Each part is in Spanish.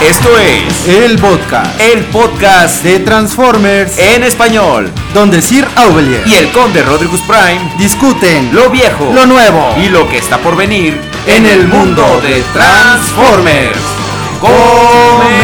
Esto es El podcast. El podcast de Transformers, en español. Donde Sir Aubelier y el conde Rodrigus Prime, discuten lo viejo, lo nuevo y lo que está por venir en el mundo de Transformers. ¡Comenzamos!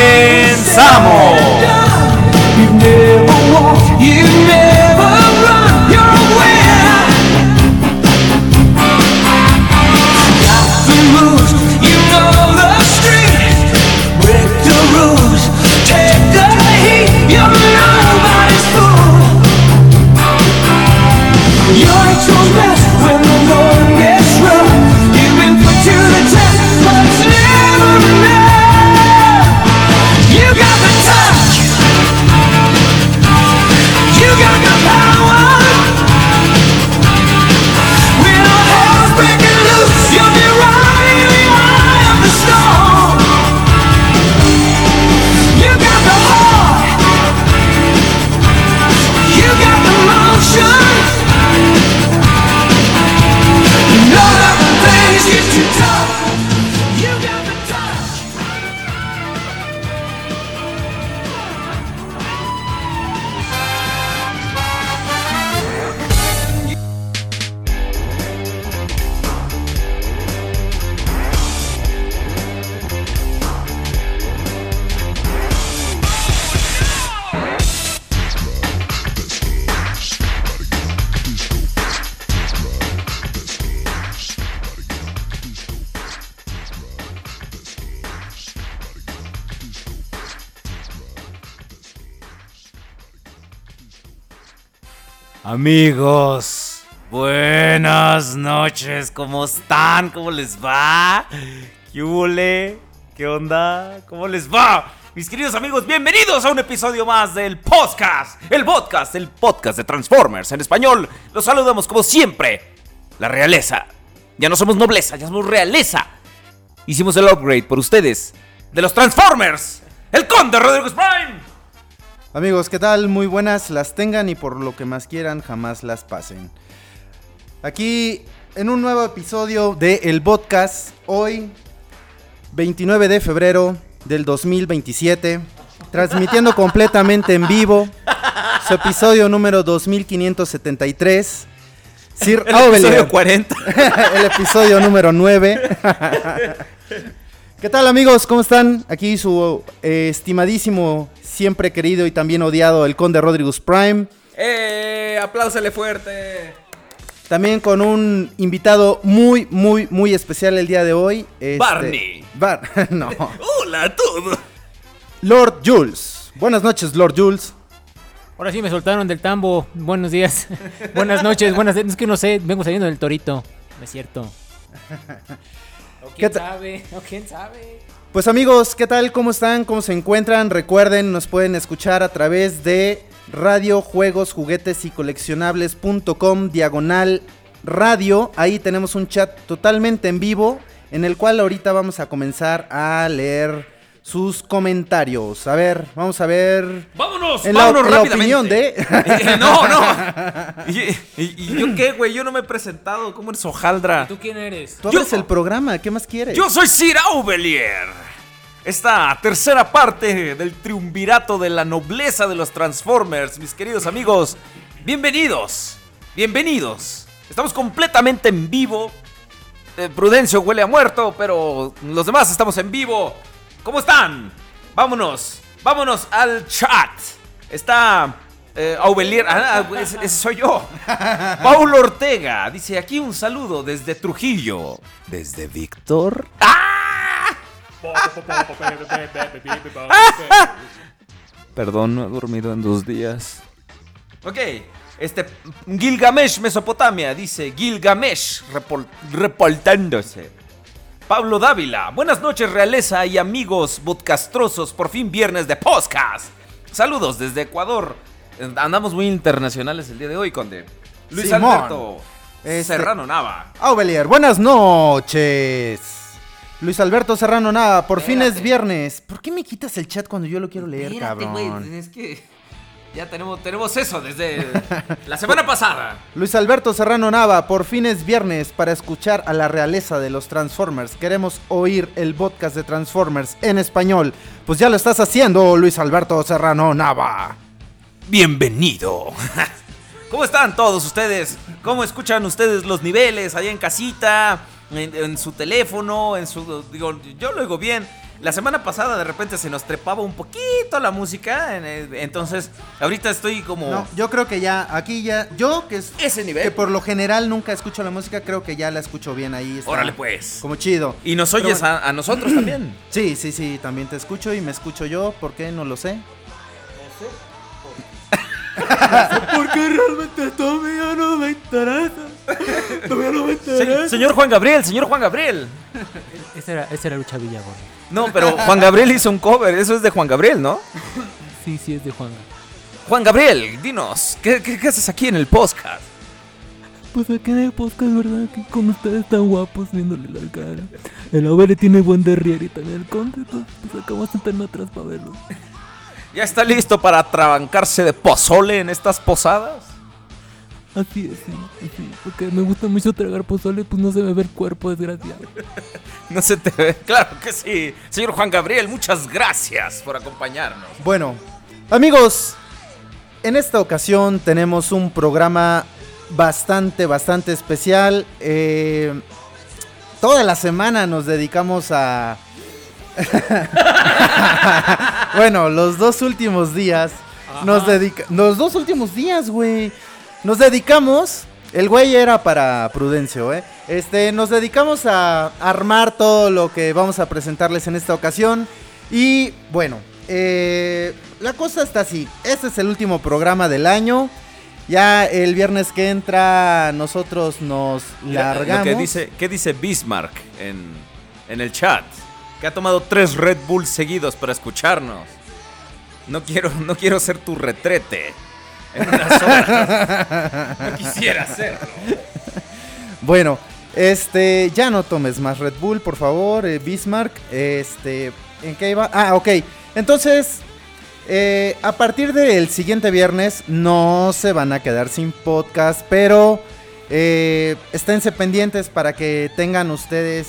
Amigos, buenas noches, ¿cómo están? ¿Cómo les va? ¿Qué hule? ¿Qué onda? ¿Cómo les va? Mis queridos amigos, bienvenidos a un episodio más del podcast, el podcast, el podcast de Transformers en español. Los saludamos como siempre, la realeza. Ya no somos nobleza, ya somos realeza. Hicimos el upgrade por ustedes de los Transformers, el Conde Rodríguez Prime. Amigos, ¿qué tal? Muy buenas, las tengan y por lo que más quieran, jamás las pasen. Aquí en un nuevo episodio de El Podcast, hoy 29 de febrero del 2027, transmitiendo completamente en vivo su episodio número 2573. Sir El Aubelier. episodio 40. el episodio número 9. ¿Qué tal amigos? ¿Cómo están? Aquí su eh, estimadísimo, siempre querido y también odiado el Conde Rodríguez Prime. ¡Eh! ¡Apláusale fuerte! También con un invitado muy, muy, muy especial el día de hoy. este- Barney. Bar no. ¡Hola a todos! Lord Jules. Buenas noches, Lord Jules. Ahora sí me soltaron del tambo. Buenos días. Buenas noches. Buenas. Es que no sé. Vengo saliendo del torito. No es cierto. O ¿Qué quién sabe. O quién sabe. Pues amigos, ¿qué tal? ¿Cómo están? ¿Cómo se encuentran? Recuerden, nos pueden escuchar a través de radio, juegos, juguetes y coleccionables.com diagonal radio. Ahí tenemos un chat totalmente en vivo en el cual ahorita vamos a comenzar a leer sus comentarios. A ver, vamos a ver ¡Vámonos! en la, ¡Vámonos en la rápidamente! opinión de... No, no. ¿Y, y- y yo qué, güey? Yo no me he presentado. ¿Cómo eres hojaldra? ¿Tú quién eres? Tú Yo- abres el programa, ¿qué más quieres? Yo soy Sir Aubelier. Esta tercera parte del triunvirato de la nobleza de los Transformers, mis queridos amigos. Bienvenidos. Bienvenidos. Estamos completamente en vivo. Eh, Prudencio huele a muerto, pero los demás estamos en vivo. ¿Cómo están? Vámonos. Vámonos al chat. Está eh, Aubelier. Ah, ah, ese, ese soy yo. Paulo Ortega dice aquí un saludo desde Trujillo. Desde Víctor. ¡Ah! Perdón, no he dormido en dos días. Ok, este Gilgamesh, Mesopotamia, dice Gilgamesh repol- reportándose. Pablo Dávila, buenas noches realeza y amigos podcastrosos, por fin viernes de podcast. Saludos desde Ecuador. Andamos muy internacionales el día de hoy, Conde. Luis Simón. Alberto Este- Serrano Nava. Aubelier, buenas noches. Luis Alberto Serrano, nada, por fin es viernes. ¿Por qué me quitas el chat cuando yo lo quiero leer, Espérate, cabrón? güey, es que Ya tenemos, tenemos eso desde la semana pasada. Luis Alberto Serrano Nava, por fin es viernes para escuchar a la realeza de los Transformers. Queremos oír el podcast de Transformers en español. Pues ya lo estás haciendo, Luis Alberto Serrano Nava. Bienvenido. ¿Cómo están todos ustedes? ¿Cómo escuchan ustedes los niveles allá en casita? En, en su teléfono, en su... Digo, yo lo oigo bien. La semana pasada de repente se nos trepaba un poquito la música. entonces, ahorita estoy como... No, yo creo que ya, aquí ya, yo que es... Ese nivel. Que por lo general nunca escucho la música, creo que ya la escucho bien ahí. está Órale pues. Como chido. Y nos oyes bueno. a, a nosotros también. Sí, sí, sí, también te escucho y me escucho yo, ¿por qué? No lo sé. Porque realmente todavía no me interesa. Todavía no me Se- señor Juan Gabriel, señor Juan Gabriel. Ese era, ese era Lucha Villagor. No, pero Juan Gabriel hizo un cover. Eso es de Juan Gabriel, ¿no? Sí, sí, es de Juan. Juan Gabriel, dinos, ¿qué, qué- qué haces aquí en el podcast? Pues aquí en el podcast, ¿verdad? Que con ustedes tan guapos viéndole la cara. El Abel tiene buen derrier y también el conde. Entonces, pues acabamos de sentarme atrás para verlo. ¿Ya está listo para trabancarse de pozole en estas posadas? Así es, sí, así. Porque me gusta mucho tragar pozole, pues no se me ve el cuerpo, desgraciado. No se te ve. Claro que sí. Señor Juan Gabriel, muchas gracias por acompañarnos. Bueno, amigos, en esta ocasión tenemos un programa bastante, bastante especial. Eh, toda la semana nos dedicamos a... bueno, los dos últimos días nos dedica... Los dos últimos días, güey. Nos dedicamos... El güey era para Prudencio, ¿eh? Este, nos dedicamos a armar todo lo que vamos a presentarles en esta ocasión. Y bueno, eh, la cosa está así. Este es el último programa del año. Ya el viernes que entra nosotros nos largamos. Que dice, ¿Qué dice Bismarck en, en el chat? Que ha tomado tres Red Bull seguidos para escucharnos. No quiero, no quiero ser tu retrete. En unas. No quisiera hacerlo. Bueno, este, ya no tomes más Red Bull, por favor, eh, Bismarck. Este, ¿en qué iba? Ah, ok. Entonces, eh, a partir del siguiente viernes no se van a quedar sin podcast, pero eh, esténse pendientes para que tengan ustedes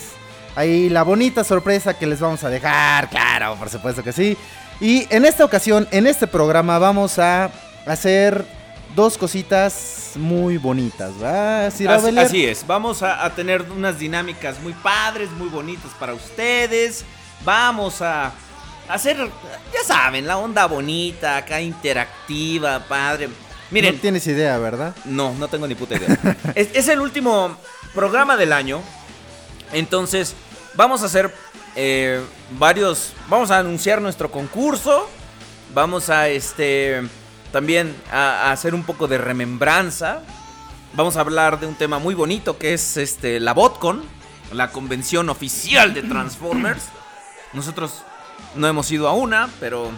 ahí la bonita sorpresa que les vamos a dejar, claro, por supuesto que sí. Y en esta ocasión, en este programa, vamos a hacer dos cositas muy bonitas, ¿va? Así, así es, vamos a, a tener unas dinámicas muy padres, muy bonitas para ustedes. Vamos a hacer, ya saben, la onda bonita, acá interactiva, padre. Miren, No tienes idea, ¿verdad? no, no tengo ni puta idea. es, es el último programa del año. Entonces, vamos a hacer eh, varios. Vamos a anunciar nuestro concurso. Vamos a este. También a, a hacer un poco de remembranza. Vamos a hablar de un tema muy bonito que es este la BotCon, la convención oficial de Transformers. Nosotros no hemos ido a una, pero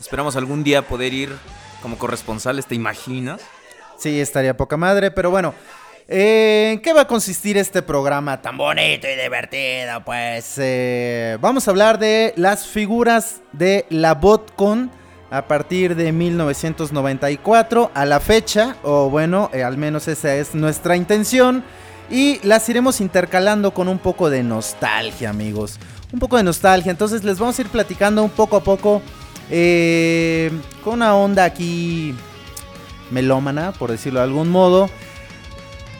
esperamos algún día poder ir como corresponsales, ¿te imaginas? Sí, estaría poca madre, pero bueno. eh, ¿En qué va a consistir este programa tan bonito y divertido? Pues eh, vamos a hablar de las figuras de la BotCon a partir de 1994 a la fecha, o bueno, eh, al menos esa es nuestra intención. Y las iremos intercalando con un poco de nostalgia, amigos. Un poco de nostalgia. Entonces les vamos a ir platicando un poco a poco. eh, con una onda aquí melómana, por decirlo de algún modo.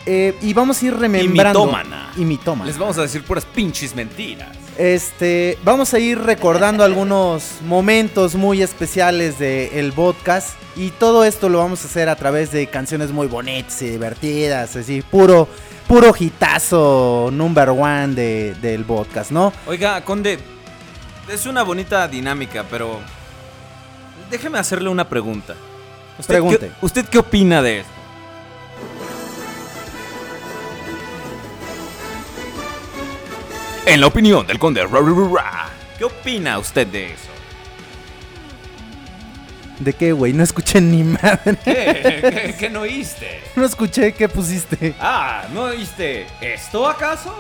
Eh, y vamos a ir remembrando. mitómana. Y mitómana. Les vamos a decir puras pinches mentiras. Este, vamos a ir recordando algunos momentos muy especiales del podcast. Y todo esto lo vamos a hacer a través de canciones muy bonitas y divertidas. Así, puro, puro hitazo number one de- del podcast, ¿no? Oiga, Conde, es una bonita dinámica, pero déjeme hacerle una pregunta. ¿Usted Pregunte. Qué, ¿Usted qué opina de esto? En la opinión del Conde, ¿qué opina usted de eso? ¿De qué, güey? No escuché ni madre. ¿Qué? ¿Qué, qué no oíste? No escuché qué pusiste. Ah, ¿no oíste esto acaso?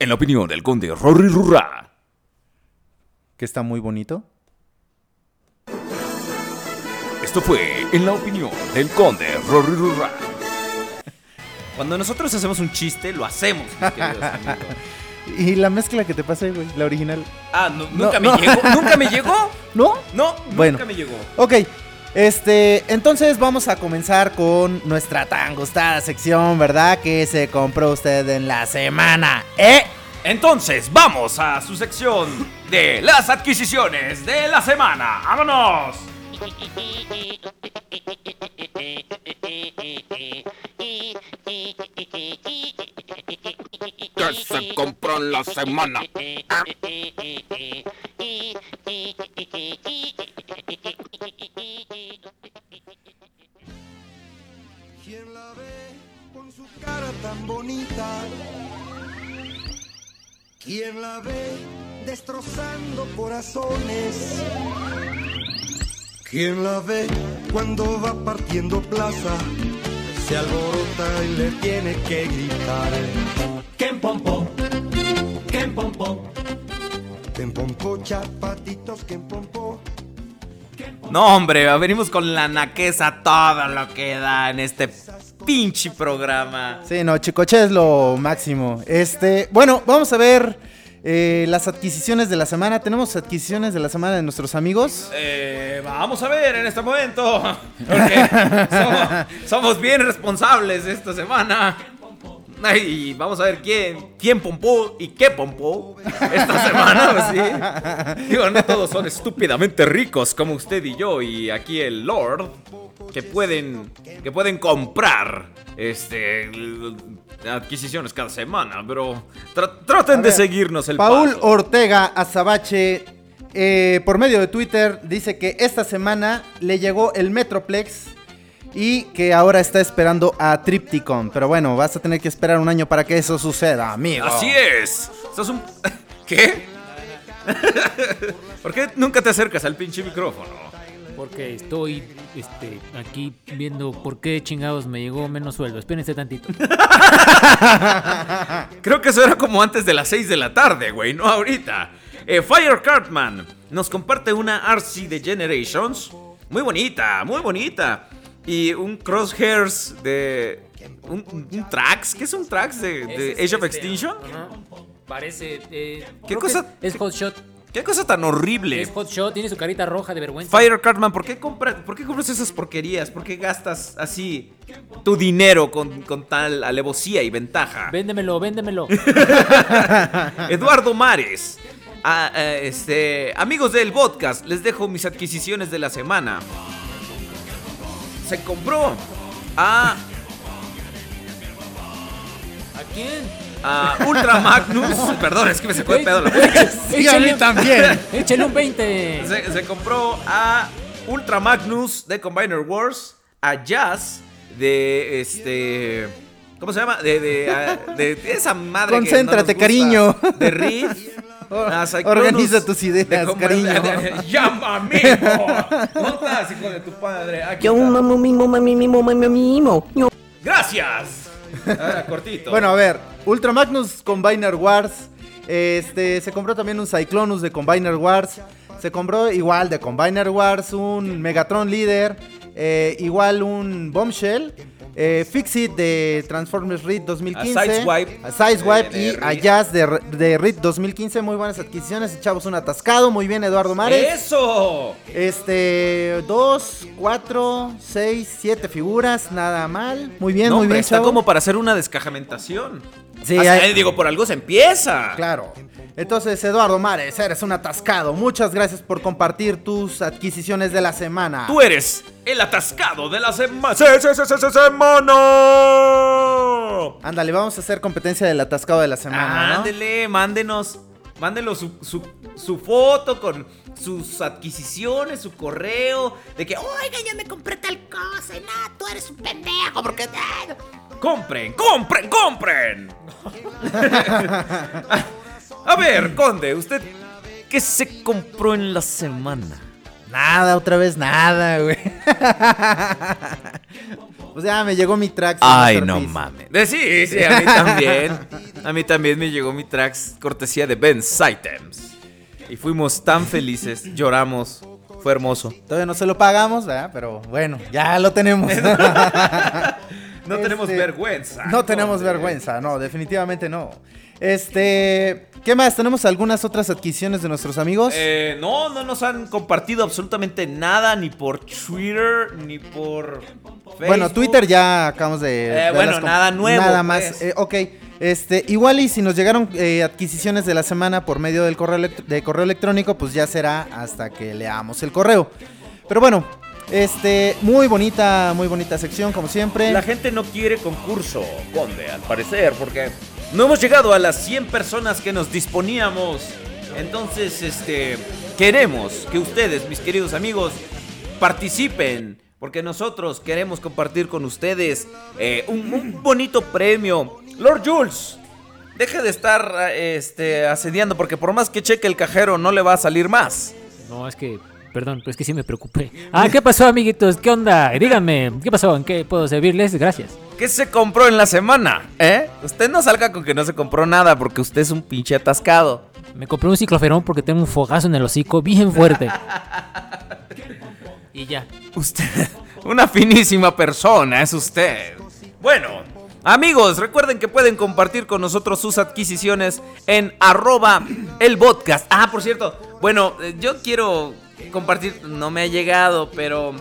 En la opinión del Conde, Rory Rurra. que está muy bonito. Esto fue en la opinión del conde Rorrirurra. Cuando nosotros hacemos un chiste, lo hacemos, mis queridos amigos. Y la mezcla que te pasé, güey, la original. Ah, no, nunca No, me no. llegó. ¿Nunca me llegó? ¿No? No, Bueno. nunca me llegó. Ok, este, entonces vamos a comenzar con nuestra tan gustada sección, ¿verdad? Que se compró usted en la semana, ¿eh? Entonces, vamos a su sección de las adquisiciones de la semana. ¡Vámonos! Que se compró en la semana. ¿Quién la ve con su cara tan bonita? ¿Quién la ve destrozando corazones? ¿Quién la ve cuando va partiendo plaza? Se alborota y le tiene que gritar. ¿Quién pompó? ¿Quién pompó? ¿Quién pompó chapatitos? ¿Quién pompó? No, hombre, venimos con la naqueza todo lo que da en este pinche programa. Sí, no, Chicoche es lo máximo. Este, bueno, vamos a ver eh, las adquisiciones de la semana. Tenemos adquisiciones de la semana de nuestros amigos. Eh, vamos a ver en este momento. Porque somos, bien responsables esta semana. Y vamos a ver quién, quién pompó y qué pompó esta semana. pues sí. Digo, no todos son estúpidamente ricos como usted y yo y aquí el Lord. Que pueden, que pueden comprar este, adquisiciones cada semana. Pero tra- traten de seguirnos el Paul paso. Ortega Azabache, eh, por medio de Twitter, dice que esta semana le llegó el Metroplex y que ahora está esperando a Tripticon. Pero bueno, vas a tener que esperar un año para que eso suceda, amigo. Así es. Estás un... ¿Qué? ¿Por qué nunca te acercas al pinche micrófono? Porque estoy este, aquí viendo por qué chingados me llegó menos sueldo. Espérense tantito. Creo que eso era como antes de las 6 de la tarde, güey, no ahorita. Eh, Fire Cartman nos comparte una RC de Generations. Muy bonita, muy bonita. Y un Crosshairs de... Un, un Trax, ¿qué es un Trax de, Age of este, Extinction? Parece. eh, ¿Qué cosa- Es, es Hotshot. ¿Qué cosa tan horrible? Es Hotshot. Tiene su carita roja de vergüenza. Fire Cartman, ¿por qué, compras, ¿por qué compras esas porquerías? ¿Por qué gastas así tu dinero con, con tal alevosía y ventaja? Véndemelo, véndemelo. Eduardo Mares. Ah, eh, este, amigos del podcast, les dejo mis adquisiciones de la semana. Se compró a, ¿A quién? A Ultra Magnus. Perdón, es que me sacó de pedo la Sí, a mí también. Échale un 20. se, se compró a Ultra Magnus de Combiner Wars, a Jazz de este. ¿Cómo se llama? De, de, ah, de esa madre. que no nos Concéntrate, gusta. cariño. De Riff. Organiza tus ideas, cariño. ¡Llama, amigo! ¿Dónde estás, hijo de tu padre? Aquí Yo mamo mimo mami mimo mami mimo. ¡Gracias! Cortito. Bueno, a ver, Ultra Magnus Combiner Wars. Este, se compró también un Cyclonus de Combiner Wars. Se compró igual de Combiner Wars un Megatron Leader. eh, igual un Bombshell. Eh, Fixit de Transformers Reed 2015. A Sideswipe. A Sideswipe De- de y a. Jazz de, de Reed 2015. Muy buenas adquisiciones. Echamos un atascado. Muy bien, Eduardo Mares. ¡Eso! Este, dos, cuatro, seis, siete figuras. Nada mal. Muy bien, no, muy bien, está chavo. como para hacer una descajamentación. Sí, Hasta, hay- digo, por algo se empieza. Claro. Entonces, Eduardo Mares, eres un atascado. Muchas gracias por compartir tus adquisiciones de la semana. Tú eres el atascado de la semana. ¡Sí, sí, sí, sí, sí, semana! Ándale, vamos a hacer competencia del atascado de la semana, ¿no? Ándele, mándenos. Mándenos su, su, su foto con sus adquisiciones, su correo. De que, oiga, ya me compré tal cosa. Y no, tú eres un pendejo. Porque. ah". Compren, compren, compren. A ver, Conde, ¿usted qué se compró en la semana? Nada, otra vez nada, güey. pues ya me llegó mi track. Ay, no mames. Eh, sí, sí, a mí también. A mí también me llegó mi tracks cortesía de Ben's Items. Y fuimos tan felices, lloramos. Fue hermoso. Todavía no se lo pagamos, ¿verdad? Pero bueno, ya lo tenemos. No tenemos Este, vergüenza. No tenemos vergüenza, no, definitivamente no. Este, ¿qué más? ¿Tenemos algunas otras adquisiciones de nuestros amigos? Eh, no, no nos han compartido absolutamente nada, ni por Twitter, ni por Facebook. bueno, Twitter ya acabamos de... Eh, bueno, nada nuevo, Nada más. pues. eh, ok, este, igual y si nos llegaron eh, adquisiciones de la semana por medio del correo, electrónico, pues ya será hasta que leamos el correo. Pero bueno, este, muy bonita, muy bonita sección como siempre. La gente no quiere concurso, Conde, al parecer, porque no hemos llegado a las 100 personas que nos disponíamos. Entonces, este, queremos que ustedes, mis queridos amigos, participen, porque nosotros queremos compartir con ustedes eh, un bonito premio. Lord Jules, deje de estar este, asediando, porque por más que cheque el cajero, no le va a salir más. No, es que, perdón, pero es que sí me preocupé. Ah, ¿qué pasó, amiguitos? ¿Qué onda? Díganme, ¿qué pasó? ¿En qué puedo servirles? Gracias. ¿Qué se compró en la semana? ¿Eh? Usted no salga con que no se compró nada porque usted es un pinche atascado. Me compré un cicloferón porque tengo un fogazo en el hocico bien fuerte. y ya. Usted, una finísima persona es usted. Bueno, amigos, recuerden que pueden compartir con nosotros sus adquisiciones en arroba el podcast. Ah, por cierto, bueno, eh, yo quiero compartir, no me ha llegado, pero...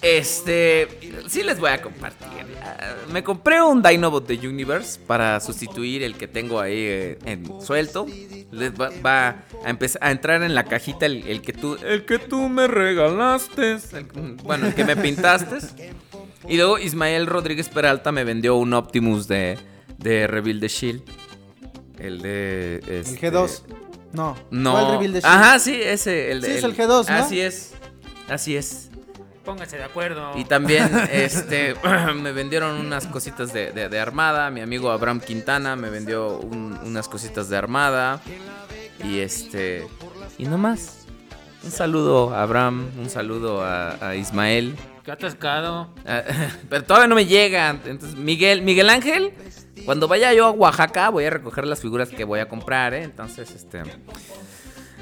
Este, sí les voy a compartir. Ah, Me compré un Dinobot de Universe para sustituir el que tengo ahí eh, en suelto. Les va, va a empezar a entrar en la cajita el, el que tú, el que tú me regalaste, el- bueno, el que me pintaste. Y luego Ismael Rodríguez Peralta me vendió un Optimus de, de Reveal the Shield. El de el este, G2. No. No. ¿Cuál Reveal the Shield? Ajá, sí, ese. El, Sí, es el G2, ¿no? Así es. Así es. Pónganse de acuerdo. Y también este me vendieron unas cositas de, de- de armada. Mi amigo Abraham Quintana me vendió un- unas cositas de armada. Y este. Y no más. Un saludo a Abraham, un saludo a, a Ismael. Qué atascado. Ah, Pero todavía no me llegan. Entonces, Miguel, Miguel Ángel, cuando vaya yo a Oaxaca, voy a recoger las figuras que voy a comprar, ¿eh? Entonces, este.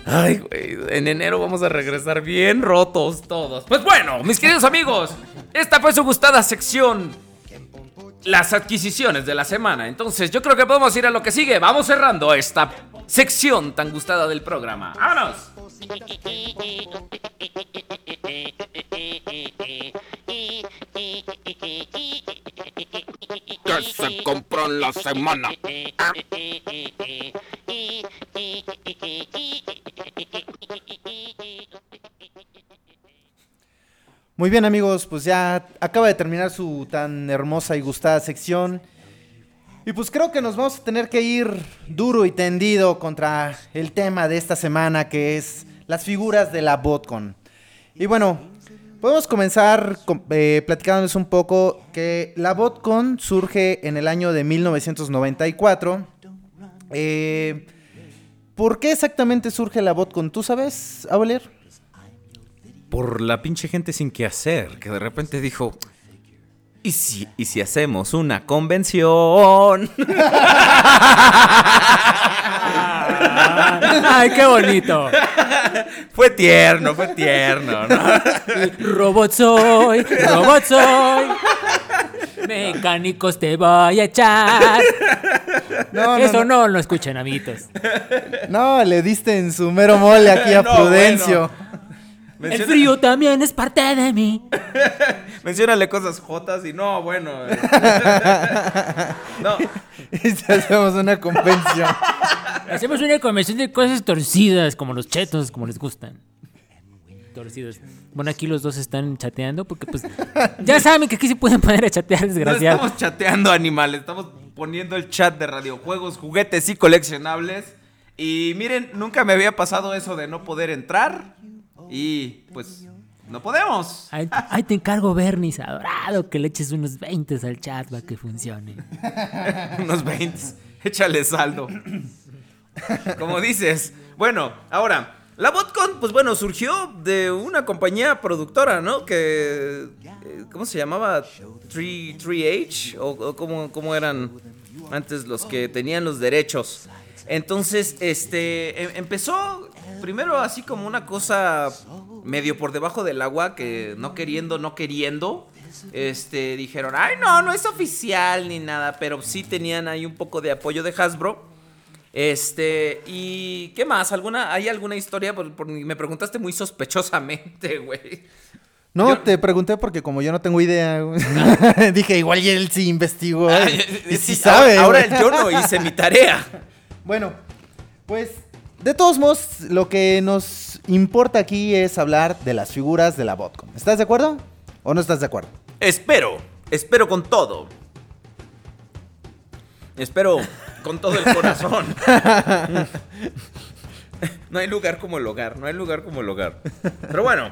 Ay, güey, en enero vamos a regresar bien rotos todos. Pues bueno, mis queridos amigos, esta fue su gustada sección. Las adquisiciones de la semana. Entonces, yo creo que podemos ir a lo que sigue. Vamos cerrando esta sección tan gustada del programa. ¡Vámonos! que se compró en la semana. Muy bien amigos, pues ya acaba de terminar su tan hermosa y gustada sección. Y pues creo que nos vamos a tener que ir duro y tendido contra el tema de esta semana que es las figuras de la BotCon. Y bueno, podemos comenzar eh, platicándoles un poco que la BotCon surge en el año de 1994. Eh, ¿Por qué exactamente surge la BotCon? ¿Tú sabes, Auler? Por la pinche gente sin qué hacer, que de repente dijo, ¿y si, y si hacemos una convención? Ay, qué bonito. fue tierno, fue tierno, ¿no? Robot soy, robot soy. Mecánicos te voy a echar. No, no, Eso no. no lo escuchen, amiguitos. No, le diste en su mero mole aquí a No, Prudencio. Menciona- frío también es parte de mí. Menciónale cosas jotas y no, bueno. eh. no, Y hacemos una convención. Hacemos una convención de cosas torcidas, como los chetos, como les gustan. Torcidos. Bueno, aquí los dos están chateando porque, pues, ya saben que aquí se pueden poner a chatear, no desgraciados. estamos chateando animales, estamos poniendo el chat de radiojuegos, juguetes y coleccionables. Y miren, nunca me había pasado eso de no poder entrar. Y pues, no podemos. Ahí, ahí te encargo, Bernis, adorado, que le eches unos 20 al chat para que funcione. Unos 20. Échale saldo. Como dices. Bueno, ahora, la BotCon, pues bueno, surgió de una compañía productora, ¿no? Que. eh, ¿Cómo se llamaba? 3, 3H? ¿O, o cómo, cómo eran antes los que tenían los derechos? Entonces, este, em- empezó primero así como una cosa medio por debajo del agua, que no queriendo, no queriendo, este, dijeron, ay, no, no es oficial ni nada, pero sí tenían ahí un poco de apoyo de Hasbro. Este, y ¿qué más? ¿Alguna, ¿Hay alguna historia? Por- por- me preguntaste muy sospechosamente, güey. No, Yo- te pregunté porque como yo no tengo idea, güey, dije, igual y él sí investigó y, sí, sí sabe. Ahora, güey. ahora yo no hice mi tarea. Bueno, pues de todos modos, lo que nos importa aquí es hablar de las figuras de la botcon. ¿Estás de acuerdo o no estás de acuerdo? Espero, espero con todo. Espero con todo el corazón. No hay lugar como el hogar, no hay lugar como el hogar. Pero bueno,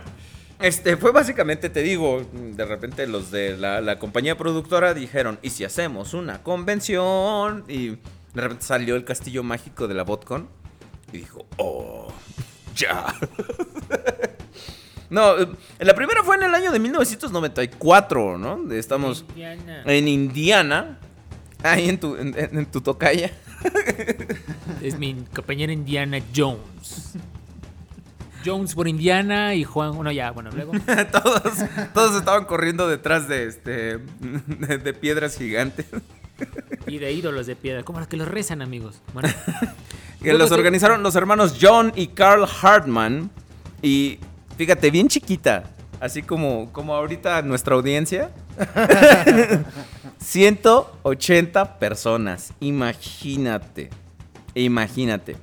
este fue básicamente, te digo, de repente los de la, la compañía productora dijeron, ¿y si hacemos una convención? Y de repente salió el castillo mágico de la BotCon y dijo, oh, ya. No, eh, la primera fue en el año de 1994, ¿no? Estamos Indiana. en Indiana. Ahí en tu, en, en- en tu tocaya. Es mi compañera Indiana Jones. Jones por Indiana y Juan. Bueno, ya, bueno, luego. todos, todos estaban corriendo detrás de este de, de piedras gigantes. Y de ídolos de piedra. Como los que los rezan, amigos. Bueno, Que los organizaron los hermanos John y Carl Hartman. Y fíjate, bien chiquita. Así como, como ahorita nuestra audiencia. 180 personas. Imagínate. Imagínate.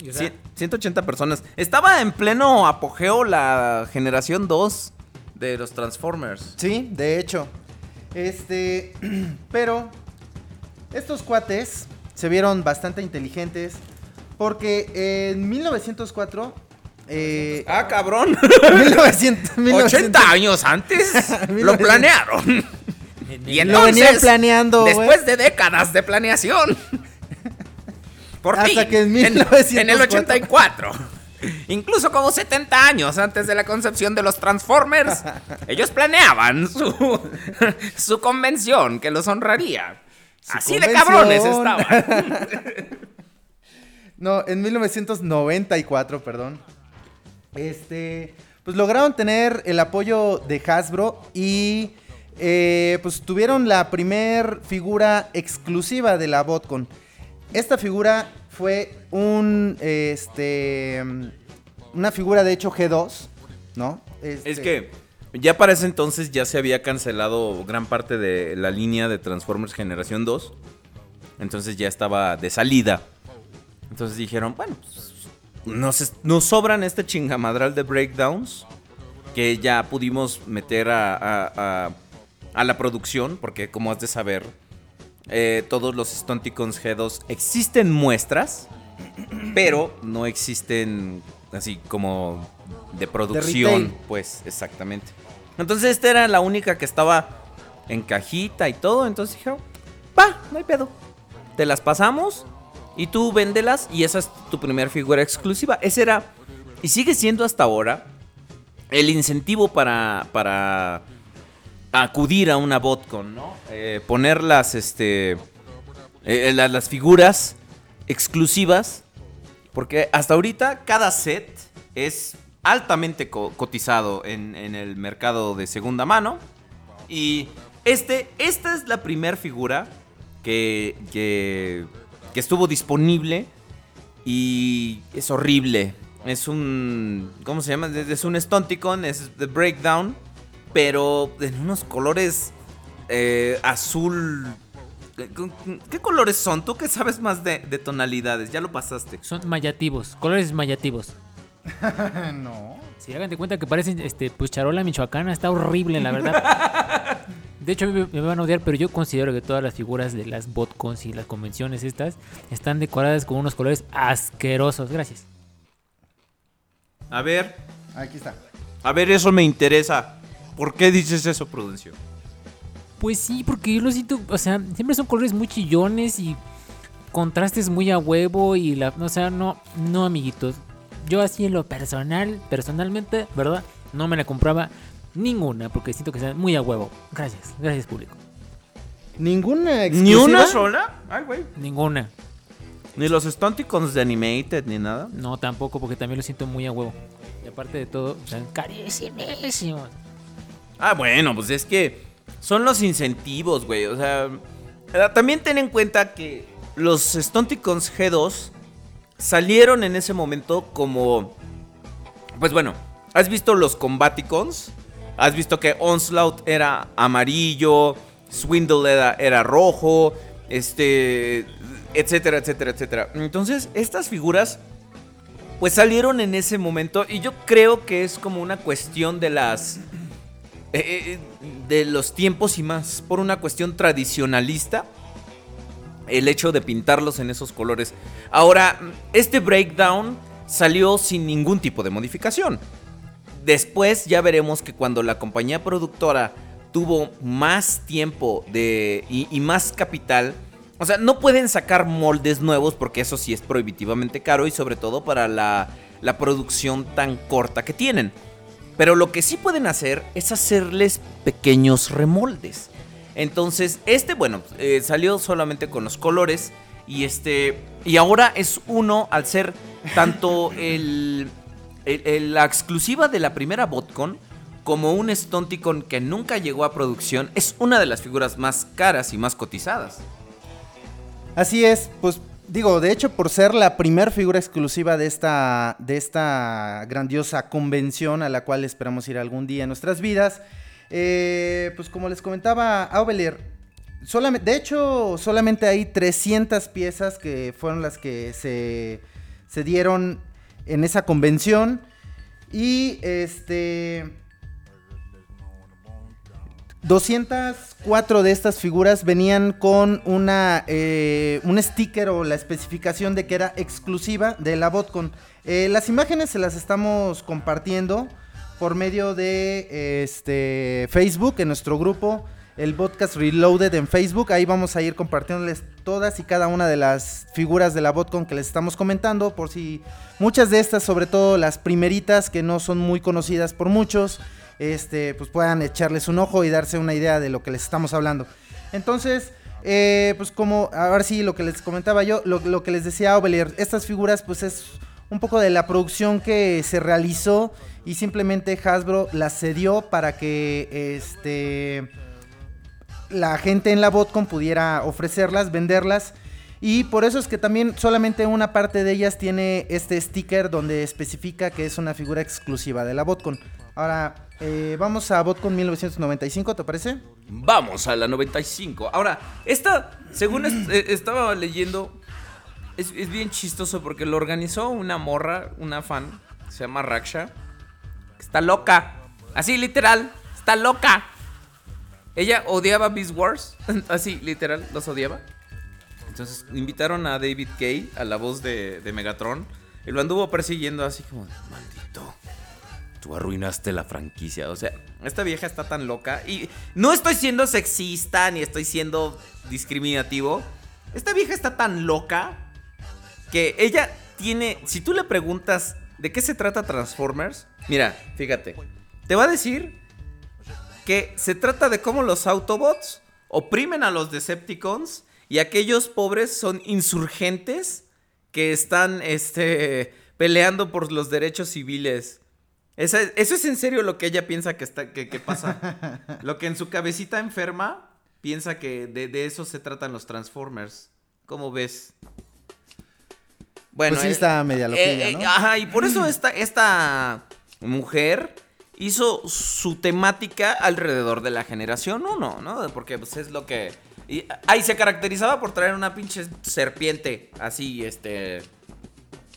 y, o sea, Cien- 180 personas. Estaba en pleno apogeo la generación 2 de los Transformers. Sí, de hecho. Este, pero estos cuates se vieron bastante inteligentes porque en 1904 eh, Ah, cabrón. 1900, 80 años antes lo 1900. planearon. en Y el- Lo venían entonces, planeando. Después de décadas de planeación. Por Hasta fin, que en en, en el 1904. 84. Incluso como 70 años antes de la concepción de los Transformers, ellos planeaban su, su convención que los honraría. Así de cabrones estaban. No, en 1994, perdón. Este, pues lograron tener el apoyo de Hasbro y eh, pues tuvieron la primer figura exclusiva de la BotCon. Esta figura fue un, este, una figura de hecho G2, ¿no? Este, Es que ya para ese entonces ya se había cancelado gran parte de la línea de Transformers Generación 2. Entonces ya estaba de salida. Entonces dijeron, bueno, pues, nos, nos sobran este chingamadral de breakdowns que ya pudimos meter a, a- a- a la producción, porque como has de saber, eh, todos los Stunticons G2 existen muestras, pero no existen así como de producción, pues exactamente. Entonces esta era la única que estaba en cajita y todo, entonces dijeron, va, no hay pedo. Te las pasamos y tú véndelas y esa es tu primera figura exclusiva. Ese era, y sigue siendo hasta ahora, el incentivo para, para acudir a una botcon, ¿no? Eh, poner las, este, eh, la- las figuras exclusivas, porque hasta ahorita cada set es altamente co- cotizado en, el mercado de segunda mano. Y este, esta es la primera figura que, que, que estuvo disponible y es horrible. Es un, ¿cómo se llama? Es es un Stunticon, es The Breakdown, pero en unos colores eh, azul. ¿Qué colores son? ¿Tú que sabes más de, de tonalidades? Ya lo pasaste. Son mayativos, colores mayativos. no. Si hagan de cuenta que parecen este, pues charola michoacana, está horrible, la verdad. De hecho, me, me van a odiar, pero yo considero que todas las figuras de las botcons y las convenciones estas están decoradas con unos colores asquerosos. Gracias. A ver, Aquí está. a ver, eso me interesa. ¿Por qué dices eso, Prudencio? Pues sí, porque yo lo siento, o sea, siempre son colores muy chillones y contrastes muy a huevo y la, o sea, no, no amiguitos. Yo así en lo personal, personalmente, ¿verdad? No me la compraba ninguna porque siento que están muy a huevo. Gracias, gracias público. ¿Ninguna ¿Ni exclusiva? una sola? Ay, güey. Ninguna. Ni los Stunticons de Animated, ni nada. No, tampoco, porque también lo siento muy a huevo. Y aparte de todo, están carísimísimos. Ah, bueno, pues es que son los incentivos, güey. O sea, eh, también ten en cuenta que los Stunticons G2 salieron en ese momento como... Pues bueno, ¿has visto los Combaticons? ¿Has visto que Onslaught era amarillo? Swindle era, rojo, este, etcétera, etcétera, etcétera. Entonces, estas figuras, pues salieron en ese momento y yo creo que es como una cuestión de las, eh, eh, de los tiempos y más, por una cuestión tradicionalista, el hecho de pintarlos en esos colores. Ahora, este breakdown salió sin ningún tipo de modificación. Después ya veremos que cuando la compañía productora tuvo más tiempo de, y, más capital, o sea, no pueden sacar moldes nuevos porque eso sí es prohibitivamente caro y sobre todo para la, la producción tan corta que tienen. Pero lo que sí pueden hacer es hacerles pequeños remoldes. Entonces, este, bueno, eh, salió solamente con los colores. Y este. Y ahora es uno al ser tanto el, el- el- la exclusiva de la primera Botcon como un Stunticon que nunca llegó a producción. Es una de las figuras más caras y más cotizadas. Así es, pues digo, de hecho por ser la primer figura exclusiva de esta, de esta grandiosa convención a la cual esperamos ir algún día en nuestras vidas, eh, pues como les comentaba Aubelier, de hecho solamente hay 300 piezas que fueron las que se, se dieron en esa convención y este... 204 de estas figuras venían con una eh, un sticker o la especificación de que era exclusiva de la Botcon. Eh, las imágenes se las estamos compartiendo por medio de este Facebook en nuestro grupo, el podcast Reloaded en Facebook. Ahí vamos a ir compartiéndoles todas y cada una de las figuras de la Botcon que les estamos comentando, por si muchas de estas, sobre todo las primeritas que no son muy conocidas por muchos este, pues puedan echarles un ojo y darse una idea de lo que les estamos hablando. Entonces, eh, pues como, ahora sí, lo que les comentaba yo, lo, lo que les decía Ovelier, estas figuras pues es un poco de la producción que se realizó y simplemente Hasbro las cedió para que este la gente en la botcon pudiera ofrecerlas, venderlas. Y por eso es que también solamente una parte de ellas tiene este sticker donde especifica que es una figura exclusiva de la botcon. Ahora, eh, vamos a botcon 1995, ¿te parece? Vamos a la 95. Ahora, esta, según eh, estaba leyendo, es, es bien chistoso porque lo organizó una morra, una fan, se llama Raksha. Está loca. Así, literal. Está loca. Ella odiaba Beast Wars. Así, literal, los odiaba. Entonces invitaron a David Kay, a la voz de, de Megatron. Y lo anduvo persiguiendo así como, maldito. Tú arruinaste la franquicia. O sea, esta vieja está tan loca. Y no estoy siendo sexista ni estoy siendo discriminativo. Esta vieja está tan loca que ella tiene. Si tú le preguntas de qué se trata Transformers, mira, fíjate. Te va a decir que se trata de cómo los Autobots oprimen a los Decepticons y aquellos pobres son insurgentes que están este, peleando por los derechos civiles. Esa- eso es en serio lo que ella piensa que, está, que, que pasa. lo que en su cabecita enferma piensa que de, de eso se tratan los Transformers. ¿Cómo ves? Bueno, Pues sí eh, está media loquilla, eh, ¿no? eh, Ajá, y por eso esta, esta mujer hizo su temática alrededor de la generación 1, ¿no? Porque pues es lo que... Y, ay, se caracterizaba por traer una pinche serpiente así, este...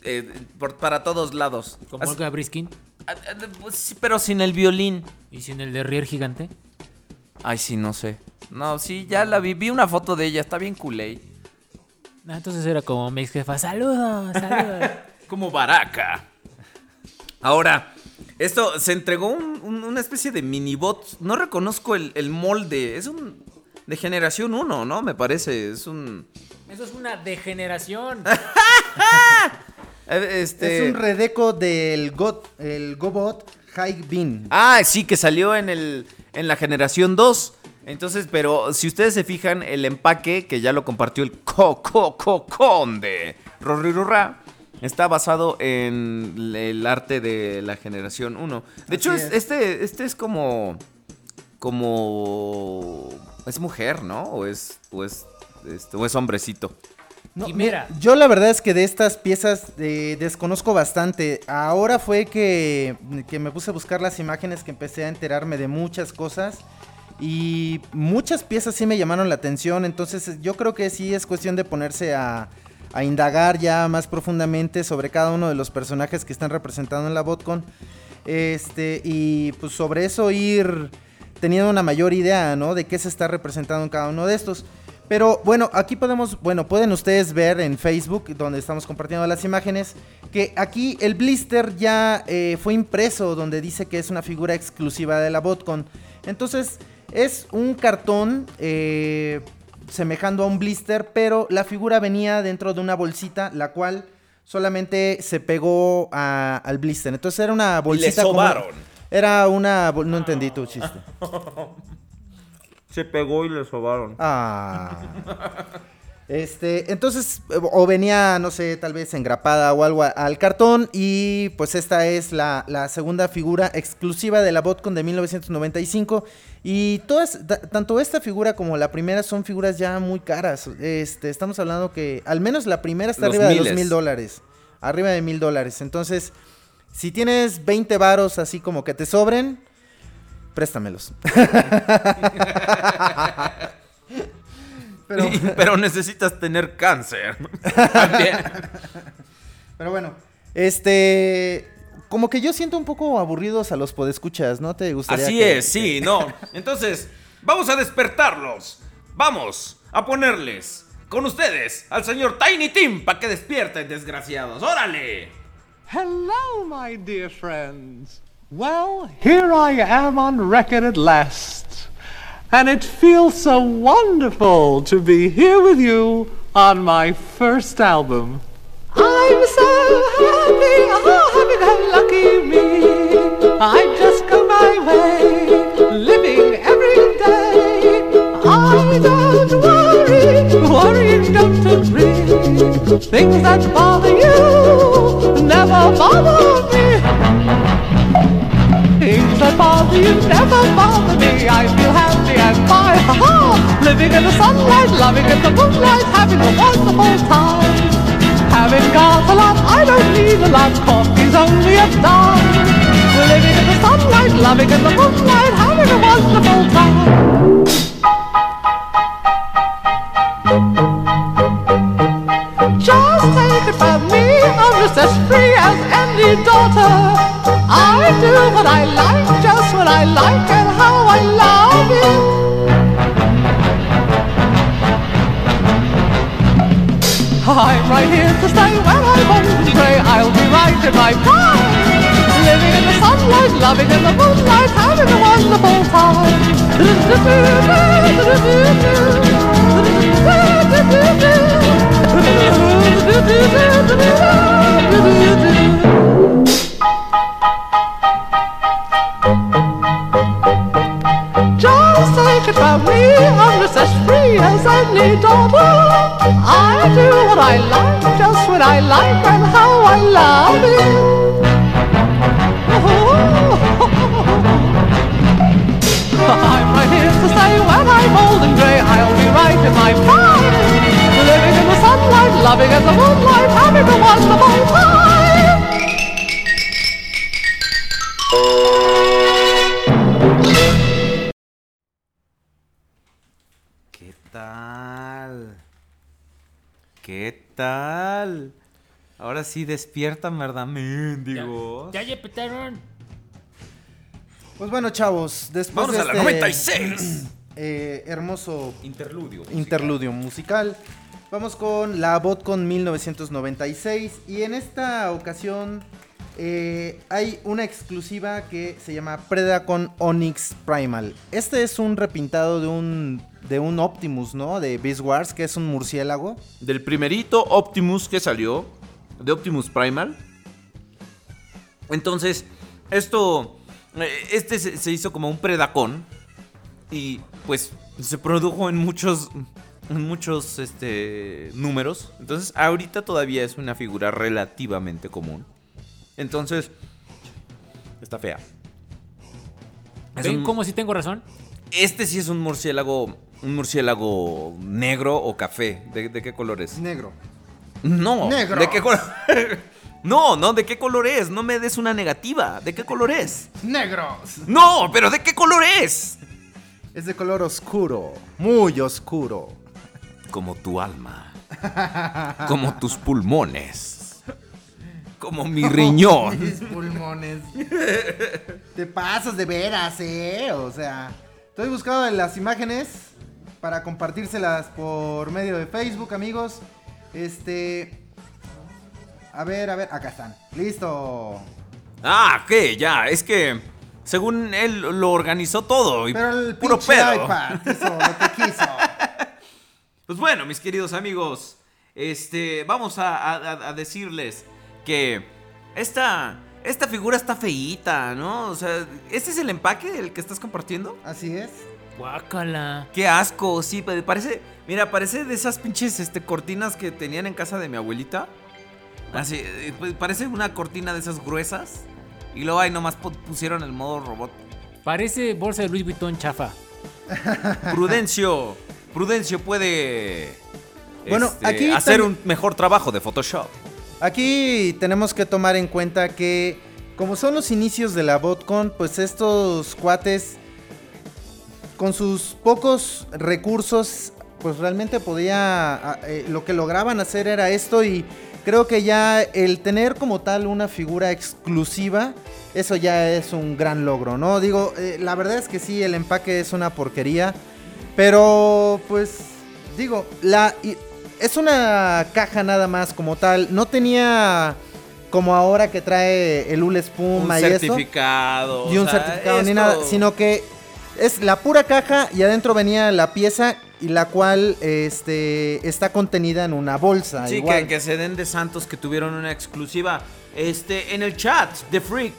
eh, por- para todos lados. Como Así- Olga Briskin. Ah, ah, pues sí, pero sin el violín. Y sin el de Rier gigante. Ay, sí, no sé. No, sí, ya la vi. Vi una foto de ella, está bien culé. Ah, entonces era como mi ex jefa. Saludos, saludos. Como Baraka. Ahora, esto se entregó un- un- una especie de minibot. No reconozco el, el molde. Es un. De generación 1, ¿no? Me parece. Es un. Eso es una degeneración. eh, Este. Es un redeco del Got, el Gobot High Beam. Ah, sí, que salió en el en la generación 2. Entonces, pero si ustedes se fijan, el empaque que ya lo compartió el Co Co Co Conde Rorirurra está basado en el arte de la generación 1. De hecho, Así es- es. este, este es como. como. es mujer, ¿no? O es. o es. este, o es hombrecito. No, Quimera. mira, yo la verdad es que de estas piezas eh, desconozco bastante. Ahora fue que, que me puse a buscar las imágenes que empecé a enterarme de muchas cosas. Y muchas piezas sí me llamaron la atención. Entonces yo creo que sí es cuestión de ponerse a, indagar ya más profundamente sobre cada uno de los personajes que están representados en la botcon. Este, y pues sobre eso ir teniendo una mayor idea, ¿no? De qué se está representando en cada uno de estos. Pero bueno, aquí podemos, bueno, pueden ustedes ver en Facebook, donde estamos compartiendo las imágenes, que aquí el blister ya eh, fue impreso, donde dice que es una figura exclusiva de la botcon. Entonces, es un cartón eh, semejando a un blister, pero la figura venía dentro de una bolsita, la cual solamente se pegó a- al blister. Entonces era una bolsita. como- sobaron. era una. No entendí tu chiste. Se pegó y le sobaron. Ah. Este, entonces, o venía, no sé, tal vez engrapada o algo al cartón. Y pues esta es la, la segunda figura exclusiva de la Botcon de 1995. Y todas, ta- tanto esta figura como la primera son figuras ya muy caras. Este, estamos hablando que al menos la primera está Los arriba de los mil dólares. Arriba de mil dólares. Entonces, si tienes 20 varos así como que te sobren, préstamelos. Pero- Pero necesitas tener cáncer. También. Pero bueno, este. Como que yo siento un poco aburridos a los podescuchas, ¿no te gustaría? Así que- es, sí, no. Entonces, vamos a despertarlos. Vamos a ponerles con ustedes al señor Tiny Tim para que despierten, desgraciados. ¡Órale! Hello, my dear friends. Well, here I am on record at last. And it feels so wonderful to be here with you on my first album. I'm so happy, oh, happy go lucky me. I just go my way, living every day. I don't worry, worrying don't agree. Things that bother you never bother me. Things that bother you never bother me. I feel happy and ha ha! Living in the sunlight, loving in the moonlight, having a wonderful time. Having got a lot, I don't need a lot. Coffee's only a dime. Living in the sunlight, loving in the moonlight, having a wonderful time. Just take it from me, I'm just as free as any daughter. I do what I like, just what I like, and how I love it. I'm right here to stay when I'm old and. I'll be right in my prime. Living in the sunlight, loving in the moonlight, having a wonderful time. Just take it from me, I'm just as free as any daughter. I do what I like, just what I like, and how I love it. I'm right here to stay when I'm old and grey. I'll be right in my prime. Living in the sunlight, loving in the moonlight, having a wonderful time. ¿Qué tal? ¿Qué tal? Ahora sí despiertan, ¿verdad, mendigos? Ya, ya petaron. Pues bueno, chavos, después Vamos de a la este, 96. eh, hermoso Interludio. interludio musical, vamos con la BotCon 1996 y en esta ocasión eh, hay una exclusiva que se llama Predacon Onyx Primal. Este es un repintado de un de un Optimus, ¿no? De Beast Wars, que es un murciélago. Del primerito Optimus que salió, de Optimus Primal. Entonces, esto, eh, este se, hizo como un predacón y pues se produjo en muchos, muchos este, números. Entonces, ahorita todavía es una figura relativamente común. Entonces, está fea. Es ¿Ven un- cómo si tengo razón? Este sí es un murciélago, un murciélago negro o café. ¿De, de qué color es? Negro. No. Negro. ¿De qué color? no, no, ¿de qué color es? No me des una negativa. ¿De qué color es? Negros. No, pero ¿de qué color es? Es de color oscuro. Muy oscuro. Como tu alma. Como tus pulmones. Como mi riñón. Mis pulmones. Te pasas de veras, eh. O sea, estoy buscando las imágenes para compartírselas por medio de Facebook, amigos. Este. A ver, a ver, acá están. Listo. Ah, ¿qué? Ya, es que según él lo organizó todo y Pero el puro pedo. iPad hizo lo que quiso. Pues bueno, mis queridos amigos, este, vamos a, a- a decirles que esta, esta figura está feíta, ¿no? O sea, ¿este es el empaque el que estás compartiendo? Así es. Guácala. Qué asco, sí, pa- parece, mira, parece de esas pinches este, cortinas que tenían en casa de mi abuelita. Así, eh, pues, parece una cortina de esas gruesas. Y luego ahí nomás pu- pusieron el modo robot. Parece bolsa de Louis Vuitton chafa. Prudencio, Prudencio puede Bueno, este, aquí hacer un mejor trabajo de Photoshop. Aquí tenemos que tomar en cuenta que, como son los inicios de la BotCon, pues estos cuates, con sus pocos recursos, pues realmente podía. eh, lo que lograban hacer era esto y creo que ya el tener como tal una figura exclusiva, eso ya es un gran logro, ¿no? Digo, eh, la verdad es que sí, el empaque es una porquería, pero pues digo, la es una caja nada más como tal, no tenía como ahora que trae el Ule Un Espuma y certificado. y o un sea, certificado ni nada, sino que es la pura caja y adentro venía la pieza y la cual este está contenida en una bolsa. Sí, igual. que, que se den de santos que tuvieron una exclusiva. Este, en el chat, The Freak.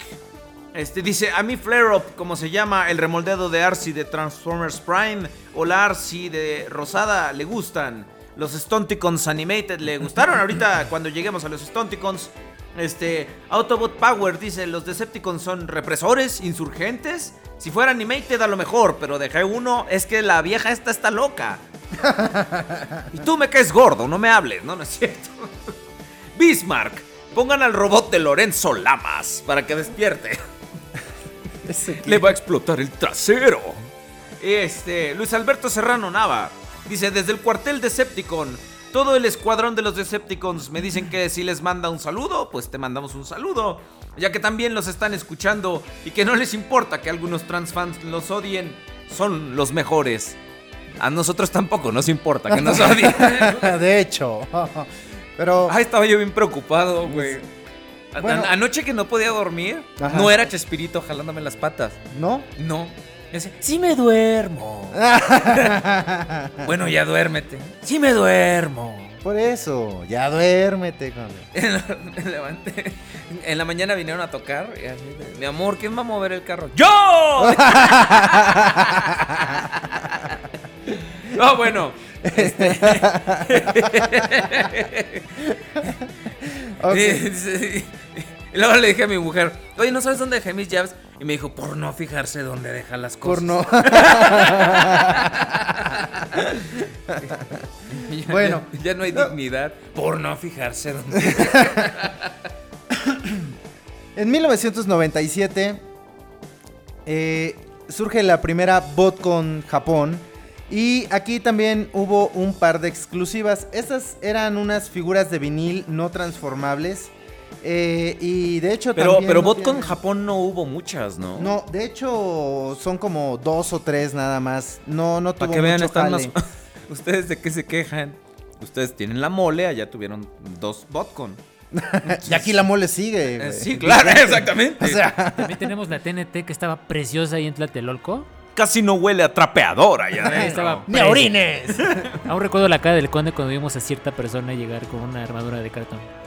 Este dice, a mí Flare Up, como se llama el remoldeado de Arcee de Transformers Prime, o la Arcee de Rosada, le gustan. Los Stunticons Animated le gustaron. Ahorita, cuando lleguemos a los Stunticons, este, Autobot Power dice, los Decepticons son represores, insurgentes. Si fuera Animated a lo mejor, pero de G1 es que la vieja esta está loca. Y tú me caes gordo, no me hables, no, no es cierto. Bismarck, pongan al robot de Lorenzo Lamas para que despierte. Le va a explotar el trasero. Este, Luis Alberto Serrano Nava dice: Desde el cuartel Decepticon, todo el escuadrón de los Decepticons me dicen que si les manda un saludo, pues te mandamos un saludo. Ya que también los están escuchando y que no les importa que algunos transfans los odien, son los mejores. A nosotros tampoco nos importa que nos odien. de hecho. Pero Ay, estaba yo bien preocupado, güey. A- Bueno. an- anoche que no podía dormir, Ajá. no era Chespirito jalándome las patas. ¿no? No. Decía, sí me duermo. bueno, ya duérmete. Sí me duermo. Por eso, ya duérmete, me levanté. En la mañana vinieron a tocar. y así de, Mi amor, ¿quién va a mover el carro? ¡Yo! No, bueno. este- y luego le dije a mi mujer, oye, ¿no sabes dónde dejé mis llaves? Y me dijo, por no fijarse dónde deja las cosas. Por no. Ya- Bueno. ya, ya no hay dignidad por no fijarse dónde. En 1997 eh, surge la primera BotCon Japón. Y aquí también hubo un par de exclusivas. Estas eran unas figuras de vinil no transformables. Eh, y de hecho Pero, también pero no Botcon tienen- Japón no hubo muchas, ¿no? No, de hecho son como dos o tres nada más. No, no tuvo Para que vean, mucho están jale. más. ¿Ustedes de qué se quejan? Ustedes tienen la mole, allá tuvieron dos Botcon. Y aquí la mole sigue. Eh, sí, claro, exactamente. O sea, También tenemos la TNT que estaba preciosa ahí en Tlatelolco. Casi no huele a trapeador allá Ahí adentro. estaba ¡Ni orines! Aún recuerdo la cara del conde cuando vimos a cierta persona llegar con una armadura de cartón.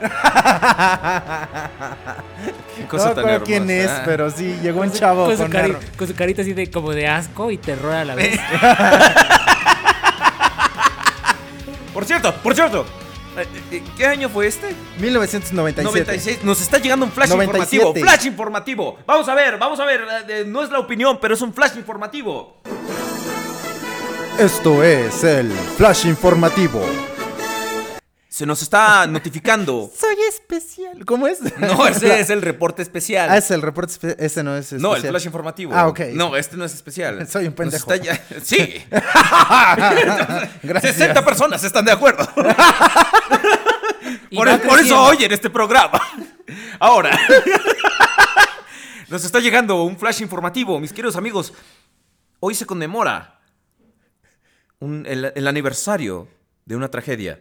Qué No cosa me tan acuerdo quién es, hermosa. pero sí, llegó un chavo con, su con cari- arro- con su carita así de como de asco y terror a la vez. Por cierto, por cierto. Eh, eh, ¿Qué año fue este? 1997. 96. Nos está llegando un flash 97. informativo. Flash informativo. Vamos a ver, vamos a ver. eh, eh, no es la opinión, pero es un flash informativo. Esto es el Flash Informativo. Se nos está notificando. Soy especial. ¿Cómo es? No, ese es el reporte especial. Ah, es el reporte espe- Ese no es especial. No, el flash informativo. Ah, ok. No, este no es especial. Soy un pendejo. está ya- Sí. Gracias. 60 personas están de acuerdo. Por, va por eso oyen este programa. Ahora. Nos está llegando un flash informativo, mis queridos amigos. Hoy se conmemora un- el, el aniversario de una tragedia.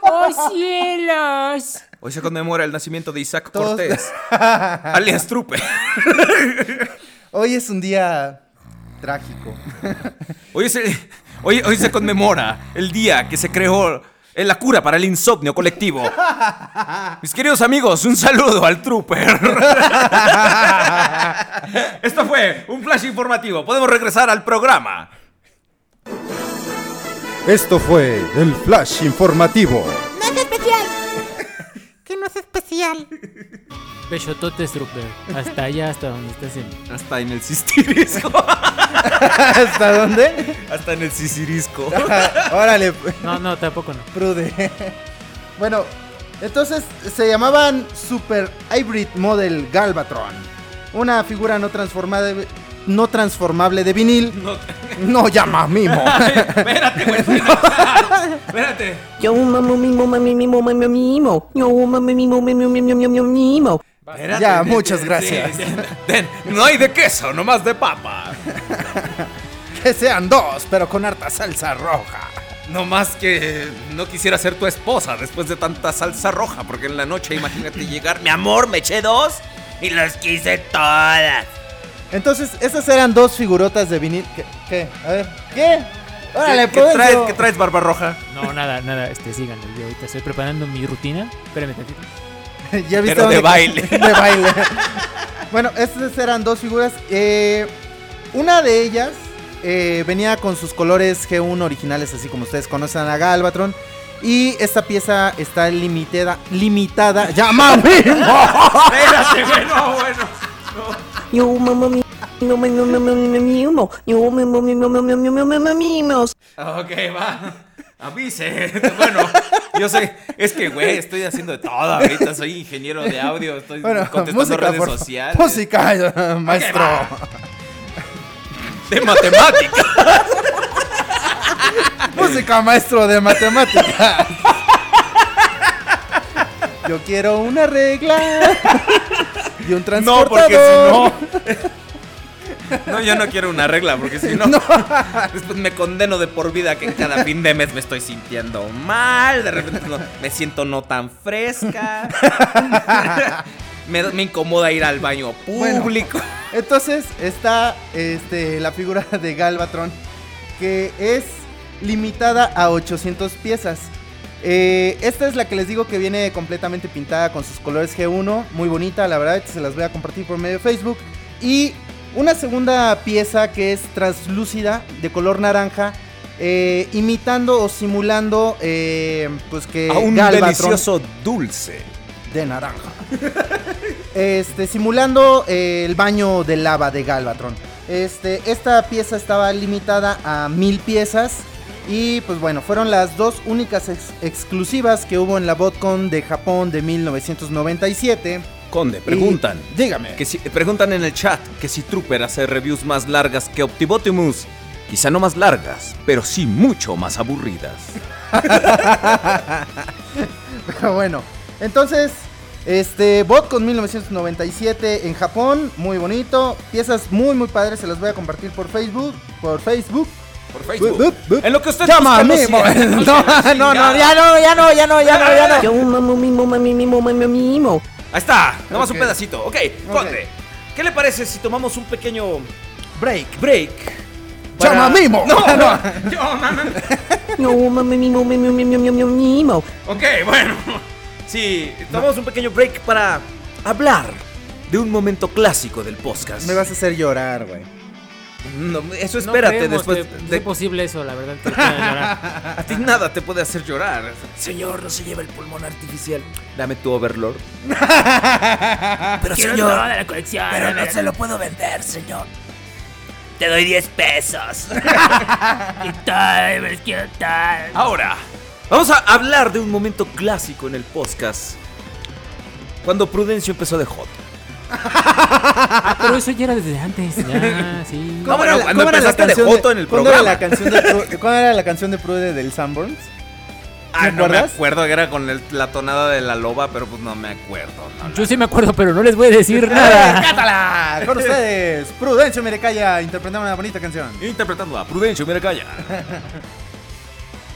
¡Oh, cielos! Hoy se conmemora el nacimiento de Isaac Todos- Cortés, alias Trupe. Hoy es un día trágico. Hoy, es el- hoy, hoy se conmemora el día que se creó la cura para el insomnio colectivo. Mis queridos amigos, un saludo al Trooper. Esto fue un flash informativo. Podemos regresar al programa. Esto fue el Flash Informativo. Pechototes, Trooper. Hasta allá, hasta donde estás en. Hasta en el Sisirisco. ¿Hasta dónde? Hasta en el Sisirisco. Órale, No, no, tampoco no. prude. bueno, entonces se llamaban Super Hybrid Model Galvatron. Una figura no transformada no transformable de vinil. No, No llama mimo. espérate, güey. Espérate. Yo mamo mimo mami mimo mami mimo. Yo mami mimo mimi mimo. Ya, muchas gracias. Sí, no hay de queso, nomás de papa. que sean dos, pero con harta salsa roja. No más que no quisiera ser tu esposa después de tanta salsa roja, porque en la noche imagínate llegar, mi amor, me eché dos y las quise todas. Entonces, esas eran dos figurotas de vinil. ¿Qué? ¿Qué? A ver, ¿qué? Órale, ¿Qué, qué Prudencio. traes, qué traes, barba roja? No, nada, nada, este, síganlo. Yo ahorita estoy preparando mi rutina. Espérame tantito. ya viste Pero de baile. de baile. bueno, estas eran dos figuras. Eh, una de ellas eh, venía con sus colores G1 originales, así como ustedes conocen a Galvatron. Y esta pieza está limitada. Limitada. ¡Llama Espérate, güey, no, bueno. Mimi mimo. Yo mamo Ok, va. Avise. Bueno, yo sé, es que, güey, estoy haciendo de todo ahorita. Soy ingeniero de audio, estoy Bueno, contestando música, redes por- sociales. Música, maestro. va. De matemática. música, maestro de matemáticas. Yo quiero una regla y un No, transportador. porque si no. No, yo no quiero una regla, porque si no, después me condeno de por vida que cada fin de mes me estoy sintiendo mal, de repente no- me siento no tan fresca, me, me incomoda ir al baño Bueno. público. Entonces está este, la figura de Galvatron que es limitada a 800 piezas. Eh, esta es la que les digo que viene completamente pintada con sus colores G1, muy bonita, la verdad, se las voy a compartir por medio de Facebook. Y una segunda pieza que es translúcida, de color naranja, eh, imitando o simulando eh, pues que A un Galvatron- delicioso dulce. de naranja. Este, simulando eh, el baño de lava de Galvatron. Este, esta pieza estaba limitada a mil piezas. Y pues bueno, fueron las dos únicas ex- exclusivas que hubo en la BotCon de Japón de 1997. Conde, Y- preguntan. dígame. Que si, preguntan en el chat que si Trooper hace reviews más largas que Optibotimus. Quizá no más largas, pero sí mucho más aburridas. Pero bueno, entonces, este, BotCon 1997 en Japón, muy bonito. Piezas muy, muy padres, se las voy a compartir por Facebook. Por Facebook. Por Facebook. Bup, bup. En lo que usted Llama a mí. no No, no, no, ya no, ya no, ya no, ya no, ya no. Yo mamo mimo mami mimo mami mimo. Ahí está, nomás Ok. un pedacito. Ok, Conde. ¿Qué le parece si tomamos un pequeño Break. break? Llama a Mimo. No, No. no. Yo, mamá. Yo mami mimo mimi mimi mimi mimo. Ok, bueno. Sí, tomamos un pequeño break para hablar de un momento clásico del podcast. Me vas a hacer llorar, güey. No, eso espérate, después que de- sea posible eso, la verdad. llorar. A ti nada te puede hacer llorar. Señor, no se lleva el pulmón artificial. Dame tu Overlord. Pero Quiero señor, toda la colección. pero no se lo puedo vender, señor. Te doy 10 pesos. Y tal, me quiero tal. Ahora, vamos a hablar de un momento clásico en el podcast. Cuando Prudencio empezó de Joto. Ah, pero eso ya era desde antes. Ya, sí. No, bueno, era la- cuando cómo era la empezaste de canción Joto en el cuándo era programa. la canción de Pru- ¿Cuál era la canción de Prude del Sanborns? Ah, ¿Te no me acuerdo que era con el- la tonada de la loba, pero pues no me acuerdo. no, Yo sí me acuerdo, pero no les voy a decir ¡Eh, nada. ¡Cátala! Con ustedes, Prudencio Mirecaya interpretando una bonita canción. Interpretando a Prudencio, mira calla.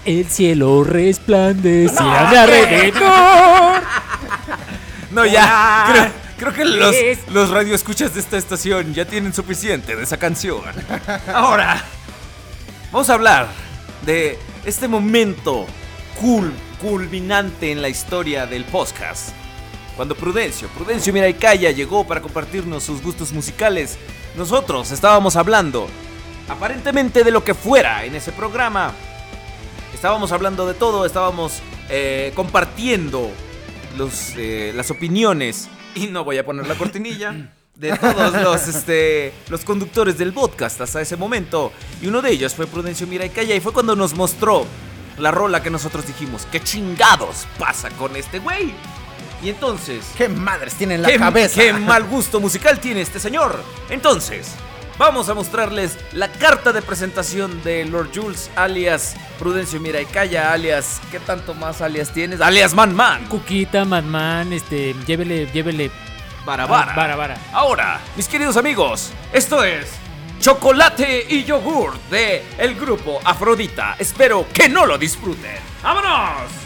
El cielo resplandece a mi alrededor. No, ya. Creo, creo que los, Es- los radioescuchas de esta estación ya tienen suficiente de esa canción. Ahora, vamos a hablar de este momento cool, culminante en la historia del podcast. Cuando Prudencio, Prudencio Mira y Calla llegó para compartirnos sus gustos musicales, nosotros estábamos hablando aparentemente de lo que fuera en ese programa. Estábamos hablando de todo, estábamos eh, compartiendo los, eh, las opiniones, y no voy a poner la cortinilla, de todos los, este, los conductores del podcast hasta ese momento. Y uno de ellos fue Prudencio Mira y Calla, y fue cuando nos mostró la rola que nosotros dijimos, ¿qué chingados pasa con este güey? Y entonces... ¿Qué madres tiene en la ¿Qué, cabeza? qué mal gusto musical tiene este señor. Entonces, vamos a mostrarles la carta de presentación de Lord Jules, alias Prudencio Mira y Calla, alias. ¿Qué tanto más alias tienes? Alias Man Man. Cuquita, Madman, este, llévele, llévele. Barabara. Ah, Bara, bara. Ahora, mis queridos amigos, esto es Chocolate y Yogur de el grupo Afrodita. Espero que no lo disfruten. ¡Vámonos!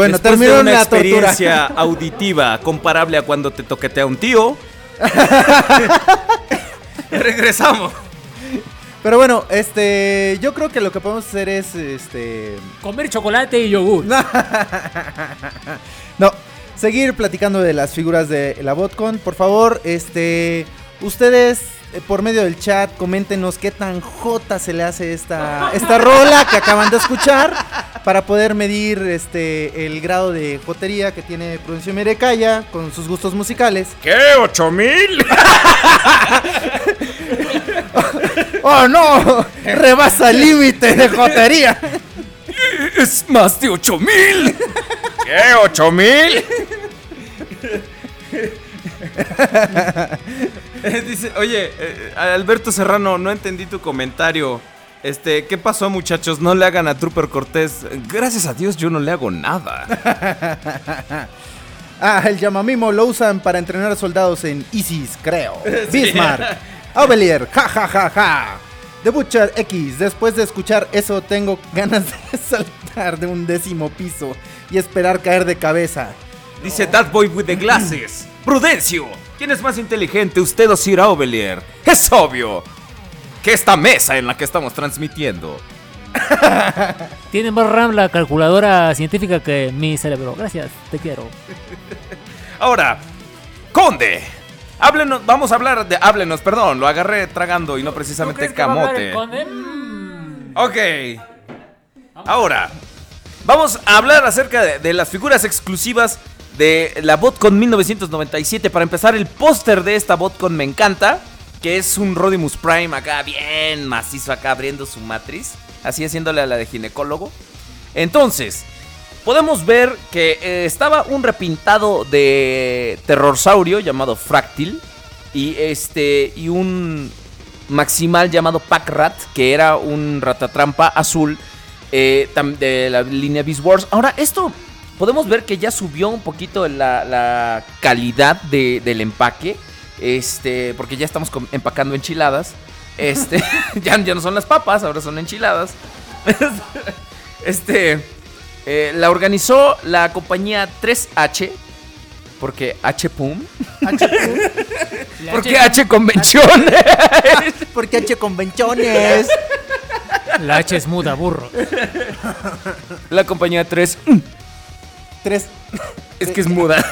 Bueno, Después terminó de una la tortura. experiencia auditiva comparable a cuando te toquetea un tío. Regresamos. Pero bueno, este, yo creo que lo que podemos hacer es, este, Comer chocolate y yogur. no, seguir platicando de las figuras de la BotCon. Por favor, este, ustedes eh, por medio del chat coméntenos qué tan jota se le hace esta, esta rola que acaban de escuchar para poder medir, este, el grado de jotería que tiene Prudencio Merecaya con sus gustos musicales. ¿Qué? ¿Ocho mil? ¡Oh no! ¡Rebasa el límite de jotería! Es más de ocho mil. ¿Qué? ¿Ocho mil? Dice, oye, eh, Alberto Serrano, no entendí tu comentario. Este, ¿qué pasó, muchachos? No le hagan a Trooper Cortés. Gracias a Dios, yo no le hago nada. Ah, el llamamimo lo usan para entrenar soldados en ISIS, creo. Bismarck. Aubelier, ja ja ja ja. The Butcher X, después de escuchar eso tengo ganas de saltar de un décimo piso y esperar caer de cabeza. Dice That Boy with the Glasses. Prudencio, ¿quién es más inteligente, usted o Sir Aubelier? Es obvio que esta mesa en la que estamos transmitiendo. Tiene más RAM la calculadora científica que mi cerebro. Gracias, te quiero. Ahora, Conde, háblenos, vamos a hablar de, háblenos, perdón, lo agarré tragando y no precisamente camote. Ok. Ahora, vamos a hablar acerca de, de las figuras exclusivas de la BotCon 1997. Para empezar, el póster de esta BotCon me encanta. Que es un Rodimus Prime acá bien macizo, acá abriendo su matriz. Así haciéndole a la de ginecólogo. Entonces, podemos ver que eh, estaba un repintado de terrorsaurio llamado Fractil. Y este. Y un maximal llamado Packrat, que era un ratatrampa azul eh, de la línea Beast Wars. Ahora, esto podemos ver que ya subió un poquito la, calidad de- del empaque. Este, porque ya estamos empacando enchiladas. Este, ya, ya no son las papas, ahora son enchiladas. Este, eh, la organizó la compañía 3H. Porque H Pum. Porque H Convenciones. Porque H convenciones. La H es muda, burro. La compañía 3. Tres. Es que es muda.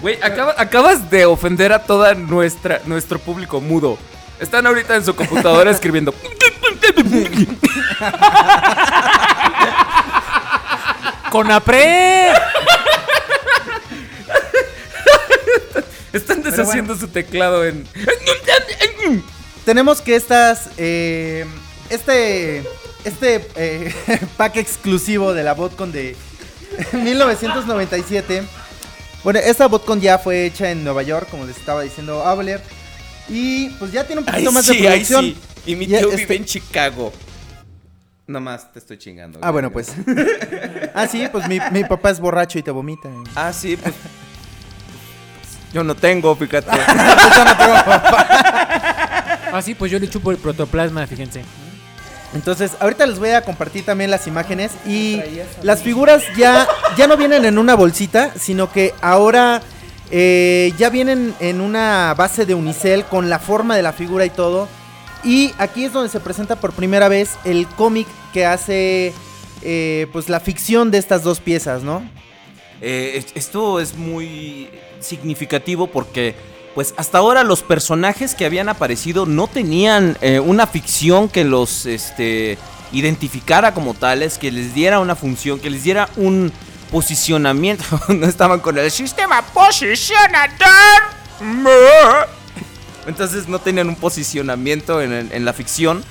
Güey, acaba- acabas de ofender a toda nuestra nuestro público mudo. Están ahorita en su computadora escribiendo. ¡Con apre! Están deshaciendo su teclado en. Tenemos que estas. eh, este. Este eh, pack exclusivo de la BotCon de 1997. Bueno, esta BotCon ya fue hecha en Nueva York, como les estaba diciendo Abler. Y pues ya tiene un poquito Ahí más sí, de ahí producción. sí. Y mi Ya, tío este- vive en Chicago. Nomás te estoy chingando. Ah, bueno, pues. ah, sí, pues mi, mi papá es borracho y te vomita. Ah, sí, pues. Yo no tengo, fíjate. Ah, sí, pues yo le chupo el protoplasma, fíjense. Entonces, ahorita les voy a compartir también las imágenes y las figuras ya, ya no vienen en una bolsita, sino que ahora eh, ya vienen en una base de unicel con la forma de la figura y todo. Y aquí es donde se presenta por primera vez el cómic que hace eh, pues la ficción de estas dos piezas, ¿no? Eh, es- esto es muy significativo porque, pues, hasta ahora los personajes que habían aparecido no tenían eh, una ficción que los este, identificara como tales, que les diera una función, que les diera un posicionamiento. no estaban con el sistema posicionador. Entonces no tenían un posicionamiento en, la ficción.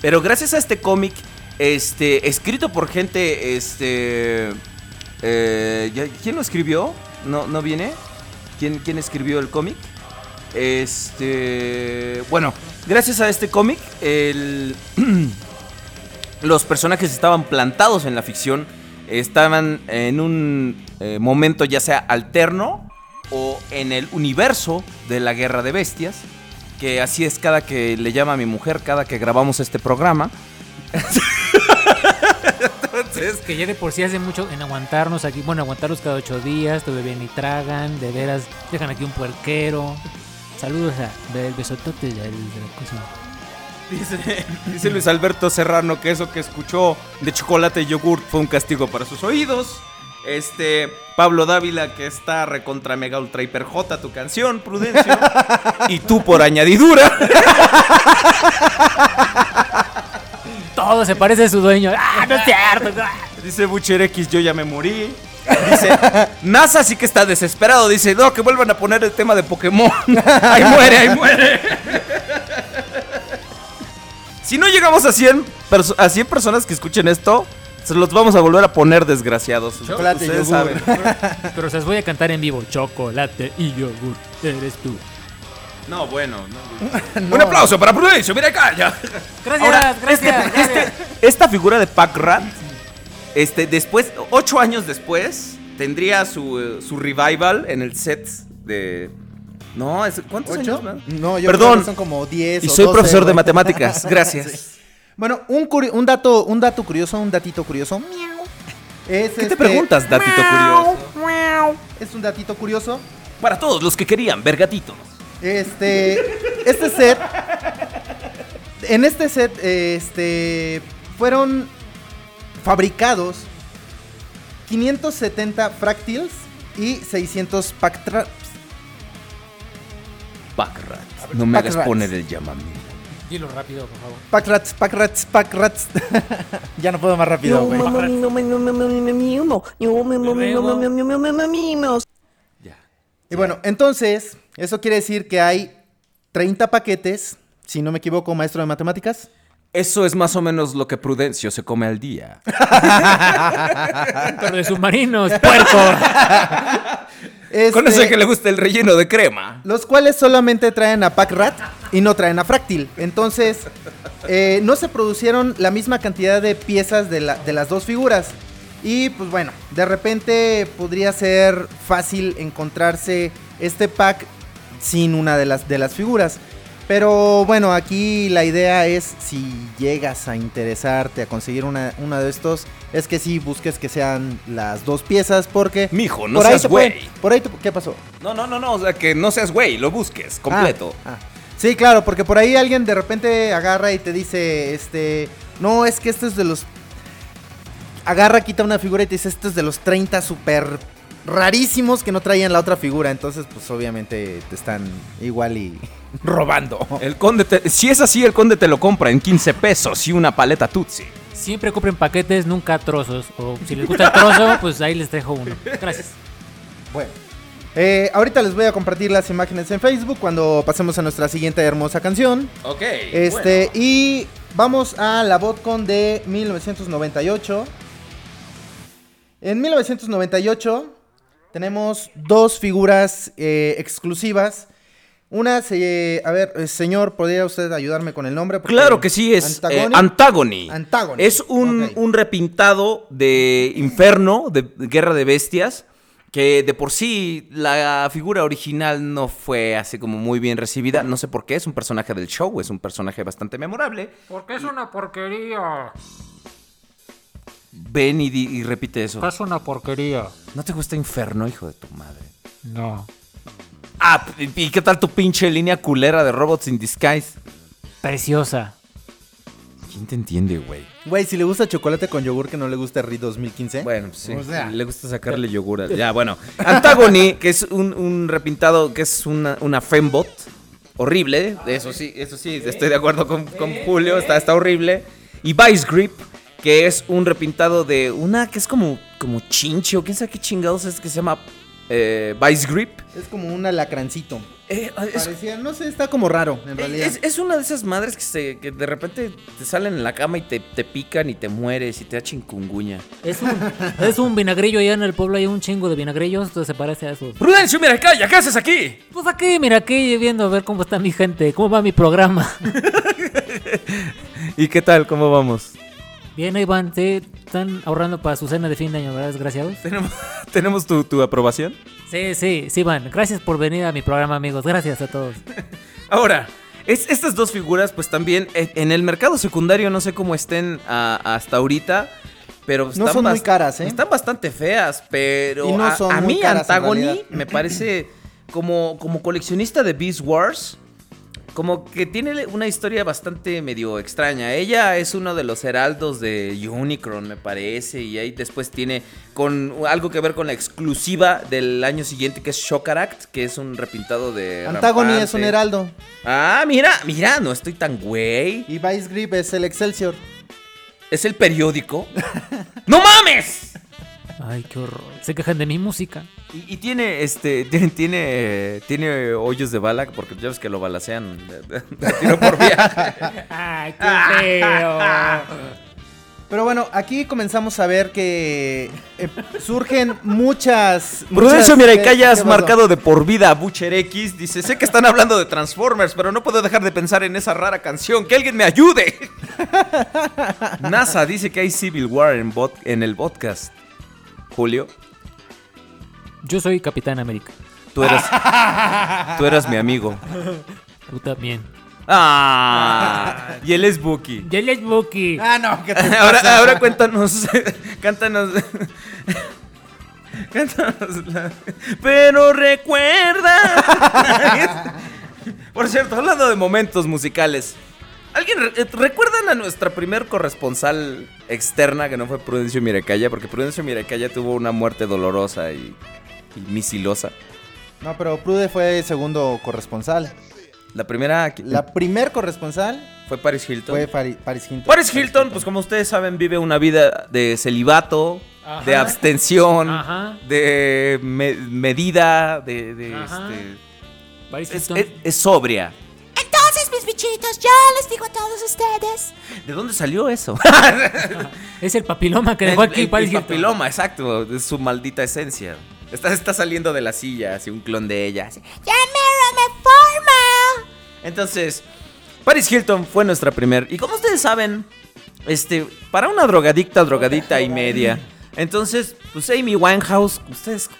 Pero gracias a este cómic, este, escrito por gente, este, eh, ¿quién lo escribió? ¿No, no viene? ¿Quién, quién escribió el cómic? Este, bueno, gracias a este cómic, los personajes estaban plantados en la ficción, estaban en un eh, momento ya sea alterno o en el universo de la guerra de bestias, que así es cada que le llama a mi mujer, cada que grabamos este programa. Es que ya de por sí hace mucho en aguantarnos aquí. Bueno, aguantarlos cada ocho días. Todavía bien y tragan. De veras, dejan aquí un puerquero. Saludos a el besotote de, la cocina. Dice, dice Luis Alberto Serrano que eso que escuchó de chocolate y yogurt fue un castigo para sus oídos. Este, Pablo Dávila que está recontra mega ultra hiper J tu canción, Prudencio. y tú por añadidura. Todo se parece a su dueño. ¡Ah, no es cierto! Dice Butcher X, yo ya me morí. Dice, NASA sí que está desesperado. Dice, no, que vuelvan a poner el tema de Pokémon. ahí muere, ahí muere. si no llegamos a 100, perso- a 100 personas que escuchen esto, se los vamos a volver a poner desgraciados. Chocolate y Ustedes yogur. saben. Pero se las voy a cantar en vivo. Chocolate y yogur. Eres tú. No, bueno. no. Un aplauso para Prudencio, mira acá ya. Gracias, Ahora, gracias, este- gracias. este- esta figura de Pac Rat, este, después, ocho años después, tendría su, su revival en el set de. No, es- ¿cuántos ¿Ocho? años? No, yo Perdón. creo que son como 10 Y o soy 12, profesor de matemáticas, gracias. Sí. Bueno, un, un dato un dato curioso, un datito curioso. Es ¿Qué te este- preguntas, datito curioso? Es un datito curioso. Para todos los que querían ver gatitos. Este, este set, en este set, este, fueron fabricados 570 fractals y 600 packtraps. Pac Rat. No me hagas poner el llamamiento. Dilo rápido, por favor. Packrats, packrats, packrats. ya no puedo más rápido, güey. Y bueno, entonces, eso quiere decir que hay 30 paquetes, si no me equivoco, maestro de matemáticas. Eso es más o menos lo que Prudencio se come al día. Pero de submarinos, puerco. Con Este, eso que le gusta el relleno de crema. Los cuales solamente traen a Packrat y no traen a Fractil. Entonces, eh, no se produjeron la misma cantidad de piezas de, la- de las dos figuras. Y pues bueno, de repente podría ser fácil encontrarse este pack sin una de las, de las figuras. Pero bueno, aquí la idea es si llegas a interesarte a conseguir una, una de estos, es que sí busques que sean las dos piezas porque... Mijo, no por seas güey. Por ahí, te- ¿qué pasó? No, no, no, no. O sea, que no seas güey, lo busques completo. Ah, ah. Sí, claro, porque por ahí alguien de repente agarra y te dice, este, no, es que este es de los... Agarra, quita una figura y te dice, este es de los 30 super rarísimos que no traían la otra figura. Entonces, pues obviamente te están igual y robando. El conde te- si es así, el conde te lo compra en 15 pesos y una paleta Tutsi. Siempre compren paquetes, nunca trozos. O si les gusta el trozo, pues ahí les dejo uno. Gracias. Bueno. Eh, ahorita les voy a compartir las imágenes en Facebook cuando pasemos a nuestra siguiente hermosa canción. Ok. Este, y vamos a la BotCon de 1998. En 1998 tenemos dos figuras eh, exclusivas. Una, se, a ver, eh, señor, ¿podría usted ayudarme con el nombre? Porque- Claro que sí, es eh, Antagoni. Antagony. Antagony. Es un, un repintado de Inferno, de Guerra de Bestias, que de por sí la figura original no fue así como muy bien recibida. No sé por qué, es un personaje del show, es un personaje bastante memorable. Porque es una porquería. Ven y, di- y repite eso. Es una porquería. ¿No te gusta Inferno, hijo de tu madre? No. Ah, ¿y qué tal tu pinche línea culera de Robots in Disguise? Preciosa. ¿Quién te entiende, güey? Güey, si le gusta chocolate con yogur que no le gusta RI 2015. Bueno, pues sí. O sea. le gusta sacarle yogur. al- Ya, bueno. Antagony, que es un, un repintado, que es una, una fembot. Horrible. Eso sí, eso sí, estoy de acuerdo con, con Julio. Está, está horrible. Y Vice Grip, que es un repintado de una que es como, como chinche o quién sabe qué chingados es que se llama eh, Vice Grip. Es como un alacrancito. Eh, es, Parecía, no sé, está como raro, en realidad. es- es una de esas madres que, se, que de repente te salen en la cama y te, te pican y te mueres y te da chikungunya. Es un, es un vinagrillo allá en el pueblo, hay un chingo de vinagrillos, entonces se parece a esos. Prudencio, mira, calla, ¿qué haces aquí? Pues aquí, mira, aquí viendo a ver cómo está mi gente, cómo va mi programa. ¿Y qué tal? ¿Cómo vamos? Bien, van, sí, están ahorrando para su cena de fin de año, ¿verdad, desgraciados? ¿Tenemos, ¿tenemos tu, tu aprobación? Sí, sí, sí, van. Gracias por venir a mi programa, amigos. Gracias a todos. Ahora, es- estas dos figuras, pues también en, en el mercado secundario, no sé cómo estén a- hasta ahorita, pero están son muy caras, ¿eh? Están bastante feas, pero Y no a, son a mí realidad. me parece como, como coleccionista de Beast Wars. Como que tiene una historia bastante medio extraña. Ella es uno de los heraldos de Unicron, me parece. Y ahí después tiene con algo que ver con la exclusiva del año siguiente, que es Shockaract, que es un repintado de. Antagony es un heraldo. Ah, mira, mira, no estoy tan güey. Y Vice Grip es el Excelsior. ¿Es el periódico? ¡No mames! Ay, qué horror. Se quejan de mi música. Y, y tiene, este, tiene, tiene, tiene hoyos de bala, porque ya ves que lo balacean de, de- de tiro por viaje. Ay, qué feo. Pero bueno, aquí comenzamos a ver que eh, surgen muchas. Prudencio ¿qué- has marcado de por vida a Butcher X. Dice, sé que están hablando de Transformers, pero no puedo dejar de pensar en esa rara canción. ¡Que alguien me ayude! NASA dice que hay Civil War en, bot- en el podcast. Julio, Yo soy Capitán América. tú eras, tú eras mi amigo. Tú también. Ah, y él es Buki. Ya les Buki. Ah, no, ¿qué te Ahora, pasa? ahora cuéntanos, cántanos. Cántanos la- Pero recuerda. Por cierto, hablando de momentos musicales. ¿Alguien re- eh, recuerdan a nuestra primer corresponsal externa que no fue Prudencio Mirecaya? Porque Prudencio Mirecaya tuvo una muerte dolorosa y, y misilosa. No, pero Prude fue segundo corresponsal. La primera La primer corresponsal fue Paris Hilton. fue Fari- Paris Hilton. Paris Hilton, pues como ustedes saben, vive una vida de celibato, Ajá. de abstención, Ajá. de me- medida, de... de, Ajá. este, Paris es, Hilton. es- es sobria. Entonces, mis bichitos, yo les digo a todos ustedes. ¿De dónde salió eso? Es el papiloma que dejó El- aquí el- el papiloma, exacto, es su maldita esencia. Está, está saliendo de la silla, así un clon de ella. así. ¡Ya me forma! Entonces, Paris Hilton fue nuestra primer. Y como ustedes saben, este, para una drogadicta, drogadita y media. Entonces, pues Amy Winehouse, ustedes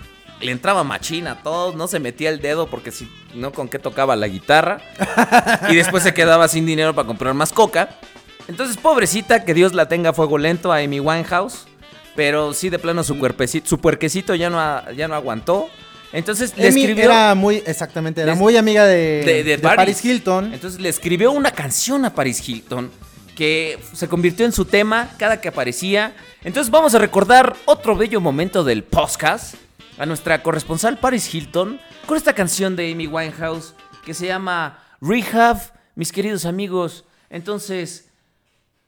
le entraba machina a todos, no se metía el dedo porque si no, con qué tocaba la guitarra. Y después se quedaba sin dinero para comprar más coca. Entonces, pobrecita, que Dios la tenga a fuego lento a Amy Winehouse. Pero sí, de plano, su cuerpecito, su puerquecito ya no, ya no aguantó. Entonces le Amy escribió. era muy, exactamente, era Les- muy amiga de, de, de de Paris. Paris Hilton. Entonces le escribió una canción a Paris Hilton que se convirtió en su tema cada que aparecía. Entonces vamos a recordar otro bello momento del podcast a nuestra corresponsal Paris Hilton con esta canción de Amy Winehouse que se llama Rehab, mis queridos amigos. Entonces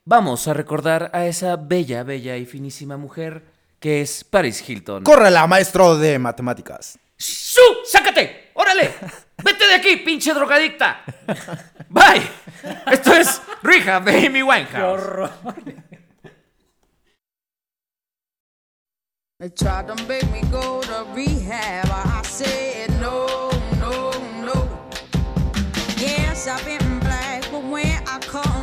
vamos a recordar a esa bella, bella y finísima mujer que es Paris Hilton. Córrela, maestro de matemáticas. ¡Su! ¡Sácate! ¡Órale! ¡Vete de aquí, pinche drogadicta! ¡Bye! Esto es Rehab de Amy Winehouse. They tried to make me go to rehab. I said no, no, no. Yes, I've been black, but when I come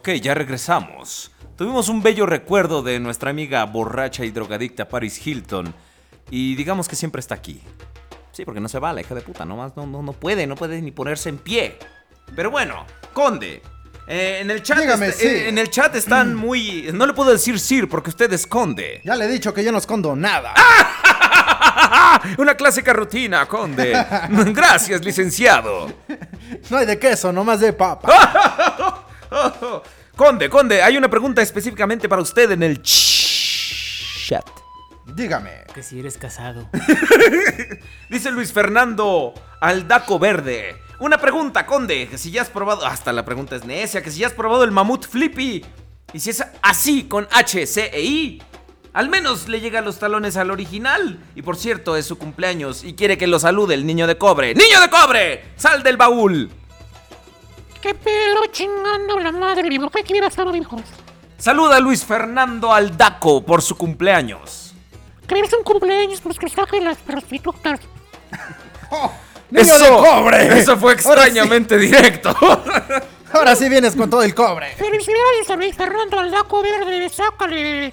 Ok, ya regresamos. Tuvimos un bello recuerdo de nuestra amiga borracha y drogadicta Paris Hilton. Y digamos que siempre está aquí. Sí, porque no se va la hija de puta, nomás no, no, no puede, no puede ni ponerse en pie. Pero bueno, Conde. eh, en, el chat Dígame, est- sí. eh, en el chat están muy... No le puedo decir Sir porque usted es Conde. Ya le he dicho que yo no escondo nada. Una clásica rutina, Conde. Gracias, licenciado. No hay de queso, nomás de papa. Conde, Conde, hay una pregunta específicamente para usted en el ch- chat. Dígame. Que si eres casado. Dice Luis Fernando Aldaco Verde. Una pregunta, Conde, que si ya has probado... Hasta la pregunta es necia, que si ya has probado el mamut flippy. Y si es así, con H, C e I. Al menos le llega a los talones al original. Y por cierto, es su cumpleaños y quiere que lo salude el niño de cobre. ¡Niño de cobre! ¡Sal del baúl! ¿Qué pedo chingando la madre? ¿Por qué quieres hacer hijos? Saluda a Luis Fernando Aldaco por su cumpleaños. ¿Quieres un cumpleaños? Pues que saquen las prostitutas. ¡Niño de cobre! Eso fue Ahora sí. extrañamente directo. Ahora sí vienes con todo el cobre. Felicidades a Luis Fernando Aldaco Verde. Sácale.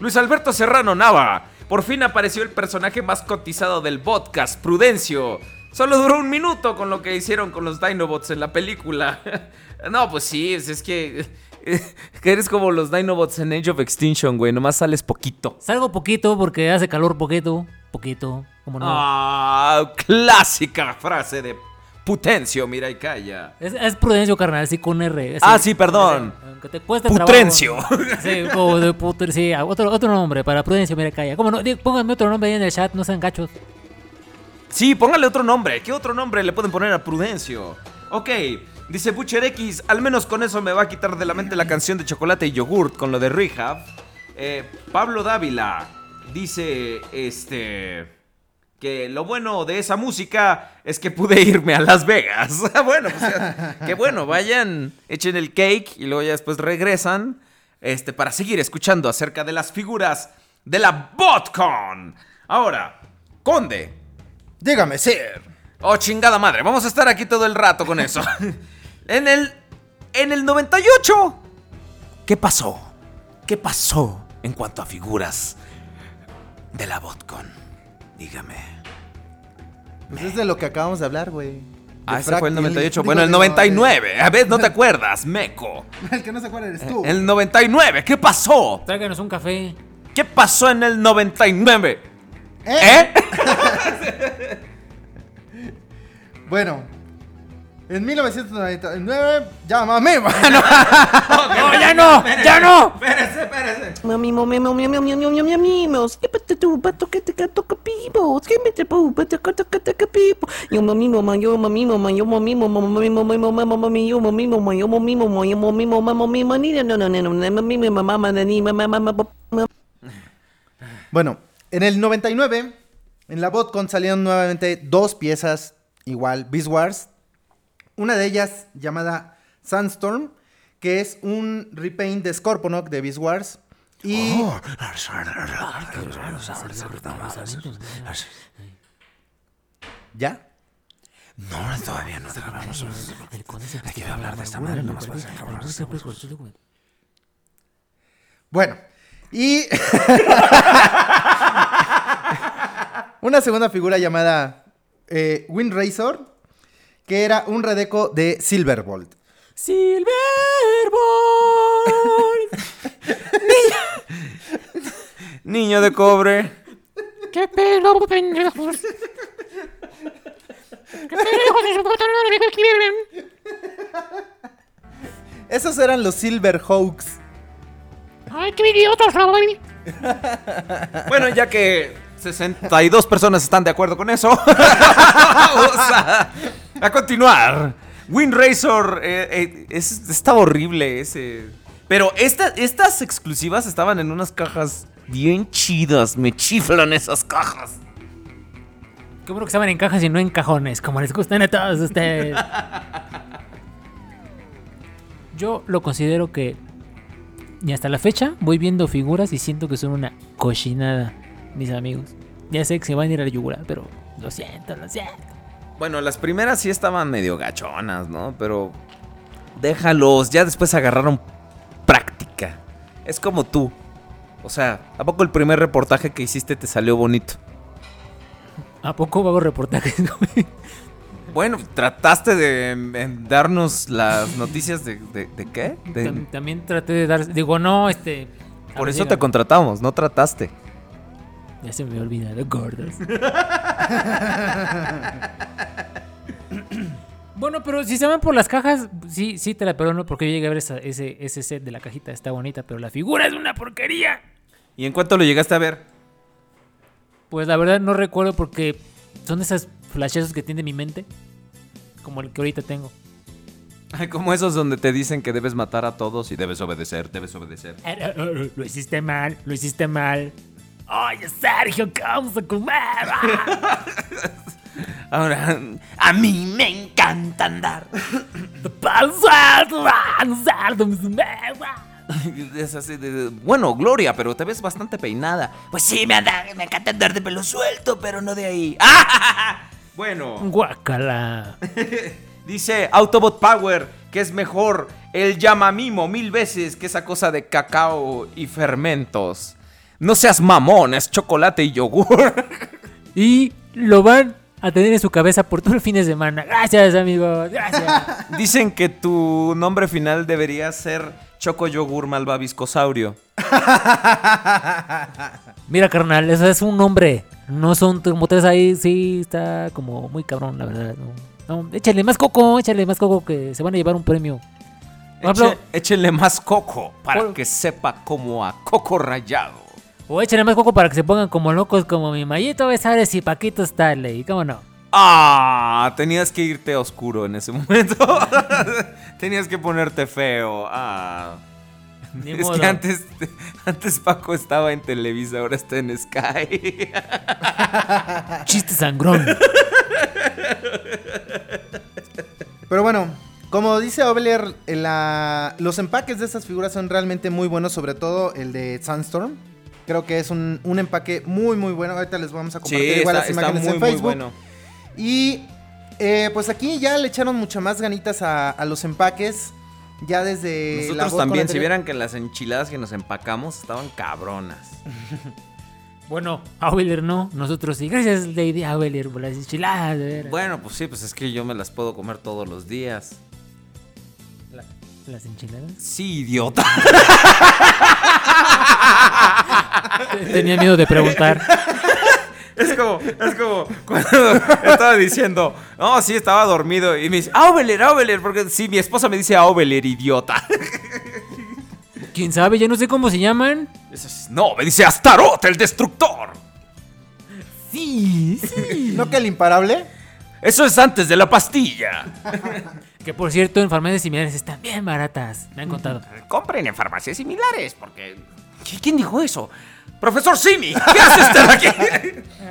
Luis Alberto Serrano Nava. Por fin apareció el personaje más cotizado del podcast, Prudencio. Solo duró un minuto con lo que hicieron con los Dinobots en la película. No, pues sí, es, es que, que eres como los Dinobots en Age of Extinction, güey. Nomás sales poquito. Salgo poquito porque hace calor poquito. Poquito. Como no. Ah, clásica frase de Putencio, mira y calla. Es, es Prudencio, carnal, sí, con R. Ah, sí, perdón. Aunque te cueste Putrencio. trabajo. Sí, o de puter, sí, otro, otro nombre para Prudencio, mira, calla. ¿Cómo no? Pónganme otro nombre ahí en el chat, no sean gachos. Sí, póngale otro nombre. ¿Qué otro nombre le pueden poner a Prudencio? Ok, dice Butcher X, al menos con eso me va a quitar de la mente la canción de chocolate y yogurt con lo de Rehab. Eh, Pablo Dávila dice, este... Que lo bueno de esa música es que pude irme a Las Vegas. bueno, pues que bueno, vayan, echen el cake y luego ya después regresan este, para seguir escuchando acerca de las figuras de la BotCon. Ahora, Conde, Dígame, Sir. Oh, chingada madre, vamos a estar aquí todo el rato con eso. en el. En el 98. ¿Qué pasó? ¿Qué pasó en cuanto a figuras de la BotCon? Dígame. Pues es de lo que acabamos de hablar, güey. Ah, ese fue el 98. digo, Bueno, el digo, 99. A ver, no te acuerdas, meco. El que no se acuerda eres tú. El 99. ¿Qué pasó? Tráiganos un café. ¿Qué pasó en el 99? ¿Eh? Bueno, en 1999, llámame, mano. ¡No, ya no! ¡Ya no! Espérese, espérese. Mami, mami, mami, mami, mami, mami, mami, mimos. Que pete tu pato que te cato me que. Yo mami, mamá, yo mami, mamá, yo mami, mamá, mami, mamá, mamá, mami, yo mami, mamá, yo mami, mamá, yo mami, mamá, mami, mami, no, no, no, no, no, mami, mamá, mamá, mamá, mamá, mamá. Bueno, en el 99, en la BotCon salieron nuevamente dos piezas igual, Beast Wars. Una de ellas llamada Sandstorm, que es un repaint de Scorponok de Beast Wars. Y ¿Ya? No, todavía no acabamos. Hay que hablar de esta madre, nomás para Bueno, y una segunda figura llamada eh, Wind Razor, que era un redeco de Silverbolt. Silverbolt. Niño de cobre. ¿Qué pedo, pendejos? ¿Qué pendejos de su puta madre que quieren? Esos eran los Silverhawks. Ay, qué idiotas, güey. Bueno, ya que 62 personas están de acuerdo con eso, a continuar. Wind Razor eh, eh, es- estaba horrible ese. Pero esta- estas exclusivas estaban en unas cajas bien chidas. Me chiflan esas cajas. Qué bueno que estaban en cajas y no en cajones, como les gustan a todos ustedes. Yo lo considero que. Y hasta la fecha voy viendo figuras y siento que son una cochinada, mis amigos. Ya sé que se van a ir a la yugular, pero lo siento, lo siento. Bueno, las primeras sí estaban medio gachonas, ¿no? Pero Déjalos, ya después agarraron práctica. Es como tú. O sea, ¿a poco el primer reportaje que hiciste te salió bonito? ¿A poco hago reportajes? Bueno, trataste de em, darnos las noticias de, de- ¿de qué? También traté de dar. Digo, no, este. por eso te contratamos, no trataste. Ya se me había olvidado, gordos. bueno, pero si se van por las cajas, sí, sí te la perdono porque yo llegué a ver esa- ese, ese set de la cajita, está bonita, pero la figura es una porquería. ¿Y en cuánto lo llegaste a ver? Pues la verdad no recuerdo porque son esas flashazos que tiene mi mente, como el que ahorita tengo. Como esos donde te dicen que debes matar a todos y debes obedecer, debes obedecer. Lo hiciste mal, lo hiciste mal. Oye, Sergio, ¿qué vamos a comer? Ahora, a mí me encanta andar. Es así de, bueno, Gloria, pero te ves bastante peinada. Pues sí, me, anda, me encanta andar de pelo suelto, pero no de ahí. Bueno, Guacala. dice Autobot Power que es mejor el llamamimo mil veces que esa cosa de cacao y fermentos. No seas mamón, es chocolate y yogur. Y lo van a tener en su cabeza por todo el fin de semana. Gracias, amigos. Gracias. Dicen que tu nombre final debería ser Choco Yogur Malvaviscosaurio. Mira, carnal, eso es un nombre. No son como tres ahí. Sí, está como muy cabrón, la verdad. No, No, échale más coco, échale más coco que se van a llevar un premio. Eche- échenle más coco para Por- que sepa como a coco rayado. O échale más coco para que se pongan como locos como mi Mayito Besares y Paquito Stanley. ¿Cómo no? Ah, tenías que irte a oscuro en ese momento. tenías que ponerte feo. Ah. Ni es modo. que antes, antes Paco estaba en Televisa, ahora está en Sky. Chiste sangrón. Pero bueno, como dice Obler, la- los empaques de estas figuras son realmente muy buenos, sobre todo el de Sunstorm. Creo que es un, un empaque muy, muy bueno. Ahorita les vamos a Sí, compartir igual está, las está imágenes muy, en muy Facebook. bueno. Y eh, pues aquí ya le echaron muchas más ganitas a, a los empaques. Ya desde Nosotros también, la si vieran que las enchiladas que nos empacamos estaban cabronas. Bueno, Aubeler no, nosotros sí. Gracias, Lady Aubeler, por las enchiladas, de. Bueno, pues sí, pues es que yo me las puedo comer todos los días. ¿Las enchiladas? Sí, idiota. Tenía miedo de preguntar. Es como, es como cuando estaba diciendo, no, sí, estaba dormido. Y me dice, Aubeler, Aubeler, porque sí, mi esposa me dice Aubeler, idiota. ¿Quién sabe? Ya no sé cómo se llaman. No, me dice Astaroth, el destructor. Sí, sí. ¿No que el imparable? Eso es antes de la pastilla. Que por cierto, en farmacias similares están bien baratas. Me han contado. Compren en farmacias similares, porque. ¿Qui- ¿Quién dijo eso? Profesor Simi, ¿qué hace usted aquí?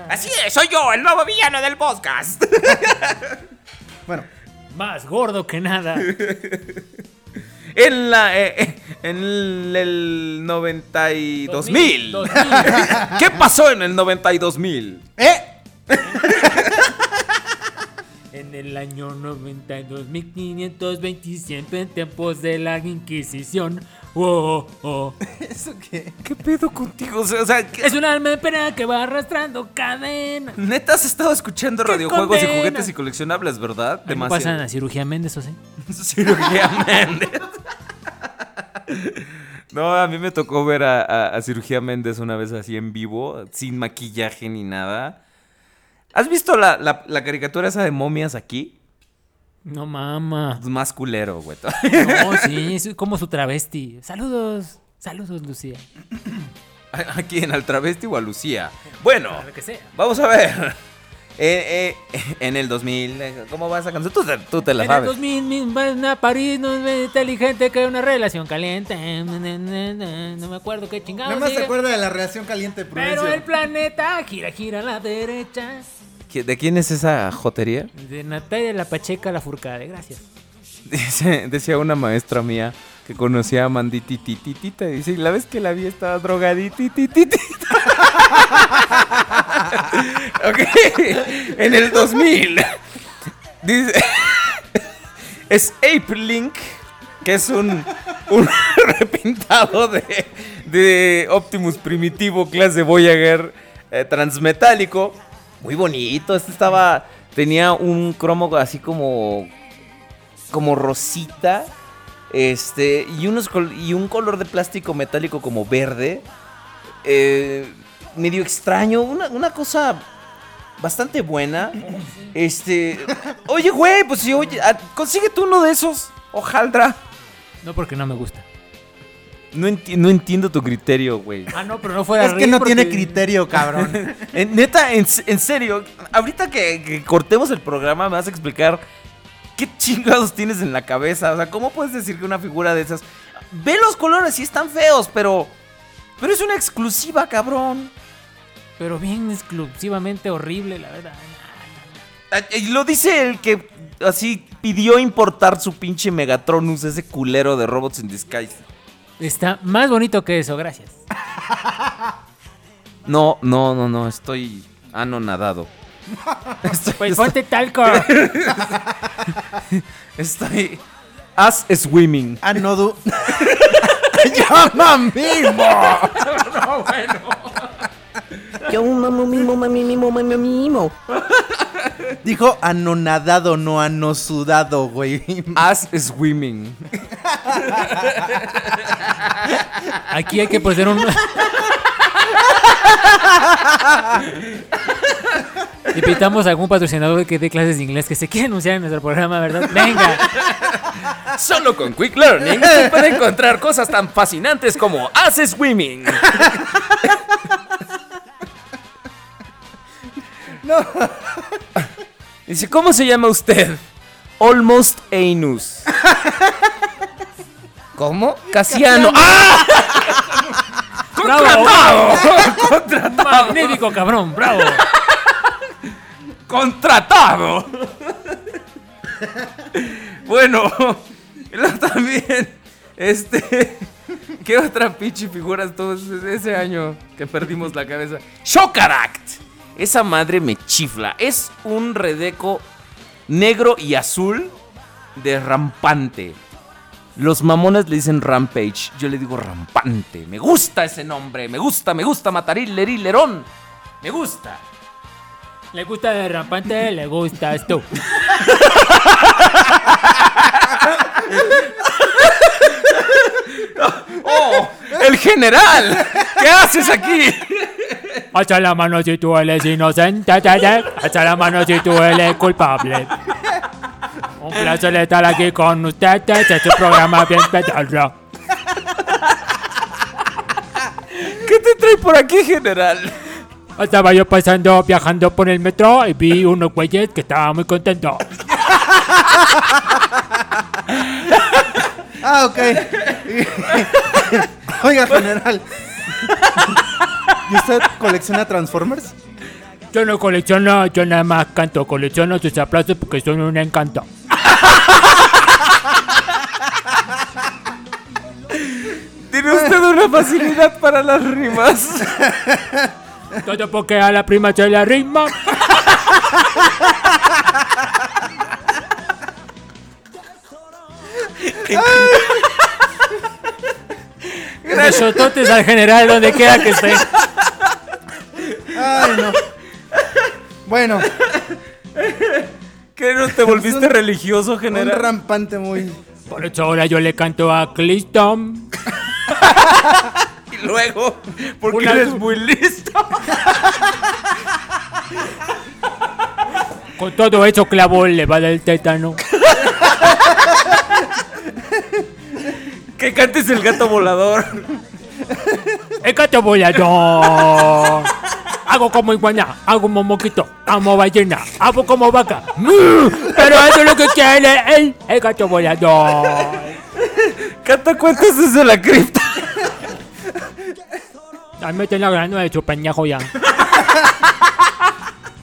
Así es, soy yo, el nuevo villano del podcast. Bueno, Más gordo que nada. En la eh, eh, en el, el 92 mil. 2000. ¿Qué pasó en el 92 mil? ¡eh! En el año 92.527, en tiempos de la Inquisición. Oh, oh. ¿Eso qué? ¿Qué pedo contigo? O sea, o sea, ¿qué- Es un alma de pena que va arrastrando cadena. neta has estado escuchando ¡Qué radiojuegos y juguetes y coleccionables, ¿verdad? Me pasan a cirugía Méndez, o sí. Cirugía Méndez. No, a mí me tocó ver a, a- a Cirugía Méndez una vez así en vivo, sin maquillaje ni nada. ¿Has visto la, la- la caricatura esa de momias aquí? No mama. Pues más culero, güey. No, sí, es como su travesti. Saludos. Saludos, Lucía. ¿A quién? ¿Al travesti o a Lucía? Bueno, A lo que sea. vamos a ver. Eh, eh, en el 2000, eh, ¿cómo va esa canción? Tú, te- tú te la En el sabes. 2000, mi- una París no es inteligente que una relación caliente. No me acuerdo qué chingados. Nada más se acuerda de la relación caliente de Pero Prudencio. el planeta gira, gira a la derecha. ¿Qui- ¿De quién es esa jotería? De Natalia La Pacheca La Furcade, gracias. Dice- decía una maestra mía que conocía a Manditititita. Dice, y la vez que la vi estaba drogaditititita. ok, en el 2000. Dice, es Ape Link que es un, un repintado de, de Optimus primitivo clase Voyager eh, transmetálico. Muy bonito, este estaba, tenía un cromo así como, como rosita, este, y, unos, y un color de plástico metálico como verde, eh, medio extraño, una, una cosa bastante buena. Este, oye, güey, pues sí, oye, ah, consíguete uno de esos, hojaldra. No porque no me gusta. No, enti- no entiendo tu criterio, güey. Ah, no, pero no fuera Es que no tiene criterio, cabrón. En- neta, en, en serio, ahorita que, que cortemos el programa me vas a explicar qué chingados tienes en la cabeza. O sea, ¿cómo puedes decir que una figura de esas... Ve los colores, sí están feos, pero... Pero es una exclusiva, cabrón. Pero bien exclusivamente horrible, la verdad. Ah, Y lo dice el que así pidió importar su pinche Megatronus, ese culero de Robots in Disguise. Está más bonito que eso, gracias. No, no, no, no, estoy anonadado. Estoy, Pues ponte talco. estoy as swimming. Ah, no du. ¡Llama mismo! no, bueno. Yo mamo mimo, mami mimo, mami mimo. Dijo anonadado, no anosudado, güey. As swimming. Aquí hay que poner un. Invitamos a algún patrocinador que dé clases de inglés que se quiera anunciar en nuestro programa, ¿verdad? Venga. Solo con Quick Learning se puede encontrar cosas tan fascinantes como As Swimming. No. Dice, ¿cómo se llama usted? Almost Anus. ¿Cómo? Casiano. ¡Ah! ¡Bravo! Magnífico, cabrón, bravo. ¡Contratado! bueno, también, este, ¿qué otra pinche figura ese- ese año que perdimos la cabeza? Shokaract. Esa madre me chifla. Es un redeco negro y azul de rampante. Los mamones le dicen Rampage, yo le digo rampante. Me gusta ese nombre, me gusta, me gusta Matarilerón. Me gusta. Le gusta de rampante, le gustas tú. ¡Oh! ¡El general! ¿Qué haces aquí? Alza la mano si tú eres inocente, te, te. alza la mano si tú eres culpable. Un placer estar aquí con ustedes, este es un programa bien pedorro. ¿Qué te trae por aquí, general? Estaba yo pasando, viajando por el metro y vi unos güeyes que estaban muy contentos. Ah, ok. Oiga, general. ¿Y usted colecciona Transformers? Yo no colecciono, yo nada más canto, colecciono sus aplausos porque son un encanto. Tiene usted una facilidad para las rimas. Todo porque a la prima se le rima. Besototes al general donde quiera que esté. Ay, no. Bueno, ¿Qué no te volviste religioso, un general? rampante muy. Por eso ahora yo le canto a Cristo. Y luego, porque Una- eres muy listo. Con todo eso clavo le va del tétano. Que cantes el gato volador. El gato volador. Hago como iguana, hago como moquito, como ballena, hago como vaca. Pero eso es lo que quiere el gato volador. Canta cuentos desde la cripta. Ahí meten la grano de su peñajo ya.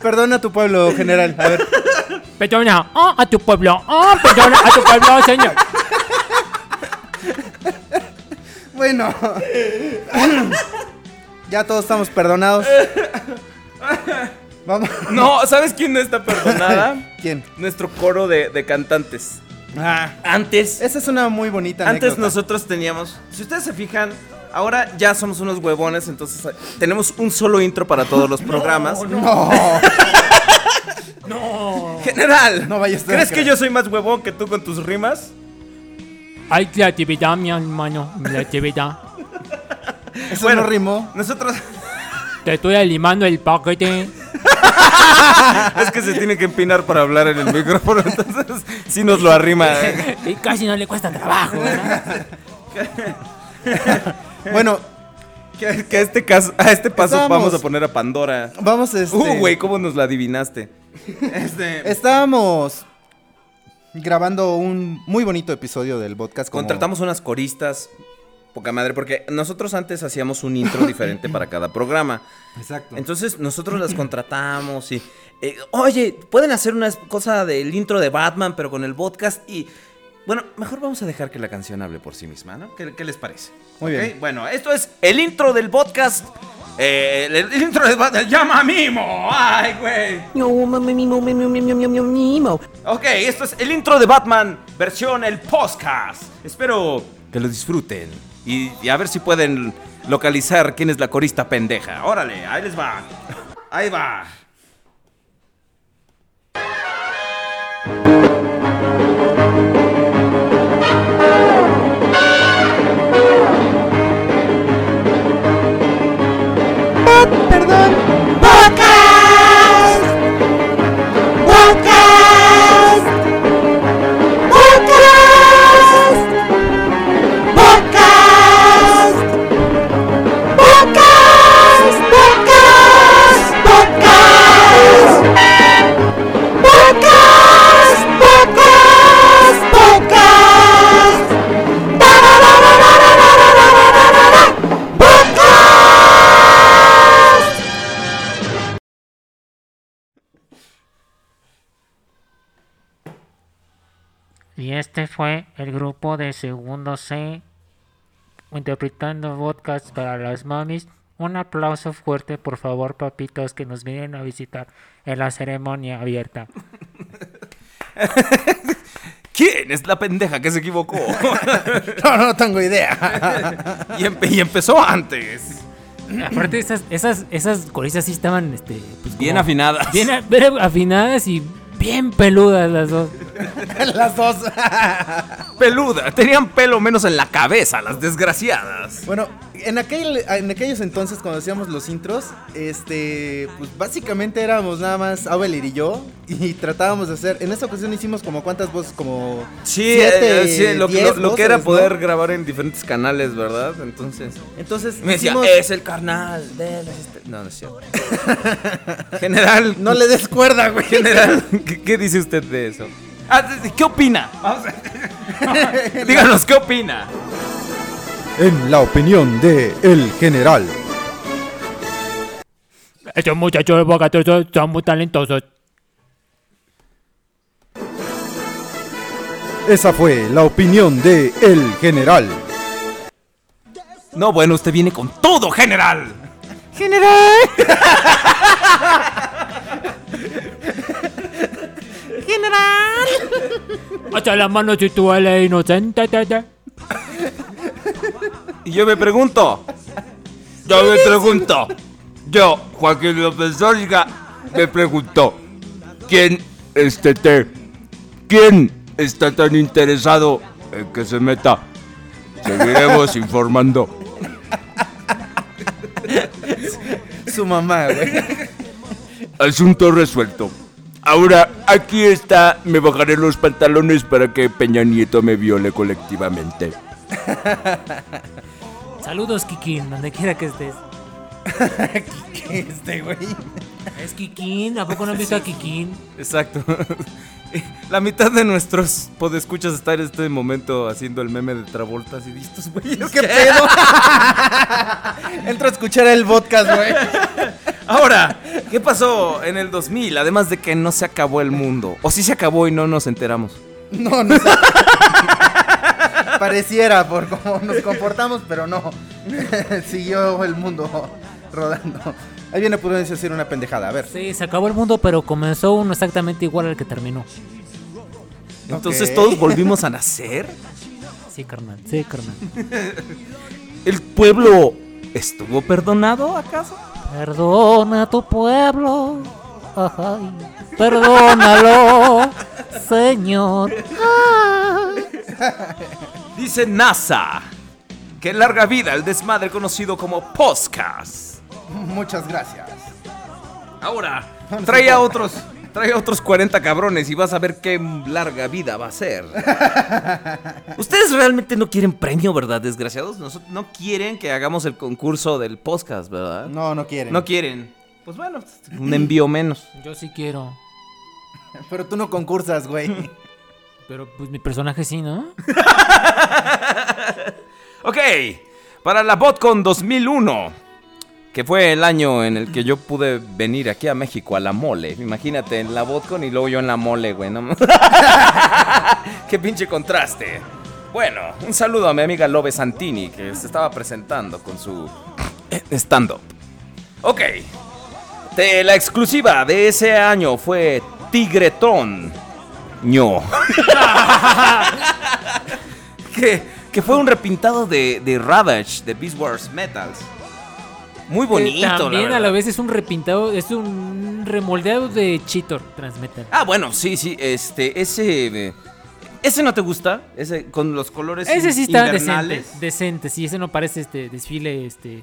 Perdona a tu pueblo, general. A ver. Perdona, ah, a tu pueblo, ah, perdona a tu pueblo, señor. Bueno. ya todos estamos perdonados. Vamos. No, ¿sabes quién no está perdonada? ¿Quién? Nuestro coro de, de cantantes. Ah, antes. Esa es una muy bonita Antes anécdota. nosotros teníamos, si ustedes se fijan, ahora ya somos unos huevones, entonces eh, tenemos un solo intro para todos los programas. No. General, No vayas a ¿crees que yo soy más huevón que tú con tus rimas? Hay creatividad, mi hermano. Creatividad. Eso Bueno. no rimó. Nosotros Te estoy alimando el paquete. es que se tiene que empinar para hablar en el micrófono, entonces sí nos lo arrima. Y casi no le cuesta trabajo, ¿verdad? Bueno, Que, que a este caso, a este paso Estábamos- vamos a poner a Pandora. vamos este. Uh, güey, ¿cómo nos la adivinaste? Este, Estábamos grabando un muy bonito episodio del podcast. como- Contratamos unas coristas, poca madre, porque nosotros antes hacíamos un intro diferente para cada programa. Exacto. Entonces nosotros las contratamos y, eh, oye, pueden hacer una cosa del intro de Batman, pero con el podcast y... Bueno, mejor vamos a dejar que la canción hable por sí misma, ¿no? ¿Qué, qué les parece? Muy bien. Bueno, esto es el intro del podcast. Eh, el, intro de Batman. ¡Llama a Mimo! ¡Ay, güey! Yo, mami, mimo, mimo, mimo, mimo, mimo. Ok, esto es el intro de Batman, versión el podcast. Espero que lo disfruten y, y a ver si pueden localizar quién es la corista pendeja. Órale, ahí les va. Ahí va. Este fue el grupo de segundo C interpretando podcast para las mamis. Un aplauso fuerte, por favor, papitos, que nos vienen a visitar en la ceremonia abierta. ¿Quién es la pendeja que se equivocó? No, no tengo idea. y, empe- y empezó antes. Aparte, esas, esas, esas coristas sí estaban este, pues, Bien afinadas. Bien afinadas y bien peludas las dos. Las dos. Peluda. Tenían pelo menos en la cabeza, las desgraciadas. Bueno, en, aquel, en aquellos entonces cuando hacíamos los intros, este, pues básicamente éramos nada más Abel y yo y tratábamos de hacer, en esta ocasión hicimos como cuántas voces, como Sí, siete, eh, sí, lo, diez lo- lo que era poder grabar en diferentes canales, ¿verdad? Entonces. Entonces Me decía, hicimos- es el carnal de las estre-". No, no es cierto. General. No le des cuerda, güey. General, ¿qué, qué dice usted de eso? Ah, ¿Qué opina? Vamos a- Díganos, ¿qué opina? En la opinión de el general. Estos muchachos de Boca son, son muy talentosos. Esa fue la opinión de el general. No, bueno, usted viene con todo, general. General. General. Hasta la mano si tú eres inocente. te, te. Y yo me pregunto. Yo me pregunto. Yo, Joaquín López Dóriga, me pregunto. ¿Quién este te? ¿Quién está tan interesado en que se meta? Seguiremos informando. Su mamá, güey. Asunto resuelto. Ahora, aquí está, me bajaré los pantalones para que Peña Nieto me viole colectivamente. Saludos, Kikín, donde quiera que estés. este, güey. Es Kikín, ¿a poco no has visto a Kikín? Exacto. La mitad de nuestros podescuchas está en este momento haciendo el meme de Travolta y estos güeyes. ¿Qué pedo? Entro a escuchar el podcast, güey. Ahora, ¿qué pasó en el 2000? Además de que no se acabó el mundo. O sí se acabó y no nos enteramos. No, no. Pareciera por cómo nos comportamos, pero no. Siguió el mundo rodando. Ahí viene a decir una pendejada. A ver. Sí, se acabó el mundo, pero comenzó uno exactamente igual al que terminó. Entonces todos volvimos a nacer. Sí, carnal. Sí, carnal. ¿El pueblo estuvo perdonado acaso? Perdona a tu pueblo. Ay, perdónalo, Señor. Dice NASA. Que larga vida el desmadre conocido como podcast. Muchas gracias. Ahora, trae a otros, trae a otros 40 cabrones y vas a ver qué larga vida va a ser. Ustedes realmente no quieren premio, ¿verdad, desgraciados? Nos- no quieren que hagamos el concurso del podcast, ¿verdad? No, no quieren. No quieren. Pues bueno, un envío menos. Yo sí quiero. Pero tú no concursas, güey. Pero pues mi personaje sí, ¿no? Ok, para la BotCon 2001, que fue el año en el que yo pude venir aquí a México a la mole. Imagínate, en la BotCon y luego yo en la mole, güey. ¿no? Qué pinche contraste. Bueno, un saludo a mi amiga Lobe Santini, que se estaba presentando con su stand-up. Ok, de la exclusiva de ese año fue Tigretón. ño. que, que fue un repintado de, de Ravage, de Beast Wars Metals. Muy bonito, la También a la vez es un repintado, es un remoldeado de Cheetor Transmetal. Ah, bueno, sí, sí, este, ese... ¿Ese no te gusta? Ese con los colores Ese sí está decente, sí, ese no parece este desfile este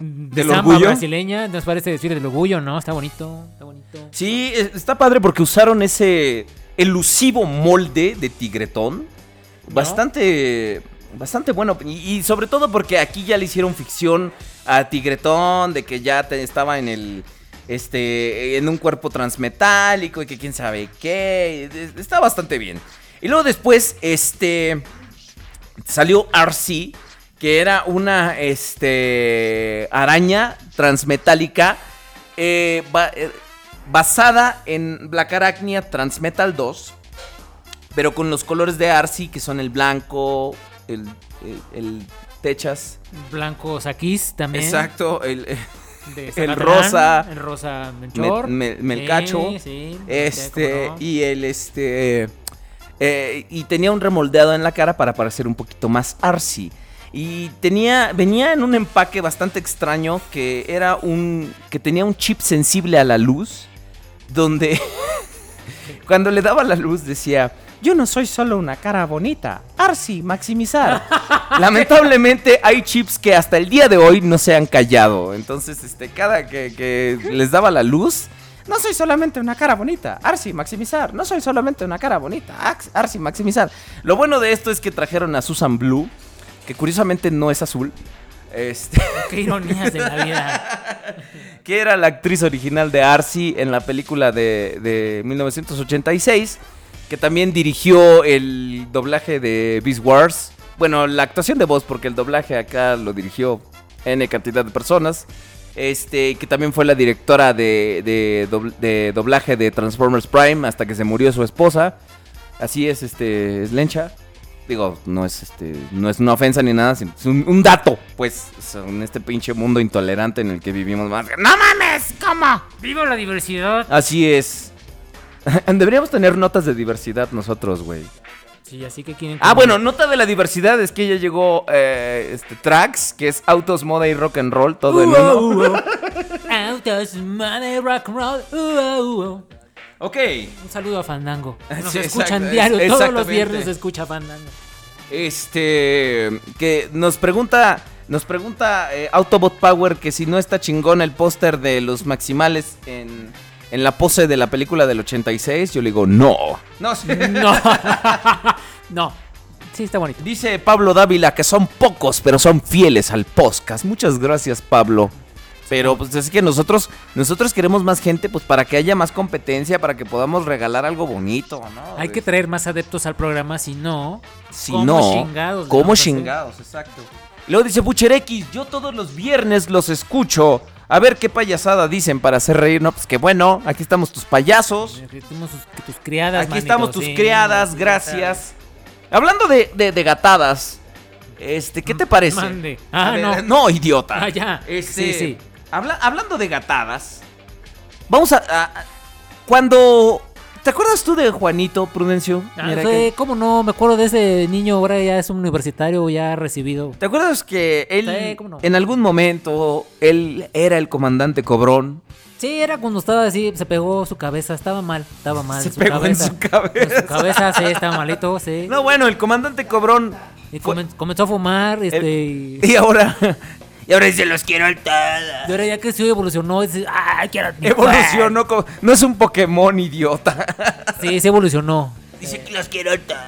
de ¿Del samba orgullo? brasileña, nos parece desfile del orgullo, ¿no? Está bonito, está bonito. Sí, es- está padre porque usaron ese elusivo molde de tigretón. Bastante, bastante bueno. Y, y sobre todo porque aquí ya le hicieron ficción a tigretón, de que ya estaba en el... Este, en un cuerpo transmetálico y que quién sabe qué. es- Está bastante bien. Y luego después, este, salió RC, que era una este, araña transmetálica eh, eh, basada en Black Arachnia Transmetal 2, pero con los colores de RC, que son el blanco, el, el techas. Blanco Saquís también. Exacto, el, De el rosa. el rosa Melchor. Me- me- Melcacho. Sí, sí, este, no. y el este. eh, y tenía un remoldeado en la cara para parecer un poquito más artsy. Y tenía, venía en un empaque bastante extraño que era un, que tenía un chip sensible a la luz, donde cuando le daba la luz decía, yo no soy solo una cara bonita, artsy, maximizar. Lamentablemente hay chips que hasta el día de hoy no se han callado, entonces este, cada que, que les daba la luz, no soy solamente una cara bonita. Arsi, maximizar. No soy solamente una cara bonita. Arsi, maximizar. Lo bueno de esto es que trajeron a Susan Blue, que curiosamente no es azul. Este, Qué ironías de la vida. que era la actriz original de Arsi en la película de, de 1986, que también dirigió el doblaje de Beast Wars. Bueno, la actuación de voz, porque el doblaje acá lo dirigió N cantidad de personas. Este, que también fue la directora de, de dobl- de doblaje de Transformers Prime hasta que se murió su esposa. Así es, este, es Lencha. Digo, no es este, no es una ofensa ni nada, es un, un dato, pues, en este pinche mundo intolerante en el que vivimos más. ¡No mames! ¿Cómo? ¡Viva la diversidad! Así es. Deberíamos tener notas de diversidad nosotros, güey. Sí, así que quieren. Ah, bueno, nota de la diversidad es que ya llegó eh, este, Tracks, que es autos, moda y rock and roll, todo en Uh, uno. uh, uh. Autos, money, rock and roll. Uh, uh, uh. Ok. Un saludo a Fandango. Nos Sí, escuchan exacto, diario, es- todos los viernes se escucha Fandango. Este. Que nos pregunta. Nos pregunta eh, Autobot Power que si no está chingón el póster de los maximales en, en la pose de la película del 86. Yo le digo, no. No, sí. No. no. Sí, está bonito. Dice Pablo Dávila que son pocos, pero son fieles al podcast. Muchas gracias, Pablo. Pero pues es que nosotros, nosotros queremos más gente, pues para que haya más competencia, para que podamos regalar algo bonito, ¿no? Hay que traer más adeptos al programa, si no. Si ¿cómo no, chingados le ¿cómo vamos a hacer? chingados? Exacto. Luego dice Butcher X, yo todos los viernes los escucho. A ver qué payasada dicen para hacer reír. No, pues que bueno, aquí estamos tus payasos. Aquí sus- tus criadas, Aquí manito, estamos tus sí, criadas, sí, gracias. Hablando de, de, de gatadas, este, ¿qué te parece? Mande. Ah, ver, no. No, idiota. Ah, ya. Este, Sí, sí. habla- hablando de gatadas, vamos a- cuando ¿Te acuerdas tú de Juanito Prudencio? Ah, Mira que- ¿Cómo no? Me acuerdo de ese niño, ahora ya es un universitario, ya recibido. ¿Te acuerdas que él Sí, cómo no. en algún momento él era el comandante Cobrón? Sí, era cuando estaba así, se pegó su cabeza, estaba mal, estaba mal. Se su pegó en su cabeza. En su cabeza, sí, estaba malito, sí. No, bueno, el comandante Cobrón Y comen- comenzó a fumar, este, y, y ahora Y ahora dice, los quiero al todos. y ahora ya creció y evolucionó, dice, ¡ay, quiero mi evolucionó como no es un Pokémon idiota. cuerpo". Sí, sí evolucionó. Dice que los quiero al todos.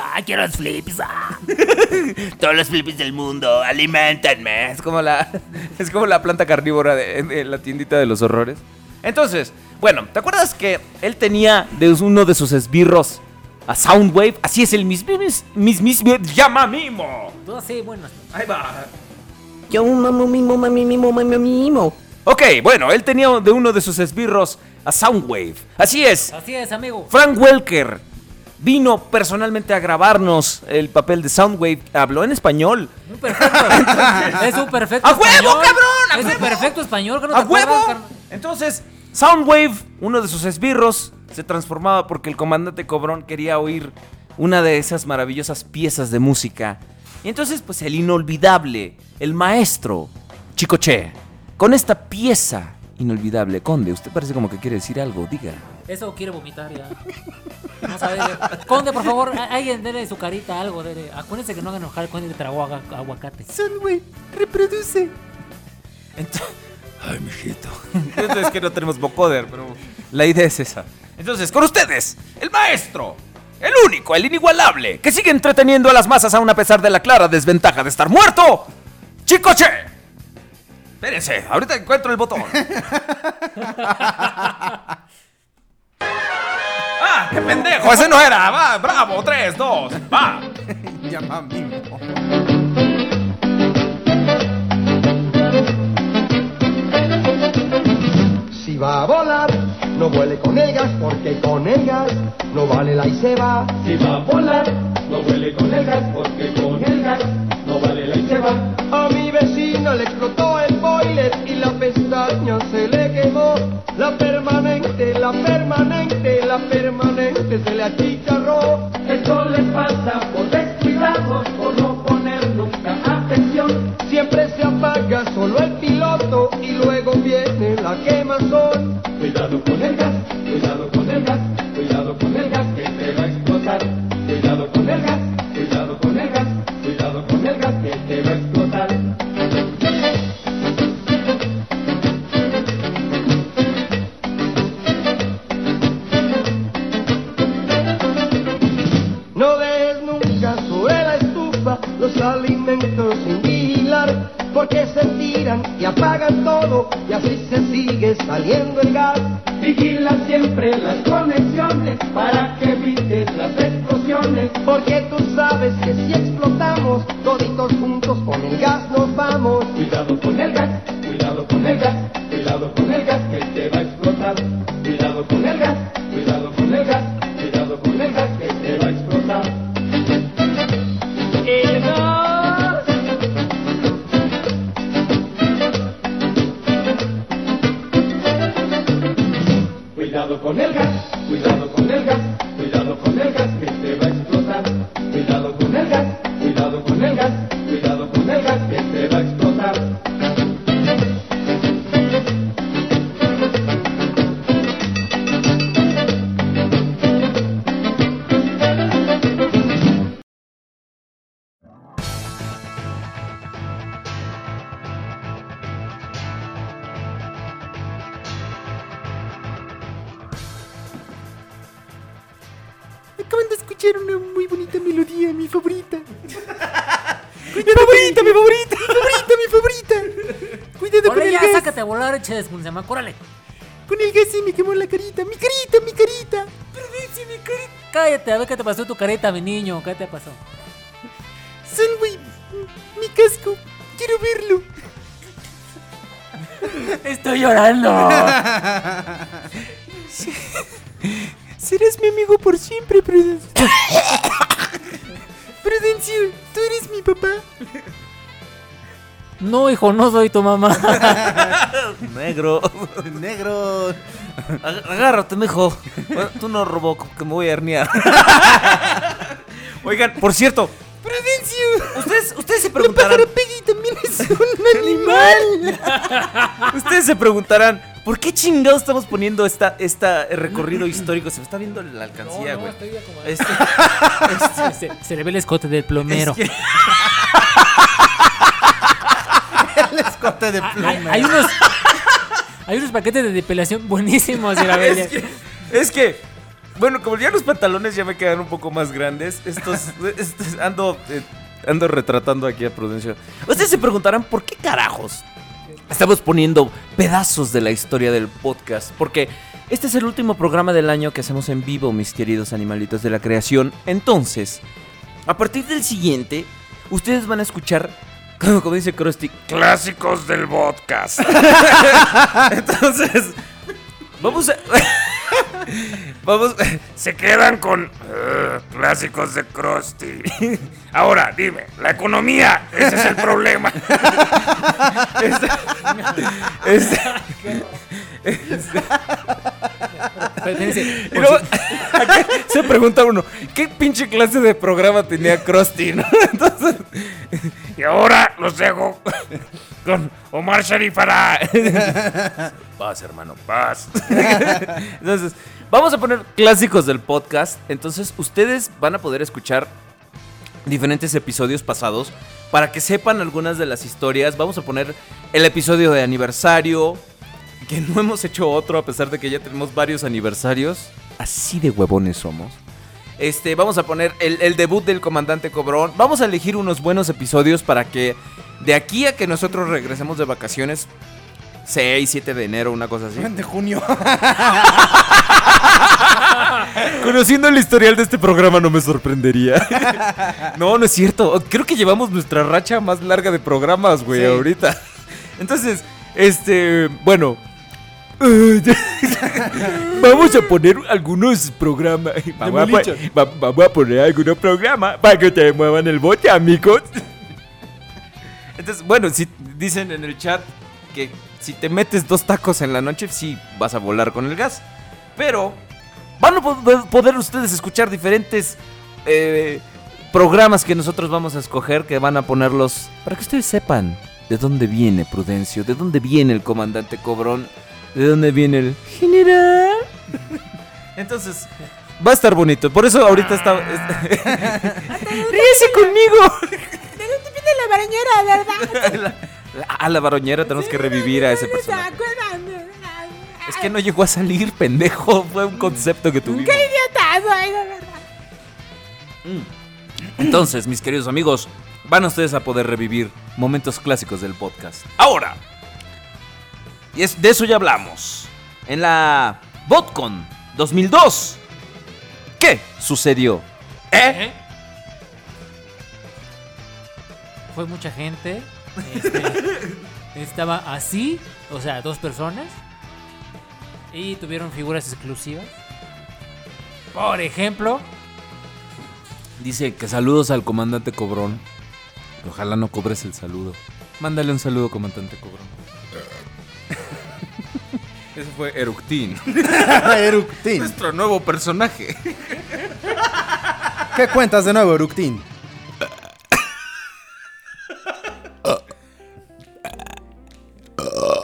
¡Ay, quiero los flips! ah". Todos los flippies del mundo, alimentenme. Es como la es como la planta carnívora de, de la tiendita de los horrores. Entonces, bueno, ¿te acuerdas que él tenía de uno de sus esbirros a Soundwave? Así es el mismo mismo llama mimo. No, sí, bueno. Ahí va. Yo mamo mimo, mami mimo, mami mimo. Ok, bueno, él tenía de uno de sus esbirros a Soundwave. Así es. Así es, amigo. Frank Welker vino personalmente a grabarnos el papel de Soundwave. Habló en español. Un perfecto. es un perfecto ¡A huevo, español. cabrón! ¡A Es un perfecto español, ¿que no te ¡A huevo! acuerdas? Entonces, Soundwave, uno de sus esbirros, se transformaba porque el comandante Cobrón quería oír una de esas maravillosas piezas de música. Y entonces, pues el inolvidable, el maestro, Chicoche, con esta pieza inolvidable. Conde, usted parece como que quiere decir algo, diga. Eso quiere vomitar ya. No sabe. Conde, por favor, a- alguien dele su carita algo. Dele. Acuérdense que no hagan enojar al conde que tragó aguacate. Soundwave, reproduce. Ay, mijito. es que no tenemos vocoder, pero la idea es esa. Entonces, con ustedes, el maestro, el único, el inigualable, que sigue entreteniendo a las masas aún a pesar de la clara desventaja de estar muerto, Chicoche. Espérense, ahorita encuentro el botón. ¡Ah, qué pendejo! ¡Ese no era! ¡Va, bravo! ¡Tres, dos, va! Llama mimo. Si va a volar, no vuele con el gas, porque con el gas no vale la y se va. Si va a volar, no vuele con el gas, porque con el gas no vale la y se va. A mi vecina le explotó el boiler y la pestaña se le quemó. La permanente, la permanente, la permanente se le achicharró. A ver qué te pasó en tu careta, mi niño. ¿Qué te pasó? Sunway, mi casco. Quiero verlo. Estoy llorando. Serás mi amigo por siempre, Prudencio. Prudencio, tú eres mi papá. No, hijo, no soy tu mamá. Negro. Negro. Ag- Agárrate, mijo. Bueno, Tú no robó, que me voy a herniar. Oigan, por cierto. Prudencio. Ustedes, ustedes se preguntarán. también es un animal. Ustedes se preguntarán. ¿Por qué chingados estamos poniendo esta, esta recorrido histórico? Se me está viendo la alcancía, güey. Este- se, se le ve el escote del plomero. Es que- El escote de Hay, pluma. hay unos hay unos paquetes de depilación buenísimos de la es, que, es que, bueno, como ya los pantalones ya me quedan un poco más grandes, estos, estos- ando, eh, ando retratando aquí a Prudencio. Ustedes se preguntarán por qué carajos estamos poniendo pedazos de la historia del podcast, porque este es el último programa del año que hacemos en vivo, mis queridos animalitos de la creación. Entonces, a partir del siguiente, ustedes van a escuchar, como, como dice Krusty, clásicos del podcast. Entonces, vamos a... Vamos, Se quedan con eh, clásicos de Krusty. Ahora, dime, la economía, ese es el problema. Este- Pero fíjense, Y luego, aquí se pregunta uno, ¿qué pinche clase de programa tenía Krusty? no? Entonces, Y ahora los dejo con Omar Sharifara. paz, hermano, paz. Entonces, vamos a poner clásicos del podcast. Entonces, ustedes van a poder escuchar diferentes episodios pasados para que sepan algunas de las historias. Vamos a poner el episodio de aniversario, que no hemos hecho otro a pesar de que ya tenemos varios aniversarios. Así de huevones somos. Este, vamos a poner el, el debut del comandante Cobrón. Vamos a elegir unos buenos episodios para que de aquí a que nosotros regresemos de vacaciones, 6, 7 de enero, una cosa así. De junio. Conociendo el historial de este programa no me sorprendería. no, no es cierto. Creo que llevamos nuestra racha más larga de programas, güey, Sí. ahorita. Entonces, este, bueno. Vamos a poner algunos programas. Vamos a, Demolition. pon- va- vamos a poner algunos programas para que te muevan el bote, amigos. Entonces, bueno, si dicen en el chat que si te metes dos tacos en la noche, sí vas a volar con el gas. Pero van a po- poder ustedes escuchar diferentes eh, programas que nosotros vamos a escoger, que van a ponerlos para que ustedes sepan de dónde viene Prudencio, de dónde viene el comandante Cobrón, de dónde viene el general. Entonces, va a estar bonito. Por eso ahorita está... ¡Ríese conmigo! ¿De dónde viene la barañera, verdad? La- a la baroñera tenemos que revivir a ese ¿Se personaje. Es que no llegó a salir, pendejo. Fue un concepto que tuvimos. ¡Qué idiota soy, de verdad! Entonces, mis queridos amigos, van ustedes a poder revivir momentos clásicos del podcast. Ahora, y es, de eso ya hablamos. En la BotCon 2002, ¿qué sucedió? ¿Eh? fue mucha gente. este, estaba así, o sea, dos personas. Y tuvieron figuras exclusivas. Por ejemplo, Dice que saludos al comandante Cobrón. Ojalá no cobres el saludo. Mándale un saludo, comandante Cobrón. Ese fue Eructín. Eructín. Nuestro nuevo personaje. ¿Qué cuentas de nuevo, Eructín?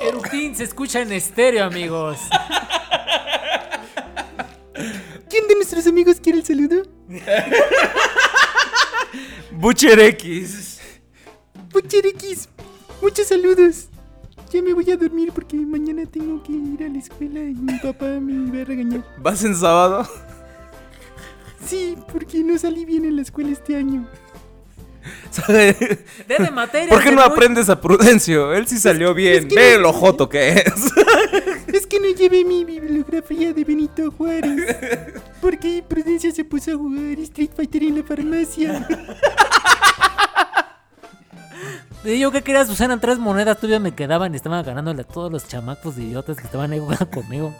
Eructín se escucha en estéreo, amigos. ¿Quién de nuestros amigos quiere el saludo? Butcher X. Pucheriquis, muchos saludos. Ya me voy a dormir tengo que ir a la escuela y mi papá me va a regañar. ¿Vas en sábado? Sí, porque no salí bien en la escuela este año. ¿Sabe? De de materias ¿Por qué no muy- aprendes a Prudencio? Él sí salió bien. que Ve no- lo joto que es. Es que no llevé mi bibliografía de Benito Juárez. Porque Prudencia se puso a jugar Street Fighter en la farmacia. Yo que querías usar tres monedas, todavía me quedaban y estaban ganándole a todos los chamacos de idiotas que estaban ahí jugando conmigo.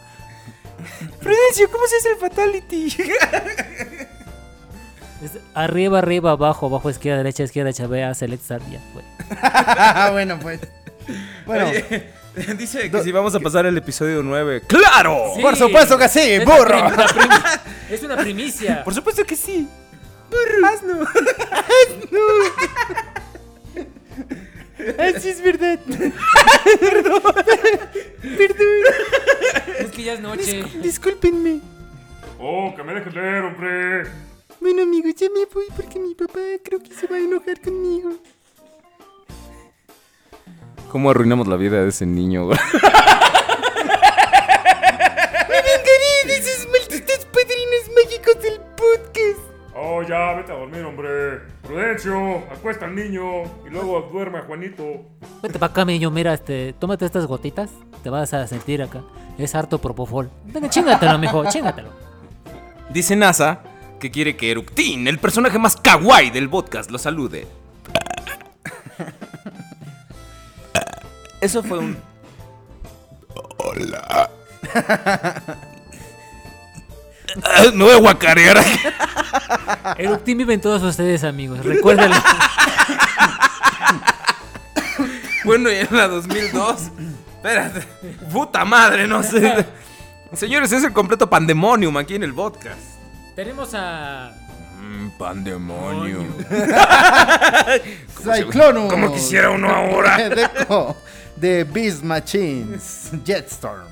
Prudencio, ¿cómo se hace el fatality? Es arriba, arriba, abajo, abajo, izquierda, derecha, izquierda, derecha, vea, select, start, ya, güey. bueno, pues. Bueno, Oye, dice que si vamos a pasar el episodio 9. ¡Claro! por supuesto que sí, Es burro. prim- es una primicia. Por supuesto que sí. Hazlo. Así es verdad. Perdón. Perdón. Es que ya es noche. Discúlpenme. Oh, que me dejes leer, hombre. Bueno, amigos, ya me voy porque mi papá creo que se va a enojar conmigo. ¿Cómo arruinamos la vida de ese niño, güey? ¡Me vengaré de esos malditos padrinos mágicos del podcast! Oh, ya, vete a dormir, hombre. Prudencio, acuesta al niño y luego duerme a Juanito. Vete para acá, niño, mira, este, tómate estas gotitas, te vas a sentir acá. Es harto propofol. Venga, chingatelo, mijo, chingatelo. Dice NASA que quiere que Eructin, el personaje más kawaii del podcast, lo salude. Eso fue un. Hola. No voy a guacarear. Eructín vive en todos ustedes, amigos. Recuérdenlo. Bueno, y en la 2002. Espérate. Puta madre, no sé. Señores, es el completo pandemonium aquí en el podcast. Tenemos a. pandemonium. Cyclonus. Como quisiera uno ahora. De Beast Machines. Jetstorm.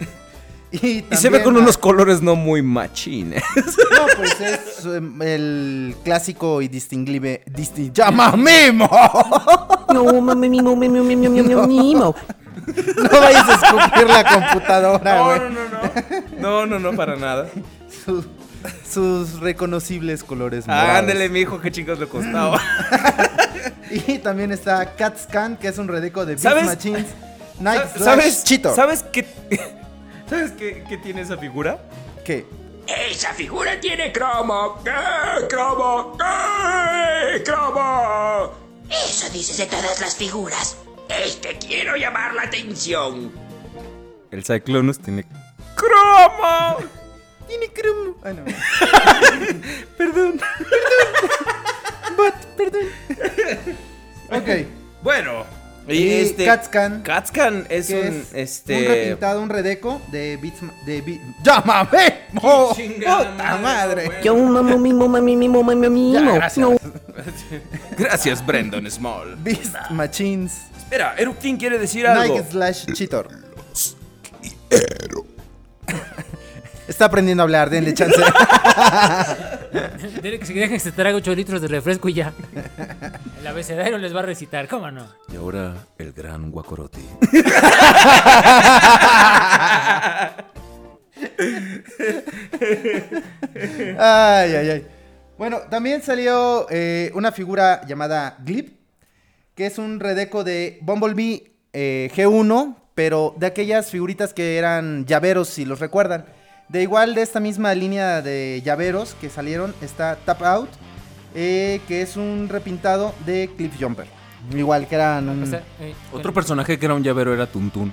Y, Y se ve con unos colores no muy machines. No, pues es em, el clásico y distinguible. Disti ¡Llámame! mo! No, mami, mimo, mimo, mimo, mimo, mimo. No vayas a escupir la computadora, No, güey. no, no, no. No, no, no, para nada. Su- sus reconocibles colores morados. Ándale, mi hijo, qué chicos le costaba. Y también está CatScan, que es un redeco de Beast ¿Sabes? Machines. Night Slash ¿Sabes? Cheetor. ¿Sabes qué? ¿Sabes qué, qué tiene esa figura? ¿Qué? Esa figura tiene cromo. ¿Qué? ¿Cromo? ¿Qué? ¿Cromo? Eso dices de todas las figuras. Es que quiero llamar la atención. El Cyclonus tiene cromo. Tiene cromo. Ah, no. Perdón. But, perdón. ok. Bueno. Y este CatScan. CatScan es que un es este un repintado, un redeco de Beats. De Be- ¡Llámame! mo! ¡Puta madre! Yo, mamo, mimo, mami, mimo, mami, mimo. Ya, gracias. No. Gracias, Brandon Small. Beast Machines. Espera, Eruptin quiere decir algo. Nike slash Cheetor. Está aprendiendo a hablar, denle chance. Dile que se dejen que se traga 8 litros de refresco y ya. El abecedario les va a recitar, ¿cómo no? Y ahora el gran Guacoroti. ay, ay, ay. Bueno, también salió eh, una figura llamada Glip, que es un redeco de Bumblebee eh, G1, pero de aquellas figuritas que eran llaveros, si los recuerdan. De igual de esta misma línea de llaveros que salieron está Tap Out, eh, que es un repintado de Cliff Jumper. Igual que eran un... O sea, eh, Otro personaje que era un llavero era Tuntun.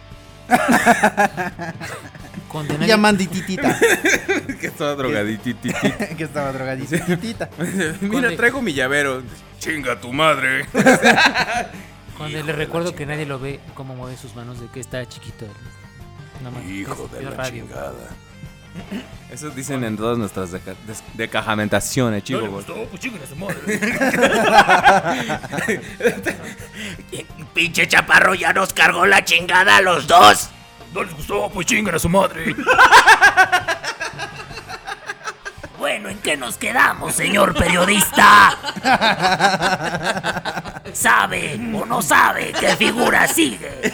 con Denali- Diamantititita. que estaba drogadititita. que estaba drogadititita. Mira, traigo mi llavero. Chinga tu madre. Cuando le recuerdo que nadie lo ve, cómo mueve sus manos, de que está chiquito. Nada más. Hijo Es- de es la radio. chingada. Eso dicen en todas nuestras deca- des- decajamentaciones, chico. güey. pues chinguen a su madre. Pinche chaparro ya nos cargó la chingada a los dos. No les gustó, pues chinguen a su madre. Bueno, ¿en qué nos quedamos, señor periodista? ¿Sabe o no sabe qué figura sigue?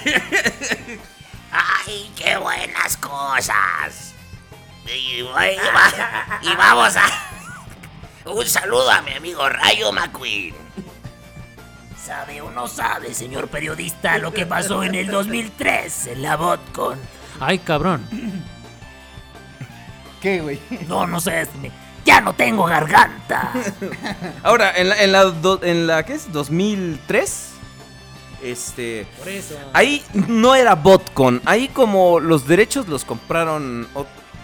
¡Ay, qué buenas cosas! Y, y va- y vamos a... Un saludo a mi amigo Rayo McQueen. ¿Sabe o no sabe, señor periodista, lo que pasó en el 2003 en la BotCon? Ay, cabrón. ¿Qué, güey? No, no sé, me- ya no tengo garganta. Ahora, en la, en la, do- en la ¿qué es? 2003. Este. Por eso. Ahí no era Botcon. Ahí como los derechos los compraron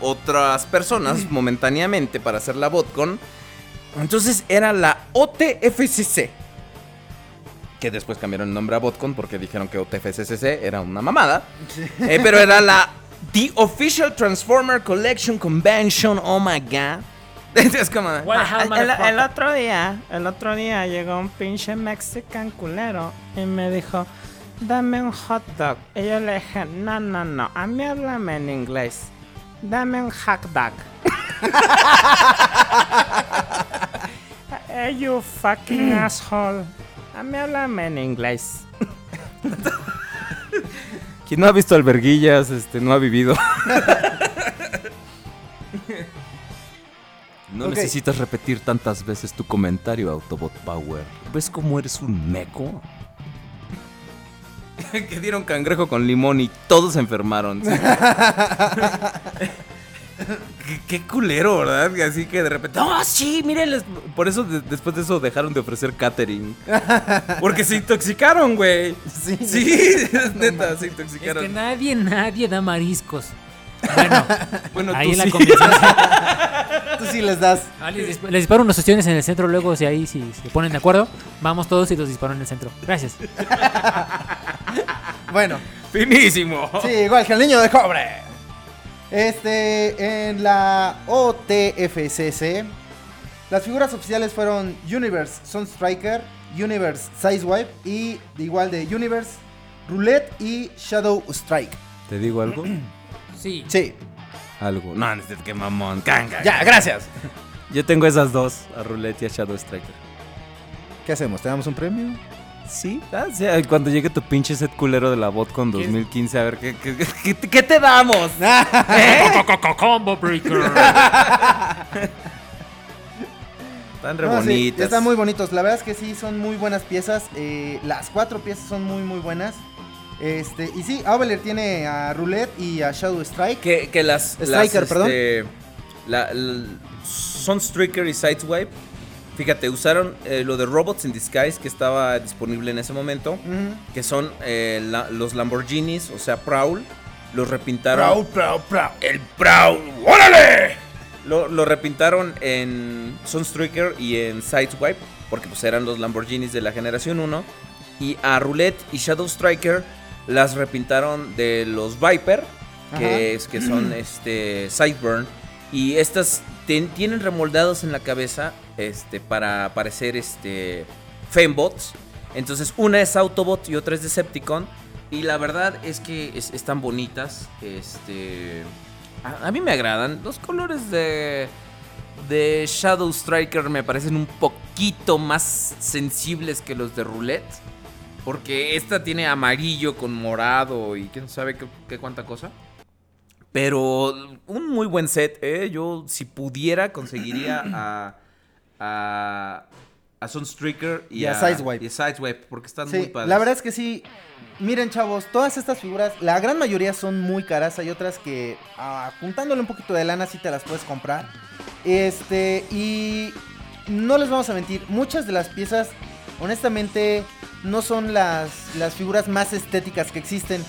otras personas momentáneamente para hacer la Botcon. Entonces era la OTFCC. Que después cambiaron el nombre a Botcon porque dijeron que OTFCC era una mamada. Eh, pero era la The Official Transformer Collection Convention. Oh my god. Es como. Ah, el, otro día, el otro día llegó un pinche mexican culero y me dijo, dame un hot dog. Y yo le dije, no, no, no, a mí háblame en inglés. Dame un dog. hey, you fucking asshole. A mí háblame en inglés. Quien no ha visto alberguillas, este, no ha vivido. No necesitas repetir tantas veces tu comentario, Autobot Power. ¿Ves cómo eres un meco? que dieron cangrejo con limón y todos se enfermaron. ¿sí? qué, qué culero, ¿verdad? Que Así que de repente, ¡oh, sí! Miren, les-". por eso de- después de eso dejaron de ofrecer catering. Porque se intoxicaron, güey. Sí, es neta, se Es intoxicaron. que nadie, nadie da mariscos. Bueno, Bueno, ahí tú en la sí. convención. Tú sí les das. Ah, les disparo unos ostiones en el centro, luego si ahí si se ponen de acuerdo, vamos todos y los disparo en el centro. Gracias. Bueno. Finísimo. Sí, igual que el niño de cobre. Este, en la OTFCC, las figuras oficiales fueron Universe Sunstriker, Universe Sizewipe y igual de Universe Roulette y Shadow Strike. ¿Te digo algo? Sí. Sí. Algo. No, no es que mamón. Canga. Ya, gracias. Yo tengo esas dos, a Roulette y a Shadow Striker. ¿Qué hacemos? ¿Te damos un premio? Sí, ah, sí, cuando llegue tu pinche set culero de la BotCon 2015, a ver, ¿qué, qué, qué- qué te damos? ¿Eh? Combo Breaker. Están re No, sí, están muy bonitos. La verdad es que sí, son muy buenas piezas. eh, las cuatro piezas son muy, muy buenas. Este, y sí, Aveler tiene a Roulette y a Shadow Strike. Que, que las. Striker, las, perdón. este, La, Sunstreaker y Sideswipe. Fíjate, usaron eh, lo de Robots in Disguise que estaba disponible en ese momento. Que son eh, la- los Lamborghinis, o sea, Prowl. Los repintaron. Prowl, Prowl, Prowl. El Prowl. ¡Órale! Lo, lo repintaron en Sunstreaker y en Sideswipe, porque pues eran los Lamborghinis de la generación 1. Y a Roulette y Shadow Striker las repintaron de los Viper, Ajá. que, es, que son este Sideburn. Y estas ten- tienen remoldados en la cabeza este, para parecer este, Fembots. Entonces una es Autobot y otra es Decepticon. Y la verdad es que es- están bonitas. Este... A, a mí me agradan. Los colores de, de Shadow Striker me parecen un poquito más sensibles que los de Roulette. Porque esta tiene amarillo con morado y quién sabe qué, qué cuánta cosa. Pero un muy buen set, ¿eh? Yo, si pudiera, conseguiría a. a. a Sunstreaker y, Y a Sideswipe. Y a Sideswipe, porque están Sí, muy padres. la verdad es que sí. Miren, chavos, todas estas figuras, la gran mayoría son muy caras. Hay otras que, ah, juntándole un poquito de lana, sí te las puedes comprar. Este, y no les vamos a mentir, muchas de las piezas, honestamente, no son las, las figuras más estéticas que existen.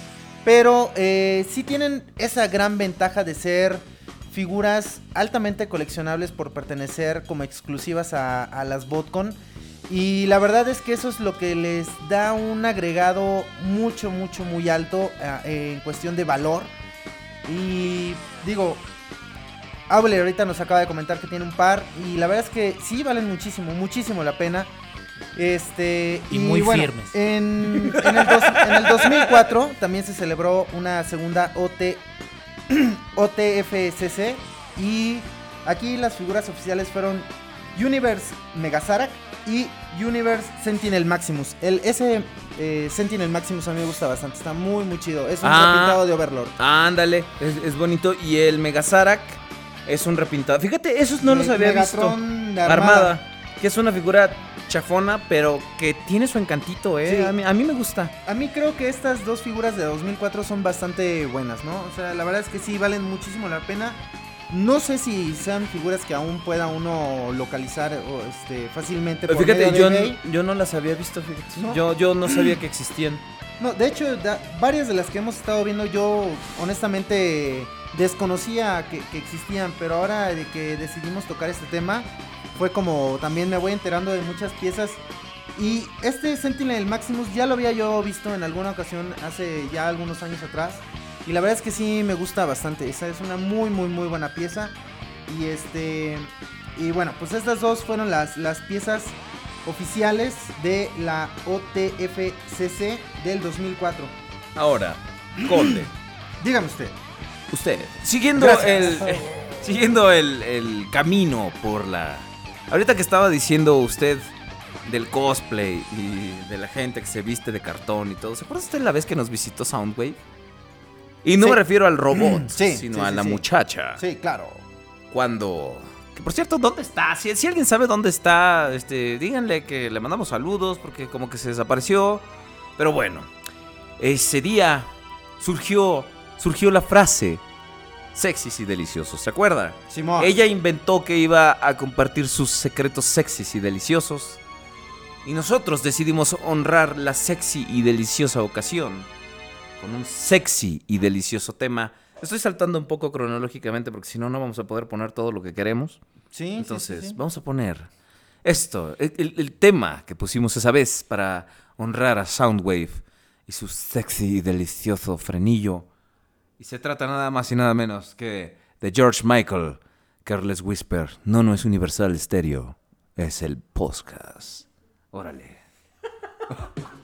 Pero eh, sí tienen esa gran ventaja de ser figuras altamente coleccionables por pertenecer como exclusivas a, las Botcon. Y la verdad es que eso es lo que les da un agregado mucho, mucho, muy alto eh, en cuestión de valor. Y digo, Able ahorita nos acaba de comentar que tiene un par. Y la verdad es que sí valen muchísimo, muchísimo la pena. Este, Y muy bueno, firmes. En, en el dos- en el 2004 también se celebró una segunda OT, OTFCC. Y aquí las figuras oficiales fueron Universe Megazarak y Universe Sentinel Maximus. El, ese eh, Sentinel Maximus a mí me gusta bastante, está muy muy chido. Es un Ah. repintado de Overlord. Ándale, es, es bonito. Y el Megazarak es un repintado. Fíjate, esos no Me- los había Megatron visto. de Armada. Que es una figura chafona, pero que tiene su encantito, ¿eh? Sí. A, mí, a mí me gusta. A mí creo que estas dos figuras de 2004 son bastante buenas, ¿no? O sea, la verdad es que sí valen muchísimo la pena. No sé si sean figuras que aún pueda uno localizar o, este, fácilmente por Fíjate, yo, yo no las había visto, fíjate. ¿No? Yo, yo no sabía que existían. No, de hecho, da- varias de las que hemos estado viendo yo honestamente desconocía que, que existían, pero ahora de que decidimos tocar este tema, fue como también me voy enterando de muchas piezas. Y este Sentinel Maximus ya lo había yo visto en alguna ocasión hace ya algunos años atrás. Y la verdad es que sí me gusta bastante. Esa es una muy, muy, muy buena pieza. Y este. Y bueno, pues estas dos fueron las, las piezas oficiales de la OTFCC del 2004. Ahora, Conde. Dígame usted. Usted. Siguiendo Gracias. el. eh, siguiendo el, el camino por la. Ahorita que estaba diciendo usted del cosplay y de la gente que se viste de cartón y todo. ¿Se acuerda usted la vez que nos visitó Soundwave? Y no Sí. me refiero al robot, Sí, sino sí, a la muchacha. Sí, claro. Cuando. Que por cierto, ¿dónde está? Si, si alguien sabe dónde está, este, díganle que le mandamos saludos porque como que se desapareció. Pero bueno, ese día surgió, surgió la frase sexys y deliciosos, ¿se acuerda? Simón. Ella inventó que iba a compartir sus secretos sexys y deliciosos. Y nosotros decidimos honrar la sexy y deliciosa ocasión con un sexy y delicioso tema. Estoy saltando un poco cronológicamente porque si no, no vamos a poder poner todo lo que queremos. Sí, Entonces, sí, sí. vamos a poner esto, el tema que pusimos esa vez para honrar a Soundwave y su sexy y delicioso frenillo. Y se trata nada más y nada menos que de George Michael, Careless Whisper. No, no es Universal Stereo, es el podcast. Órale.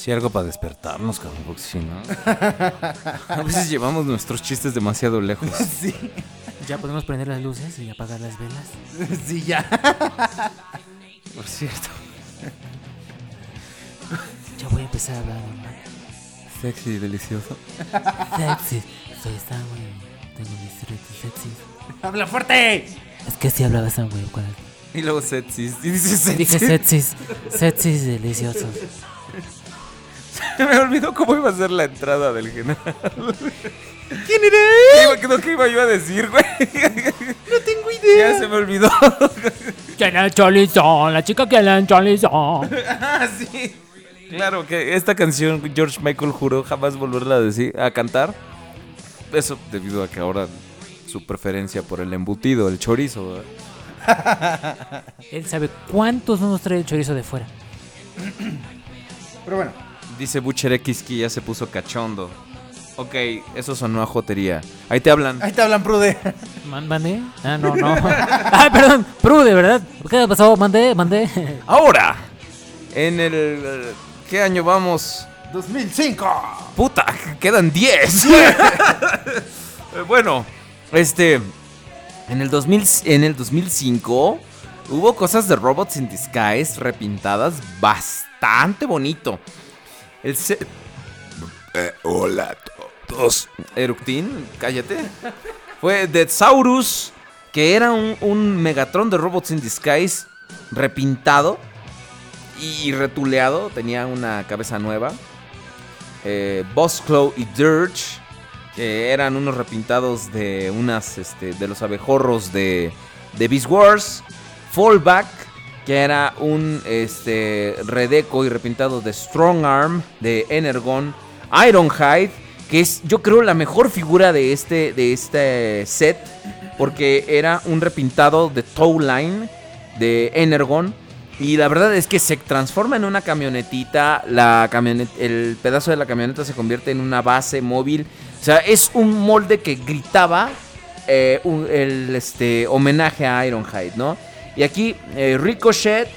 Sí, algo para despertarnos, cabrón, porque si no. A veces llevamos nuestros chistes demasiado lejos. Sí. Ya podemos prender las luces y apagar las velas. Sí, ya. Por cierto. Ya voy a empezar a hablar normal. Sexy y delicioso. Sexy. Soy Samway. Tengo mis retos sexys. ¡Habla fuerte! Es que sí hablaba Samway. Y luego sexys. Y dice sexy. Dije sexys. Sexys deliciosos. Se me olvidó cómo iba a ser la entrada del general. ¿Quién eres? ¿Qué iba, no, ¿Qué iba yo a decir, güey? No tengo idea. Ya se me olvidó. Que la cholizón, la chica que la cholizón. ah, sí. Claro que esta canción George Michael juró jamás volverla a decir, a cantar. Eso debido a que ahora su preferencia por el embutido, el chorizo. ¿verdad? Él sabe cuántos no nos trae el chorizo de fuera. Pero bueno. Dice Butcher X que ya se puso cachondo. Ok, eso sonó a jotería. Ahí te hablan. Ahí te hablan, Prude. Man- ¿Mandé? Ah, no, no. ah, perdón. Prude, ¿verdad? ¿Qué pasó? Mandé, mandé. Ahora, en el... ¿Qué año vamos? 2005. Puta, quedan 10. Eh, bueno, este. En el, 2000, en el 2005 hubo cosas de Robots in Disguise repintadas bastante bonito. El se- Eh, hola a todos. Eructin, cállate. Fue Deadsaurus, que era un, un Megatron de Robots in Disguise repintado y retuleado. Tenía una cabeza nueva. Eh, Bossclaw y Dirge, que eran unos repintados de unas este, de los abejorros de, de Beast Wars. Fallback, que era un este, redeco y repintado de Strong Arm, de Energon. Ironhide, que es yo creo la mejor figura de este, de este set, porque era un repintado de Towline, de Energon. Y la verdad es que se transforma en una camionetita. La el pedazo de la camioneta se convierte en una base móvil. O sea, es un molde que gritaba eh, el este, homenaje a Ironhide, ¿no? Y aquí eh, Ricochet,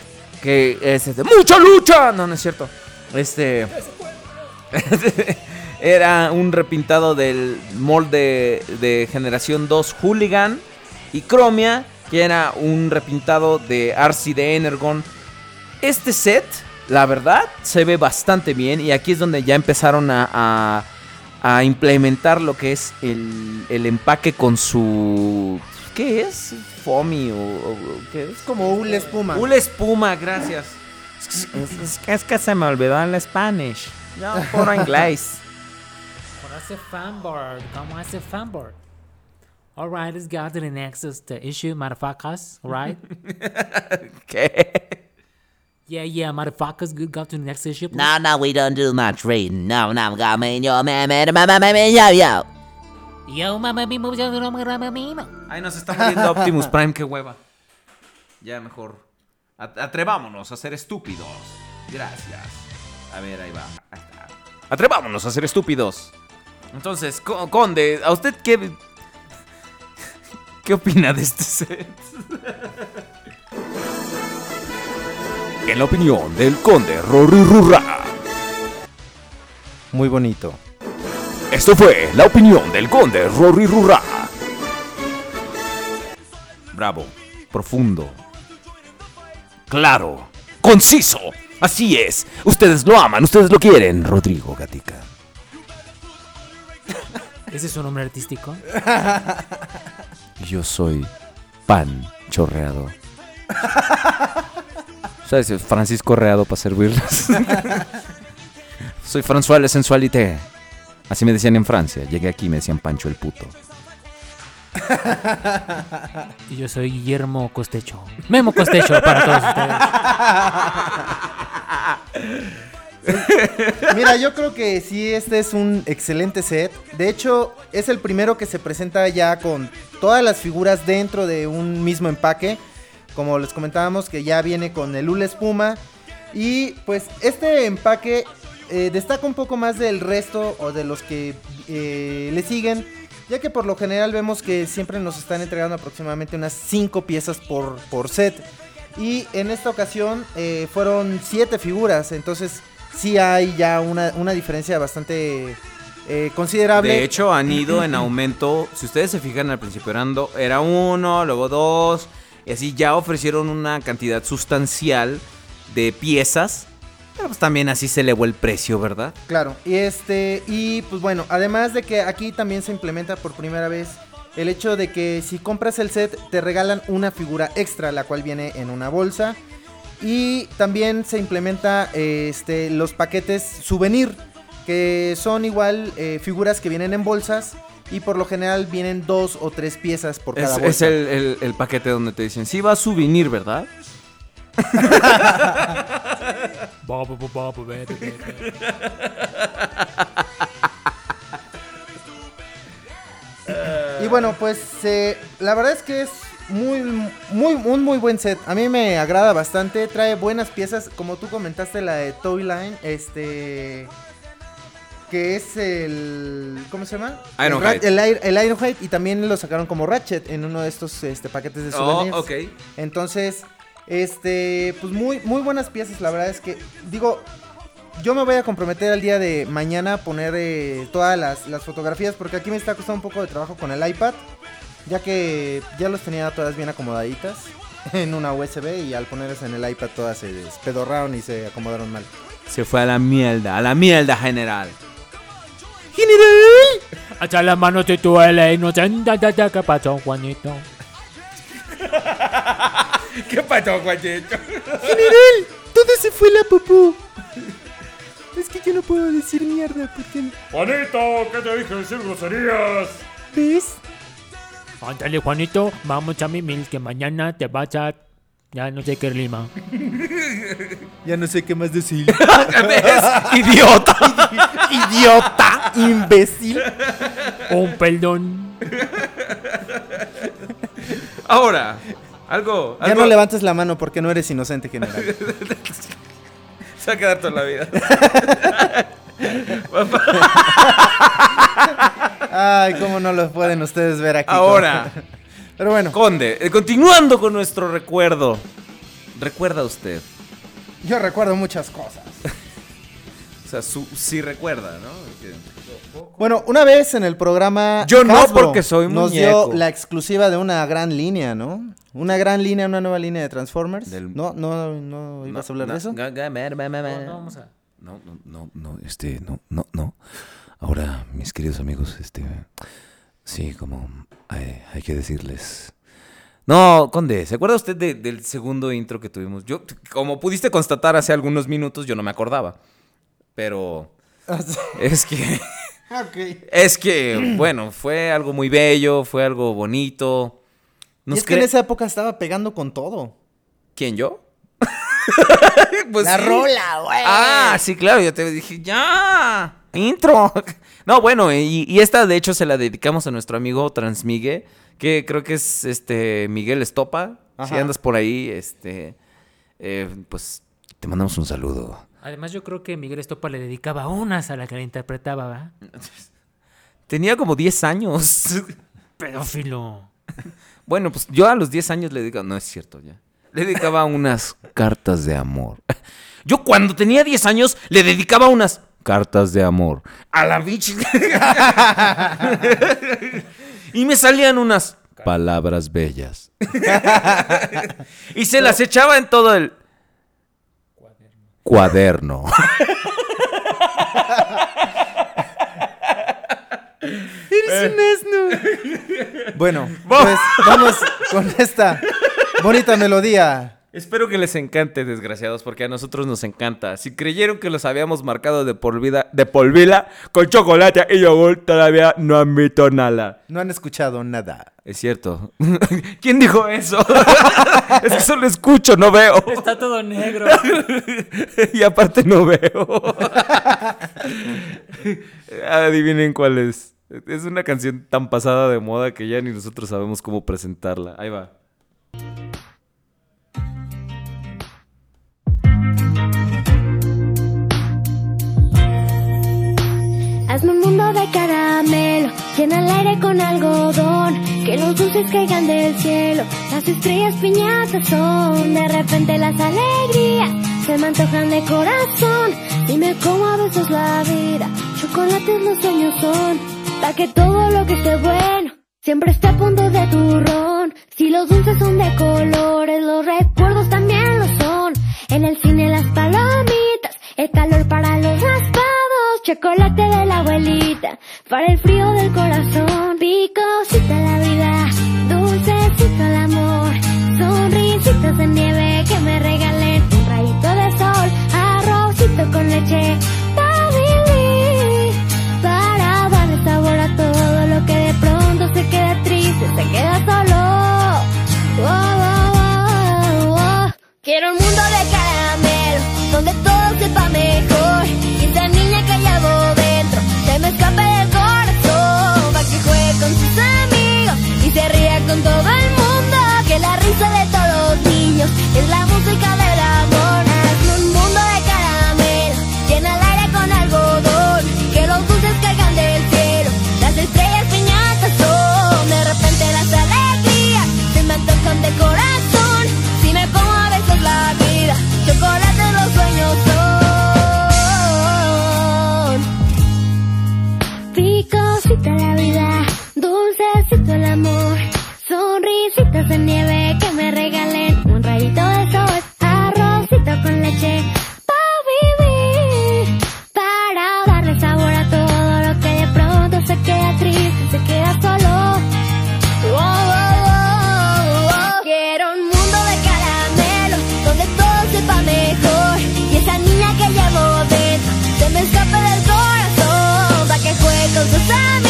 que es este, ¡Mucha lucha! No, no es cierto. Este. era un repintado del molde de generación 2 Hooligan. Y Chromia, que era un repintado de Arcee de Energon. Este set, la verdad, se ve bastante bien. Y aquí es donde ya empezaron a, a- a implementar lo que es el, el empaque con su. ¿Qué es? Foamy o, o- o ¿qué es? Como una espuma. Una espuma, gracias. Es, es- es que se me olvidó el Spanish. Yo puro inglés. ¿Cómo hace fanboard? ¿Cómo hace fanboard? Alright, let's go to the next issue, motherfuckers. Alright? ¿Qué? Yeah, yeah, motherfuckers. Good, go to the next issue, please. No, no, we don't do much reading. No, no, got me, yo, me, me, me, me, me, me, yo, yo. Yo, mamá, mi, yo, mamá. Ay, nos está muriendo Optimus Prime, qué hueva. Ya mejor. at- Atrevámonos a ser estúpidos. Gracias. A ver, ahí va. Ahí está. Atrevámonos a ser estúpidos. Entonces, Co- Conde, ¿a usted qué. ¿Qué opina de este set? En la opinión del Conde Rory Rurra. Muy bonito. Esto fue la opinión del Conde Rory Rurra. Bravo, profundo, claro, conciso. Así es. Ustedes lo aman, ustedes lo quieren. Rodrigo Gatica. ¿Ese es su nombre artístico? Yo soy pan chorreado. ¿Sabes? Francisco Reado para servirles. soy François Le Sensualité. Así me decían en Francia. Llegué aquí y me decían Pancho el puto. Y yo soy Guillermo Costecho. Memo Costecho para todos ustedes. Mira, yo creo que sí, este es un excelente set. De hecho, es el primero que se presenta ya con todas las figuras dentro de un mismo empaque. Como les comentábamos, que ya viene con el hula espuma. Y pues este empaque eh, destaca un poco más del resto o de los que eh, le siguen. Ya que por lo general vemos que siempre nos están entregando aproximadamente unas 5 piezas por, por set. Y en esta ocasión eh, fueron 7 figuras. Entonces sí hay ya una, una diferencia bastante considerable. De hecho, han ido en aumento. Si ustedes se fijan, al principio era uno, luego dos. Y así ya ofrecieron una cantidad sustancial de piezas. Pero pues también así se elevó el precio, ¿verdad? Claro, y este, y pues bueno, además de que aquí también se implementa por primera vez el hecho de que si compras el set te regalan una figura extra, la cual viene en una bolsa. Y también se implementa este, los paquetes souvenir, que son igual eh, figuras que vienen en bolsas y por lo general vienen dos o tres piezas por Es, cada es bolsa. el, el- el paquete donde te dicen, sí va a souvenir, ¿verdad? Y bueno, pues eh, la verdad es que es muy, muy, un muy buen set. A mí me agrada bastante. Trae buenas piezas, como tú comentaste, la de Toy Line, este, que es el, ¿cómo se llama? Ironhide. El, el, el Ironhide y también lo sacaron como Ratchet en uno de estos este, paquetes de Oh, souvenirs. ok. Entonces, este, pues muy, muy buenas piezas. La verdad es que, digo, yo me voy a comprometer al día de mañana a poner eh, todas las, las fotografías porque aquí me está costando un poco de trabajo con el iPad, ya que ya los tenía todas bien acomodaditas en una USB y al ponerlas en el iPad todas se despedorraron y se acomodaron mal. Se fue a la mierda, a la mierda general. ¡General! Hasta las manos te duele inocente. ¿Qué pasó, Juanito? ¿Qué pasó, Juanito? ¡General! Todo se fue la popó. Es que yo no puedo decir mierda porque... Juanito, ¿qué te dije decir groserías? ¿Ves? Ándale, Juanito, vamos a mimil que mañana te vas a... Ya no sé qué rima. Ya no sé qué más decir. ¿Ves? ¡Idiota! ¡Idiota! ¡Imbécil! Un perdón. Ahora, algo. Ya algo- no levantes la mano porque no eres inocente, general. Se va a quedar toda la vida. Ay, cómo no los pueden ustedes ver aquí. Ahora. Pero bueno. Conde, eh, continuando con nuestro recuerdo. ¿Recuerda usted? Yo recuerdo muchas cosas. O sea, su, sí recuerda, ¿no? Bueno, una vez en el programa. Yo no, Hasbro porque soy Nos muñeco. dio la exclusiva de una gran línea, ¿no? Una gran línea, una nueva línea de Transformers. No, no, no ibas a hablar de eso. No. No, no, no, no, este, no, no, no. Ahora, mis queridos amigos, este, sí, como hay, hay que decirles. No, Conde, ¿se acuerda usted de- del segundo intro que tuvimos? Yo, como pudiste constatar hace algunos minutos, yo no me acordaba. Pero. Es que. Ok. Es que, bueno, fue algo muy bello, fue algo bonito. Y es que en esa época estaba pegando con todo. ¿Quién, yo? Pues La sí. rola, güey. Ah, sí, claro, yo te dije, ya, intro. No, bueno, y, y esta de hecho se la dedicamos a nuestro amigo Transmigue, que creo que es este Miguel Estopa. Si andas por ahí, este, eh, pues Te mandamos un saludo. Además, yo creo que Miguel Estopa le dedicaba unas a la que la interpretaba, ¿va? tenía como 10 años. Pedófilo. Bueno, pues yo a los 10 años le dedicaba, no es cierto ya. Le dedicaba unas cartas de amor. Yo cuando tenía 10 años le dedicaba unas cartas de amor a la bicha. y me salían unas Palabras bellas. y se las echaba en todo el Cuaderno. Eres un asno. Bueno, pues vamos con esta bonita melodía. Espero que les encante, desgraciados, porque a nosotros nos encanta. Si creyeron que los habíamos marcado de por vida, de polvila, con chocolate y yogur, todavía no han visto nada. No han escuchado nada. Es cierto. ¿Quién dijo eso? es que solo escucho, no veo. Está todo negro. y aparte no veo. Adivinen cuál es. Es una canción tan pasada de moda que ya ni nosotros sabemos cómo presentarla. Ahí va. Hazme un mundo de caramelo, llena el aire con algodón, que los dulces caigan del cielo, las estrellas piñatas son, de repente las alegrías se me antojan de corazón. Dime cómo a veces la vida, chocolates los sueños son. Pa' que todo lo que esté bueno, siempre esté a punto de turrón. Si los dulces son de colores, los recuerdos también lo son. En el cine las palomitas, el calor para los raspados, chocolate de la abuelita, para el frío del corazón. Picosita la vida, dulcecito el amor, sonrisitas de nieve que me regalen un rayito de sol, arrocito con leche, para vivir, para darle sabor a todo lo que de pronto se queda triste, se queda solo. Oh, oh, oh. Quiero un mundo de caramelo, donde todo sepa mejor. Con sus amigos y se ría con todo el mundo. Que la risa de todos los niños es la música del dulcecito el amor, sonrisitas de nieve que me regalen un rayito de sol, arrocito con leche. Pa' vivir, para darle sabor a todo lo que de pronto se queda triste, se queda solo. Oh, oh, oh. Quiero un mundo de caramelo, donde todo sepa mejor. Y esa niña que llevo dentro, se me escape del corazón. Pa' que juegue con sus amigos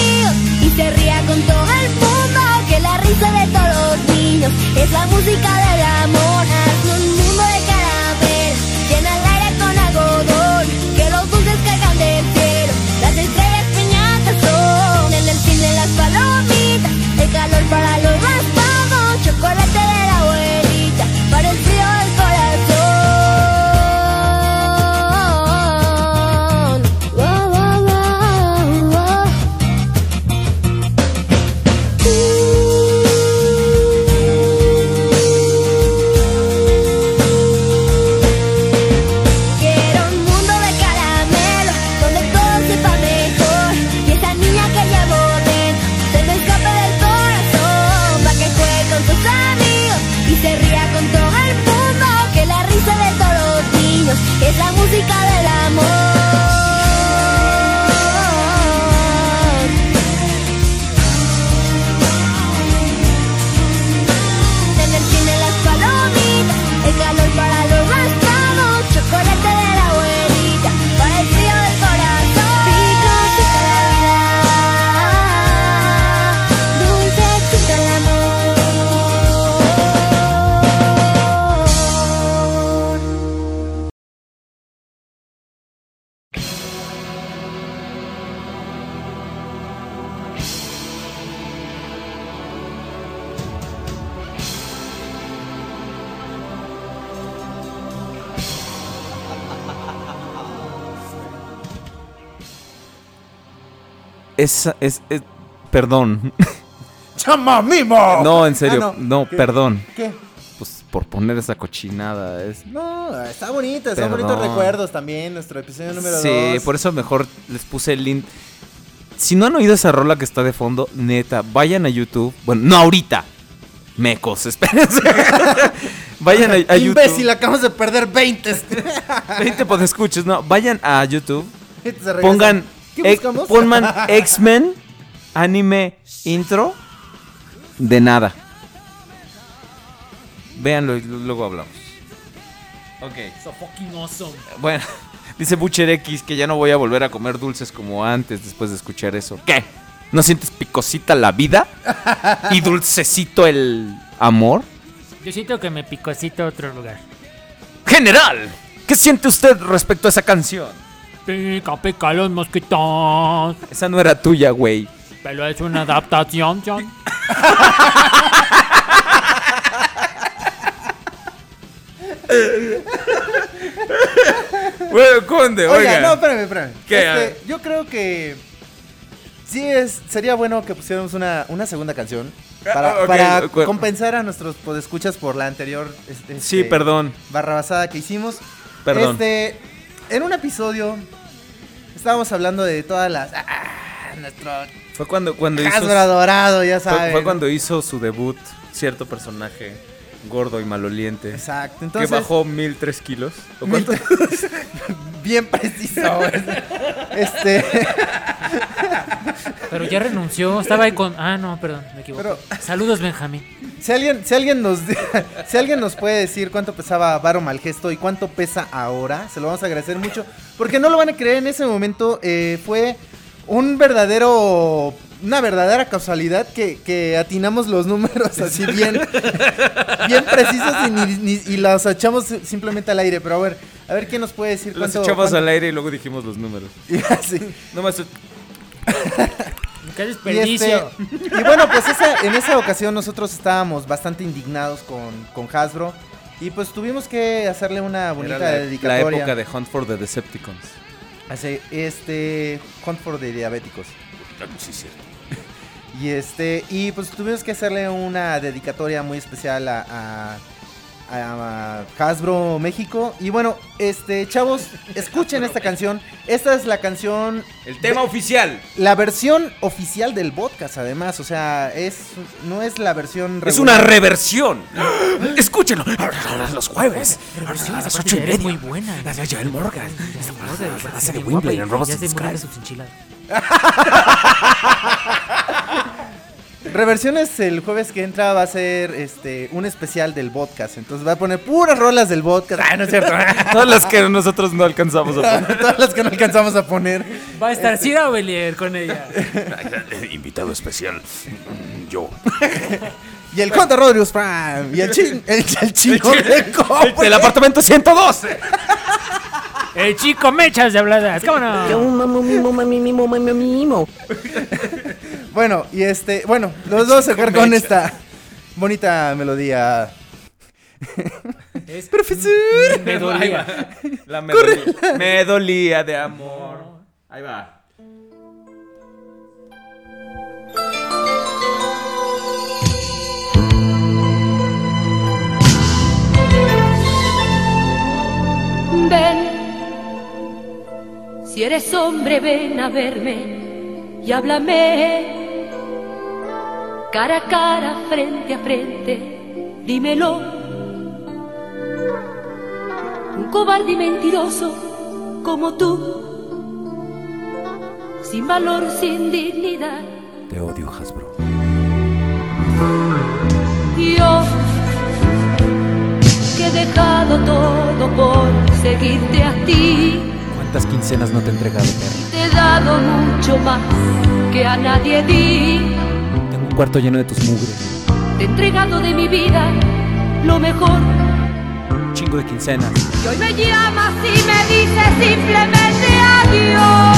Es, es, es- perdón. ¡Chamamimo! No, en serio, Ah, no, ¿Qué? perdón. ¿Qué? Pues por poner esa cochinada. Es... No, está bonita, son bonitos recuerdos también, nuestro episodio número 2. Sí, por eso mejor les puse el link. Si no han oído esa rola que está de fondo, neta, vayan a YouTube. Bueno, no ahorita. Mecos, espérense. vayan a, a YouTube. Imbécil, acabamos de perder 20. 20 podescuchos, no. Vayan a YouTube. Pongan. ¿Qué buscamos? X-Men anime intro. De nada. Véanlo y luego hablamos. Ok. So fucking awesome. Bueno, dice Butcher X que ya no voy a volver a comer dulces como antes después de escuchar eso. ¿Qué? ¿No sientes picosita la vida? ¿Y dulcecito el amor? Yo siento que me picocito a otro lugar. General, ¿qué siente usted respecto a esa canción? Pica, pica los mosquitos. Esa no era tuya, güey. Pero es una adaptación, John. Bueno, Conde, Oiga, oiga. no, espérame, espérame. ¿Qué? Este, yo creo que sí es, sería bueno que pusiéramos una, una segunda canción para, Ah, ok, para compensar a nuestros podescuchas por la anterior este, Sí, perdón. barrabasada que hicimos. Perdón. Este, en un episodio estábamos hablando de todas las... ah, nuestro Fue cuando, cuando hizo. Dorado, ya fue- saben. Fue, cuando hizo su debut cierto personaje gordo y maloliente. Exacto. Entonces, que bajó 1003 kilos. ¿O cuánto? bien preciso. este, Pero ya renunció, estaba ahí con... Ah, no, perdón, me equivoqué. Saludos, Benjamín. si alguien, si alguien nos, si alguien nos puede decir cuánto pesaba Varo Malgesto y cuánto pesa ahora, se lo vamos a agradecer mucho, porque no lo van a creer. En ese momento eh, fue un verdadero, una verdadera casualidad que, que atinamos los números así bien, bien precisos y, ni- ni- y los echamos simplemente al aire. Pero a ver, a ver quién nos puede decir Los cuánto. echamos cuánto- al aire y luego dijimos los números. Sí. Nomás. Qué Y, desperdicio. este, y bueno, pues esa- en esa ocasión nosotros estábamos bastante indignados con, con Hasbro. Y pues tuvimos que hacerle una bonita Era la, la dedicatoria. época de Hunt for the Decepticons. Hace este Hunt for the Diabéticos. Sí, cierto. Y este, y pues tuvimos que hacerle una dedicatoria muy especial a, a- a Hasbro México. Y bueno, este, chavos, escuchen esta canción. Esta es la canción. El tema oficial. La versión oficial del podcast, además. O sea, es no es la versión Es una reversión. Escúchenlo. Los jueves. A las ocho y media. muy buena. La de Joel Morgan. La de Wimbledon y Reversiones el jueves que entra va a ser este un especial del podcast. Entonces va a poner puras rolas del podcast. Ah, no es cierto. Todas las que nosotros no alcanzamos a poner. Todas las que no alcanzamos a poner. Va a estar Cira Belier con ella. Invitado especial. mm, Yo. Y el Conde Rodrius Prime. Y el, chin, el, el chino de. Del apartamento 112. El chico mechas de habladas, ¿cómo no? Yo mamo, mimo, mami, mimo, mami, mimo. Bueno, y este, bueno, los vamos a dejar con esta bonita melodía. Es Profesor. Me dolía. La me dolía. Me dolía de amor. Ahí va. Ven, si eres hombre, ven a verme y háblame. Cara a cara, frente a frente, dímelo. Un cobarde y mentiroso como tú, sin valor, sin dignidad. Te odio, Hasbro. Yo que he dejado todo por seguirte a ti. ¿Cuántas quincenas no te he entregado, perro? Te he dado mucho más que a nadie di. Tengo un cuarto lleno de tus mugres. Te he entregado de mi vida lo mejor. Un chingo de quincenas. Y hoy me llamas y me dices simplemente adiós.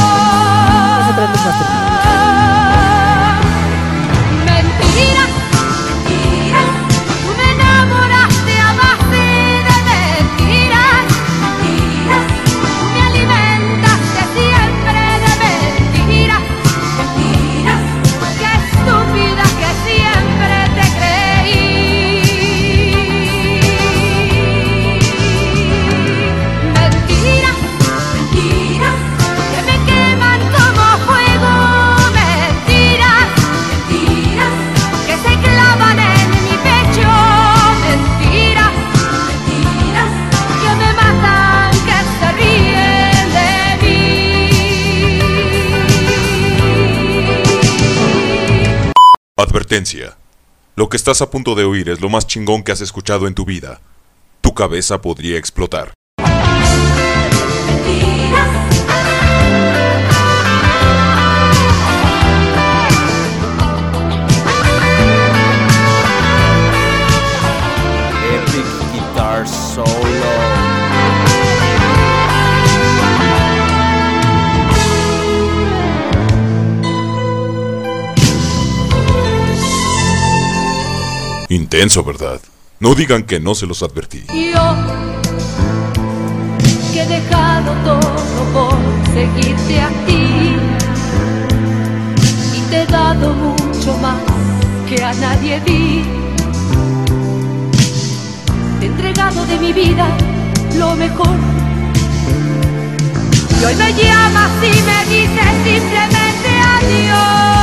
Lo que estás a punto de oír es lo más chingón que has escuchado en tu vida. Tu cabeza podría explotar. Intenso, ¿verdad? No digan que no se los advertí. Yo que he dejado todo por seguirte a ti y te he dado mucho más que a nadie di. Te he entregado de mi vida lo mejor Y hoy me llamas y me dices simplemente adiós.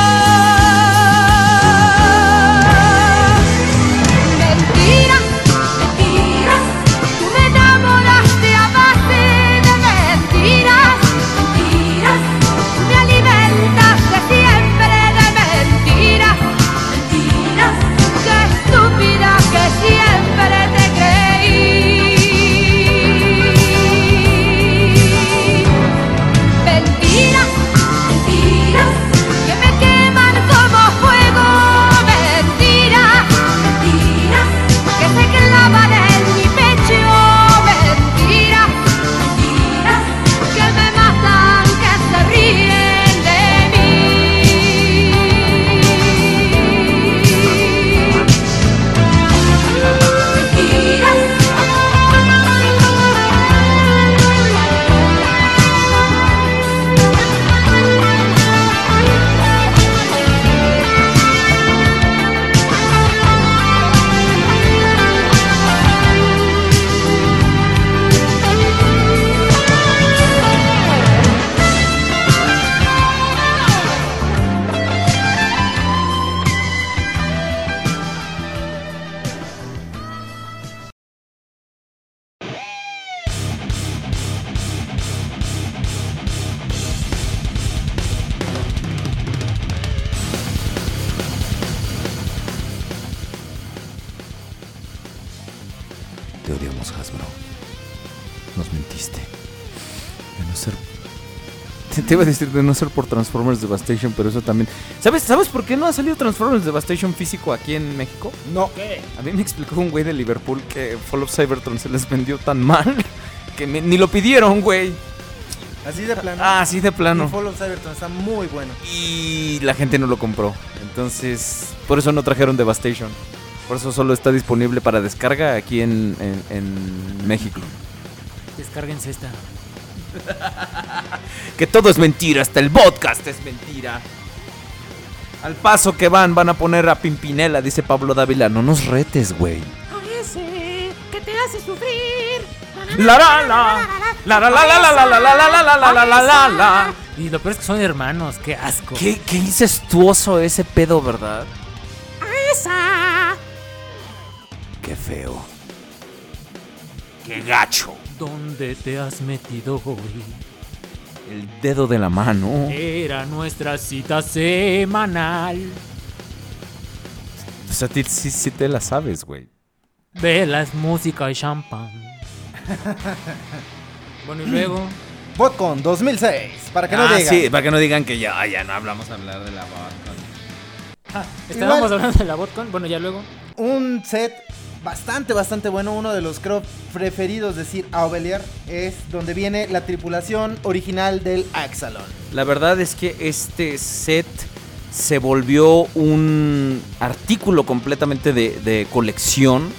Te, iba a decir de no ser por Transformers Devastation, pero eso también. ¿Sabes, ¿Sabes por qué no ha salido Transformers Devastation físico aquí en México? No. A mí me explicó un güey de Liverpool que Fall of Cybertron se les vendió tan mal que me- ni lo pidieron, güey. Así de plano. Ah, así de plano. Y Fall of Cybertron está muy bueno. Y la gente no lo compró. Entonces, por eso no trajeron Devastation. Por eso solo está disponible para descarga aquí en, en- en México. Descárguense esta. Que todo es mentira, hasta el podcast es mentira. Al paso que van, van a poner a Pimpinela, dice Pablo Dávila. No nos retes, güey. A ese que te hace sufrir. La la la. La la la la la la la la la la la la la la la. Y lo peor es que son hermanos, qué asco. Qué, qué incestuoso ese pedo, ¿verdad? Esa. Qué feo. Qué gacho. ¿Dónde te has metido hoy? El dedo de la mano. Era nuestra cita semanal. O sea, a ti sí, sí te la sabes, güey. Velas, música y champán. bueno, y luego. Botcon 2006, para que no Ah, digan. sí, para que no digan que ya, ya no hablamos a hablar de la vodka. Estábamos Igual- hablando de la botcon. Bueno, ya luego. Un set bastante, bastante bueno. Uno de los creo preferidos de Sir Aubelier es donde viene la tripulación original del Axalon. La verdad es que este set se volvió un artículo completamente de, de colección.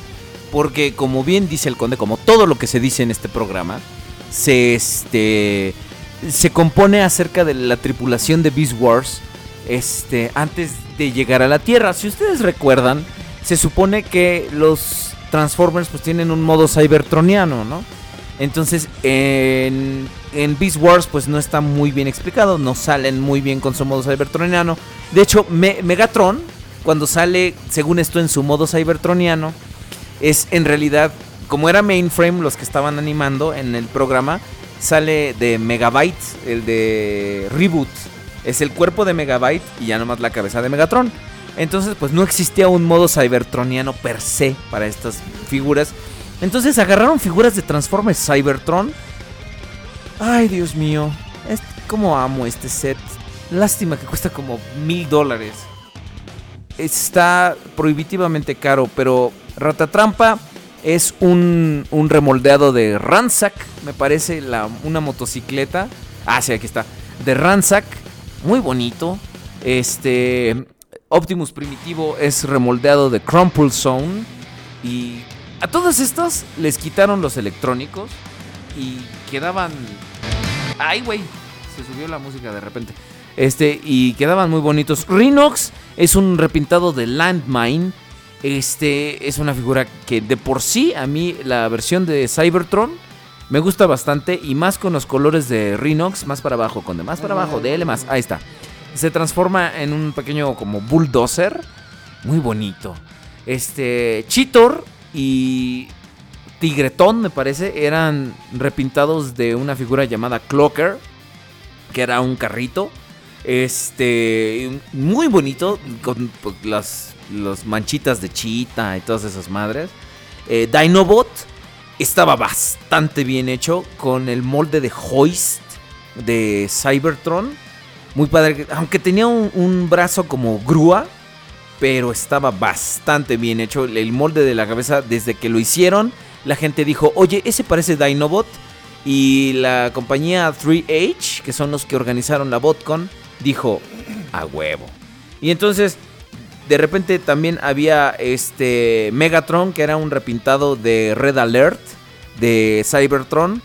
Porque como bien dice el conde, como todo lo que se dice en este programa, se, este, se compone acerca de la tripulación de Beast Wars este, antes de llegar a la Tierra. Si ustedes recuerdan, se supone que los Transformers pues tienen un modo cybertroniano, ¿no? Entonces, en, en Beast Wars, pues no está muy bien explicado. No salen muy bien con su modo cybertroniano. De hecho, Me- Megatron, cuando sale, según esto, en su modo cybertroniano, es en realidad, como era mainframe los que estaban animando en el programa, sale de Megabyte, el de Reboot. Es el cuerpo de Megabyte y ya nomás la cabeza de Megatron. Entonces, pues no existía un modo cybertroniano per se para estas figuras. Entonces agarraron figuras de Transformers Cybertron. Ay, Dios mío. Es como amo este set. Lástima que cuesta como mil dólares. Está prohibitivamente caro, pero Ratatrampa es un, un remoldeado de Ransack, me parece, la, una motocicleta. Ah, sí, aquí está. De Ransack, muy bonito. Este Optimus Primitivo es remoldeado de Crumple Zone. Y a todos estos les quitaron los electrónicos y quedaban. Ay, güey. Se subió la música de repente. Este, y quedaban muy bonitos. Rhinox es un repintado de Landmine. Este es una figura que de por sí a mí la versión de Cybertron Me gusta bastante y más con los colores de Rhinox, más para abajo, con de más para abajo, de L más. Ahí está. Se transforma en un pequeño como bulldozer. Muy bonito. Este, Cheetor y Tigretón, me parece, eran repintados de una figura llamada Clocker, que era un carrito. Este, muy bonito, con pues, las, las manchitas de chita y todas esas madres. Eh, Dinobot estaba bastante bien hecho con el molde de Hoist de Cybertron. Muy padre, aunque tenía un, brazo como grúa, pero estaba bastante bien hecho. El molde de la cabeza, desde que lo hicieron, la gente dijo, oye, ese parece Dinobot. Y la compañía 3H, que son los que organizaron la BotCon, dijo, a huevo. Y entonces, de repente también había este Megatron, que era un repintado de Red Alert, de Cybertron.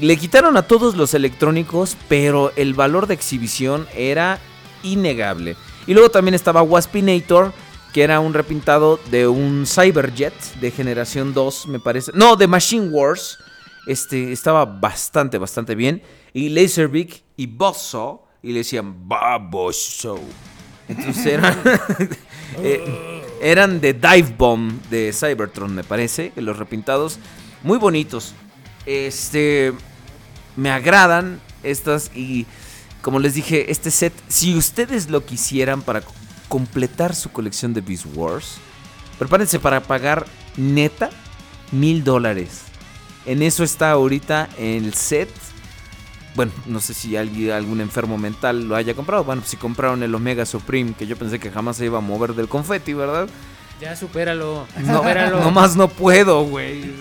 Le quitaron a todos los electrónicos, pero el valor de exhibición era innegable. Y luego también estaba Waspinator, que era un repintado de un Cyberjet de generación 2, me parece. No, de Machine Wars. Este estaba bastante, bastante bien. Y Laserbeak y Bosso, y le decían Baboso. Entonces eran, eh, eran de Dive Bomb de Cybertron, me parece, los repintados muy bonitos. Este me agradan estas y como les dije, este set, si ustedes lo quisieran para completar su colección de Beast Wars, prepárense para pagar neta mil dólares. En eso está ahorita el set. Bueno, no sé si alguien, algún enfermo mental lo haya comprado. Bueno, si compraron el Omega Supreme, que yo pensé que jamás se iba a mover del confeti, ¿verdad? Ya supéralo. No, supéralo. nomás no puedo, güey.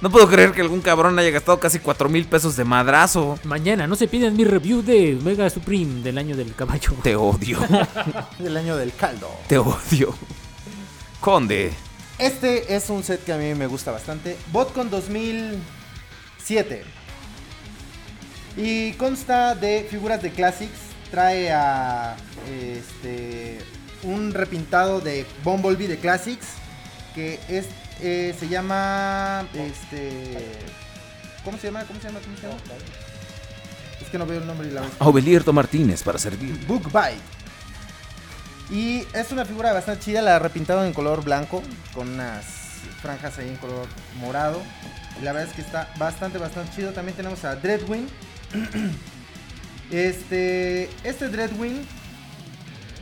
No puedo creer que algún cabrón haya gastado casi 4 mil pesos de madrazo. Mañana no se piden mi review de Mega Supreme del año del caballo. Te odio. Del año del caldo. Te odio. Conde. Este es un set que a mí me gusta bastante. Botcon 2007. Y consta de figuras de Classics. Trae a este un repintado de Bumblebee de Classics. Que es, eh, se llama. Este. ¿Cómo se llama? ¿Cómo se llama? ¿Cómo se llama? Es que no veo el nombre y la Aubelierto Martínez para servir. Book Bite. Y es una figura bastante chida, la repintaron en color blanco, con unas franjas ahí en color morado. Y la verdad es que está bastante, bastante chido. También tenemos a Dreadwing. Este, este Dreadwing,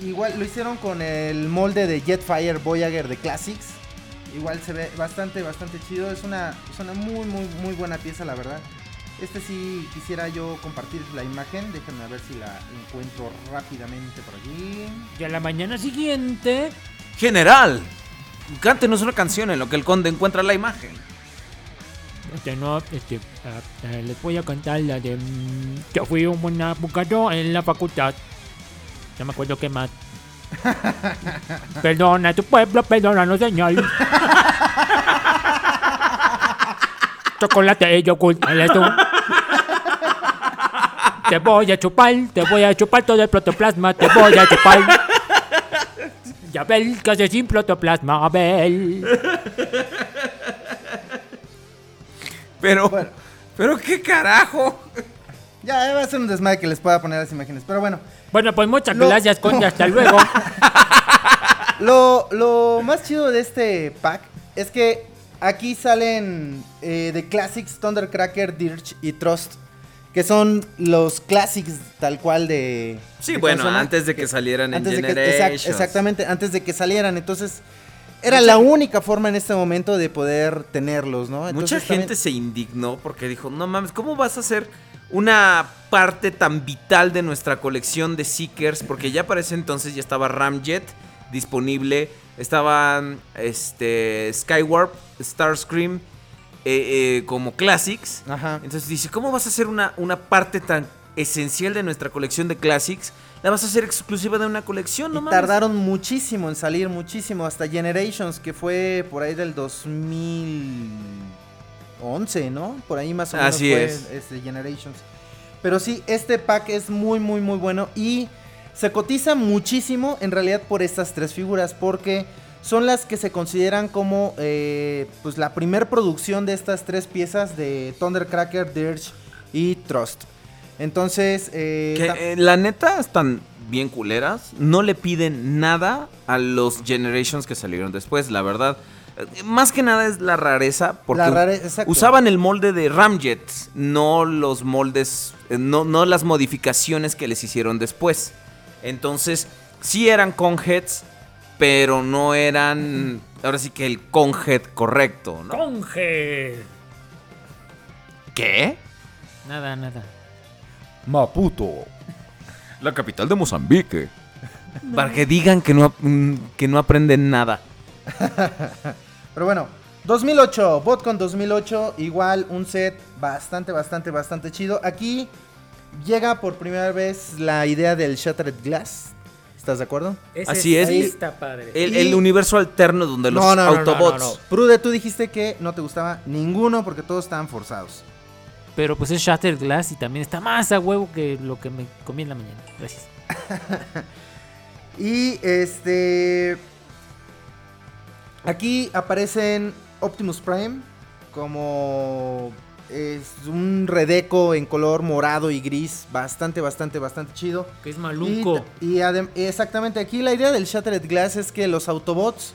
igual lo hicieron con el molde de Jetfire Voyager de Classics. Igual se ve bastante, bastante chido. Es una, es una muy, muy, muy buena pieza, la verdad. Este sí quisiera yo compartir la imagen. Déjenme ver si la encuentro rápidamente por aquí. Y a la mañana siguiente. General, cántenos una canción en lo que el conde encuentra la imagen. Este, no, este, ah, ah, les voy a cantar la de. mm, Yo fui un buen abogado en la facultad. No me acuerdo qué más. Perdona a tu pueblo, perdónanos, señor. Chocolate y yogur, dale tú. Te voy a chupar, te voy a chupar todo el protoplasma, te voy a chupar. Ya ves que hace sin protoplasma, Abel. Pero, pero qué carajo. Ya va a ser un desmadre que les pueda poner las imágenes. Pero bueno. Bueno, pues muchas Lo- gracias, Conde, hasta luego. Lo, lo más chido de este pack es que aquí salen eh, de Classics, Thundercracker, Dirge y Trust. Que son los classics tal cual de. Sí, de bueno, consola. antes de que salieran en antes de que- exact- exactamente, antes de que salieran. Entonces, era la única forma en este momento de poder tenerlos, ¿no? Mucha gente también- se indignó porque dijo, no mames, ¿cómo vas a hacer una parte tan vital de nuestra colección de Seekers? Porque ya para ese entonces ya estaba Ramjet disponible, estaban este, Skywarp, Starscream eh, eh, como Classics. Entonces dice, ¿cómo vas a hacer una, una parte tan esencial de nuestra colección de Classics? La vas a hacer exclusiva de una colección, no Y mames. tardaron muchísimo en salir, muchísimo, hasta Generations, que fue por ahí del 2011, ¿no? Por ahí más o menos Así fue es. este, Generations. Pero sí, este pack es muy, muy, muy bueno y se cotiza muchísimo en realidad por estas tres figuras, porque son las que se consideran como eh, pues la primer producción de estas tres piezas de Thundercracker, Dirge y Trust. Entonces, eh, Que, eh, la neta están bien culeras. No le piden nada a los Generations que salieron después, la verdad. Más que nada es la rareza, porque La rare- exacto. usaban el molde de Ramjet, no los moldes, eh, no, no las modificaciones que les hicieron después. Entonces, sí eran conheads, pero no eran, ahora sí que el conhead correcto, ¿no? ¡Conge! ¿Qué? Nada, nada. Maputo. La capital de Mozambique. Para que digan que no, que no aprenden nada. Pero bueno, 2008, Botcon 2008, igual un set bastante, bastante, bastante chido. Aquí llega por primera vez la idea del Shattered Glass. ¿Estás de acuerdo? Ese Así es. está padre. El, Y- el universo alterno donde los No, no, no, no, Autobots. no, no. Prude, tú dijiste que no te gustaba ninguno porque todos estaban forzados. Pero pues es Shattered Glass y también está más a huevo que lo que me comí en la mañana. Gracias. Y este. Aquí aparecen Optimus Prime como es un redeco en color morado y gris, bastante, bastante, bastante chido. Que es maluco. Y, y exactamente aquí la idea del Shattered Glass es que los Autobots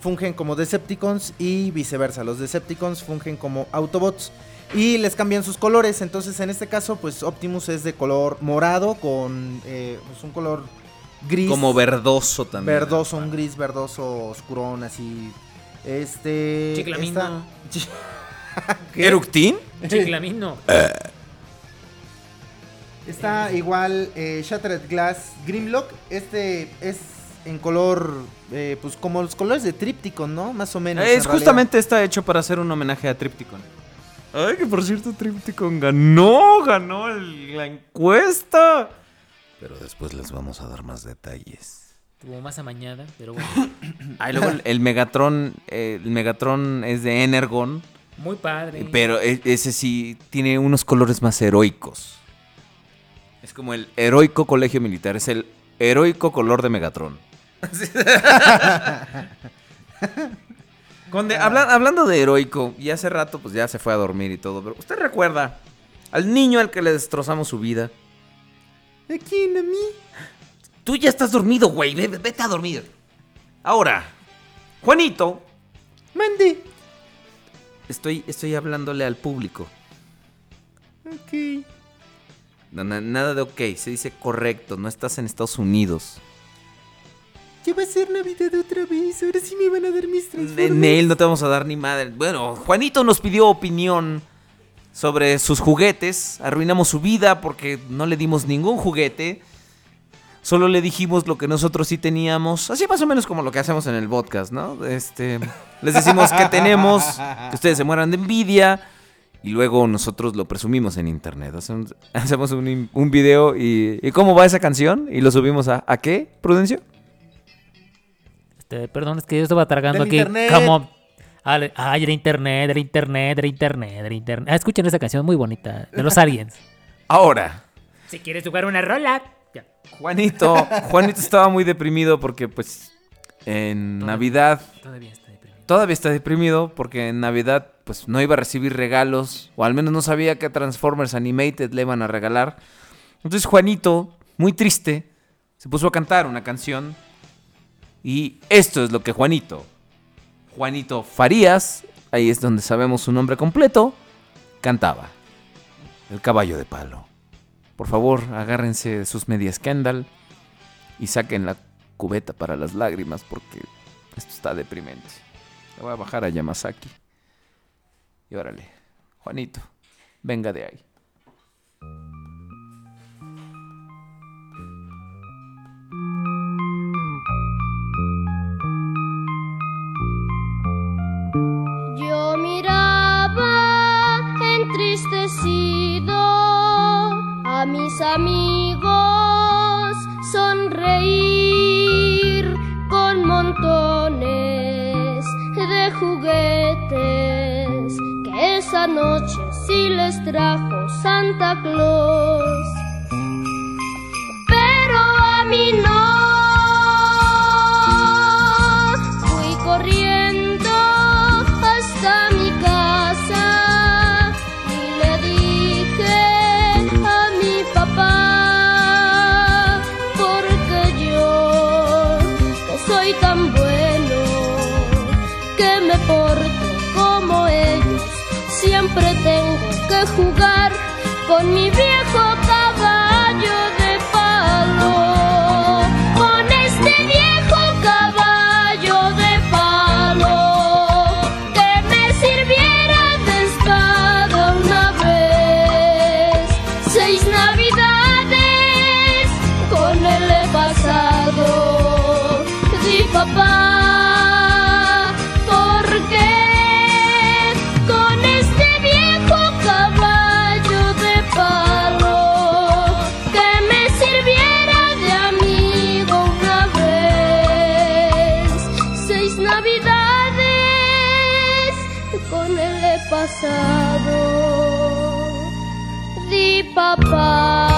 fungen como Decepticons y viceversa. Los Decepticons fungen como Autobots y les cambian sus colores. Entonces en este caso pues Optimus es de color morado con eh, pues, un color gris. Como verdoso también. Verdoso, un gris verdoso oscurón así. Este... Chiclamino. esta- ¿Qué? ¿Eructín? Chiclamino. Está igual eh, Shattered Glass Grimlock. Este es en color, eh, pues como los colores de Tripticon, ¿no? Más o menos. en Es realidad. justamente está hecho para hacer un homenaje a Tripticon. Ay, que por cierto, Tripticon ganó, ganó el- la encuesta. Pero después les vamos a dar más detalles. Tuvo más amañada, pero bueno. Ay, luego el, el Megatron, eh, el Megatron es de Energon. Muy padre. Pero e- ese sí tiene unos colores más heroicos. Es como el heroico colegio militar, es el heroico color de Megatron. Conde, habla- hablando de heroico, y hace rato pues ya se fue a dormir y todo, pero ¿usted recuerda al niño al que le destrozamos su vida? ¿De quién? ¿A mí? Tú ya estás dormido, güey, ve- ve- vete a dormir. Ahora, Juanito, Mande. estoy, estoy hablándole al público. Ok. No, na- nada de ok, se dice correcto, no estás en Estados Unidos. Ya va a ser Navidad otra vez. Ahora sí me van a dar mis Transformers. Neil, no te vamos a dar ni madre. Bueno, Juanito nos pidió opinión sobre sus juguetes. Arruinamos su vida porque no le dimos ningún juguete. Solo le dijimos lo que nosotros sí teníamos. Así más o menos como lo que hacemos en el podcast, ¿no? Este, les decimos que tenemos, que ustedes se mueran de envidia. Y luego nosotros lo presumimos en internet. Hacemos, hacemos un, un video y, y ¿cómo va esa canción? Y lo subimos a, ¿a qué, Prudencio? Este, perdón, es que yo estaba tragando Del aquí. internet. Ay, era internet, era internet, era internet, era internet. Ah, escuchen esa canción muy bonita. De los aliens. Ahora, Si quieres jugar una rola. ya. Juanito, Juanito estaba muy deprimido porque pues en Navidad Todavía está deprimido. todavía está deprimido porque en Navidad pues no iba a recibir regalos o al menos no sabía que Transformers Animated le iban a regalar. Entonces Juanito, muy triste, se puso a cantar una canción y esto es lo que Juanito, Juanito Farías, ahí es donde sabemos su nombre completo, cantaba. El caballo de palo. Por favor, agárrense de sus medias Kendall y saquen la cubeta para las lágrimas porque esto está deprimente. Le voy a bajar a Yamazaki. Y órale, Juanito, venga de ahí. Miraba entristecido a mis amigos sonreír con montones de juguetes que esa noche sí les trajo Santa Claus. Pero a mí no. Jugar con mi viejo navidades con he pasado. Di papá.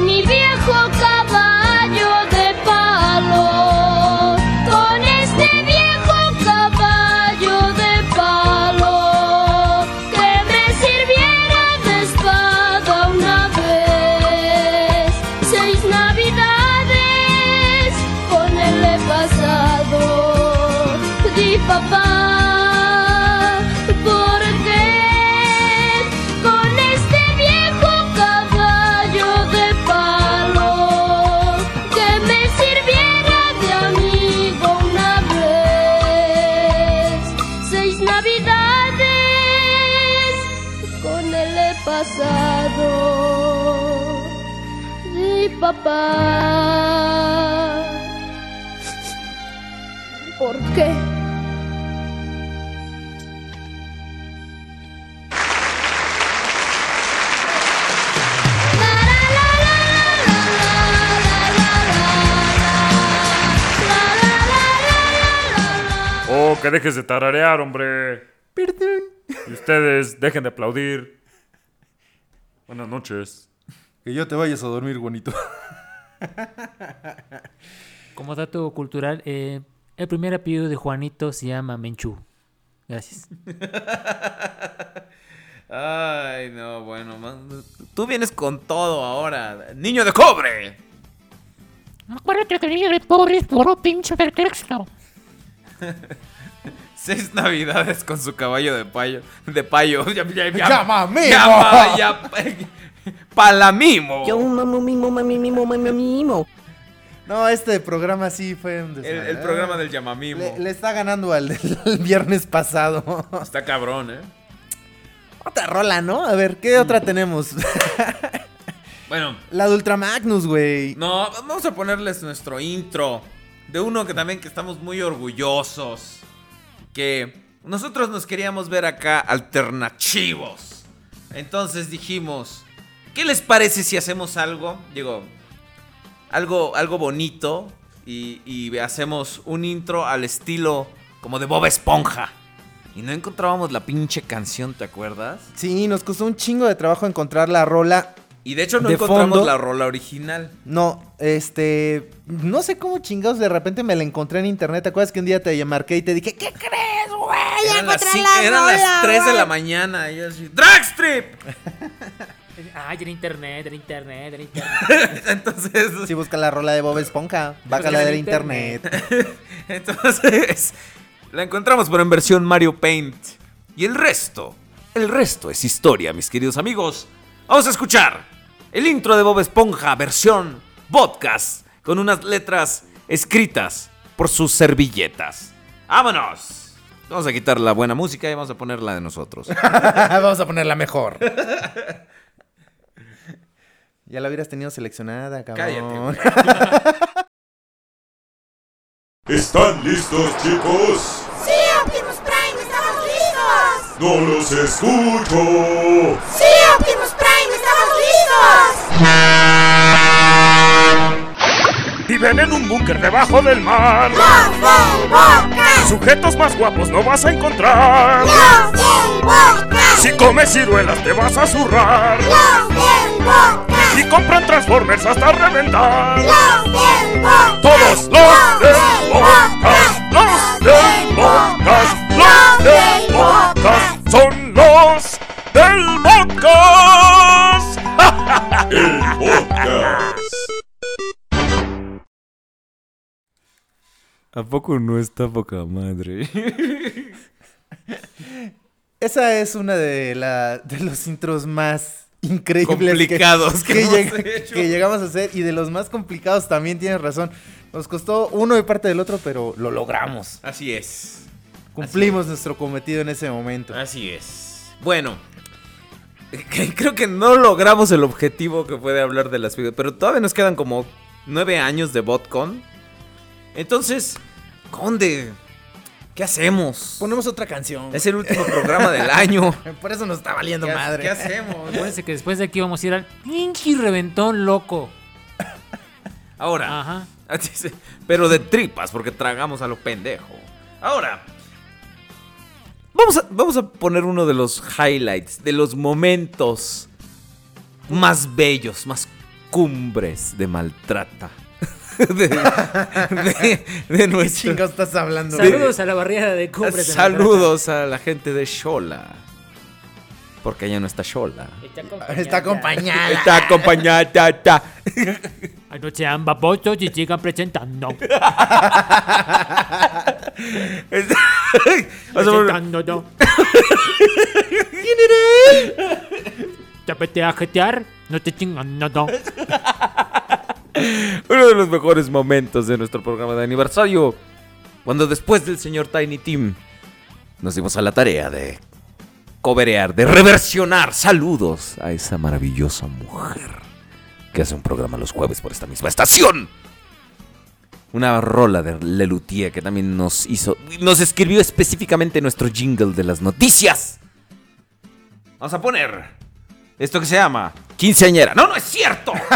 Mi viejo caballo que dejes de tararear, hombre. Perdón. Y ustedes, dejen de aplaudir. Buenas noches. Que yo te vayas a dormir, bonito. Como dato cultural, eh, el primer apellido de Juanito se llama Menchú. Gracias. Ay, no, bueno, man, tú vienes con todo ahora. Niño de cobre. Acuérdate que niño de pobre es puro pinche pretexto. Seis navidades con su caballo de payo. De payo. Ya, ya, ya, Llamamimo. Llama, ya, palamimo. Yo mamo mimo, mami mimo, mami mimo. No, este programa sí fue un El, desmadre. el programa del llamamimo. Le, le está ganando al del viernes pasado. Está cabrón, ¿eh? Otra rola, ¿no? A ver, ¿qué otra tenemos? Bueno, La de Ultramagnus, güey. no, vamos a ponerles nuestro intro. De uno que también que estamos muy orgullosos. Que nosotros nos queríamos ver acá alternativos. Entonces dijimos, ¿qué les parece si hacemos algo? Digo, algo, algo bonito y, y hacemos un intro al estilo como de Bob Esponja. Y no encontrábamos la pinche canción, ¿te acuerdas? Sí, nos costó un chingo de trabajo encontrar la rola. Y de hecho no De encontramos fondo. la rola original. No, este. No sé cómo chingados de repente me la encontré en internet. ¿Te acuerdas que un día te marqué y te dije, ¿qué crees, güey? Eran las, la eran las rola, 3 de güey". la mañana. Y yo así, ¡Dragstrip! Ay, era internet, era internet, era internet. Entonces. Sí, busca la rola de Bob Esponja. Bájala en de internet. internet. Entonces, la encontramos pero en versión Mario Paint. Y el resto, el resto es historia, mis queridos amigos. Vamos a escuchar el intro de Bob Esponja, versión podcast, con unas letras escritas por sus servilletas. ¡Vámonos! Vamos a quitar la buena música y vamos a poner la de nosotros. Vamos a ponerla mejor. ya la hubieras tenido seleccionada, cabrón. ¿Están listos, chicos? ¡Sí, Optimus Prime! ¡Estamos listos! ¡No los escucho! ¡Sí, Optimus. Viven en un búnker debajo del mar. ¡Los del sujetos más guapos no vas a encontrar. Los del. Si comes ciruelas te vas a zurrar. Los del. Y compran Transformers hasta reventar. Los del. Todos los del podcast. Los del podcast. Los del ¿A poco no está poca madre? Esa es una de, la, de los intros más increíbles que- Complicados que hemos lleg- hecho. que llegamos a hacer y de los más complicados también tienes razón. Nos costó uno de parte del otro, pero lo logramos. Así es. Cumplimos nuestro cometido en ese momento. Así es. Bueno, creo que no logramos el objetivo que fue de hablar de las figuras, pero todavía nos quedan como nueve años de BotCon. Entonces, Conde, ¿qué hacemos? Ponemos otra canción. Es el último programa del año. Por eso nos está valiendo ¿Qué ha- madre. qué hacemos? Acuérdense que después de aquí vamos a ir al pinche reventón loco. Ahora. Ajá. Pero de tripas, porque tragamos a lo pendejo. Ahora. Vamos a, vamos a poner uno de los highlights, de los momentos más bellos, más cumbres de maltrata. de, de, de nuestro- chingados estás hablando? Saludos a la barriada de cumbres. de Saludos a la gente de Shola. Porque ella no está Shola. Está acompañada. Está acompañada. ta, ta. Anoche ambas votos y sigan presentando. presentando. ¿Quién era Te apetece a jetear, no te chingan nada. Uno de los mejores momentos de nuestro programa de aniversario. Cuando después del señor Tiny Team nos dimos a la tarea de coberear, de reversionar saludos a esa maravillosa mujer que hace un programa los jueves por esta misma estación. Una rola de Lelutier que también nos hizo, nos escribió específicamente nuestro jingle de las noticias. Vamos a poner esto que se llama Quinceañera. No, no es cierto.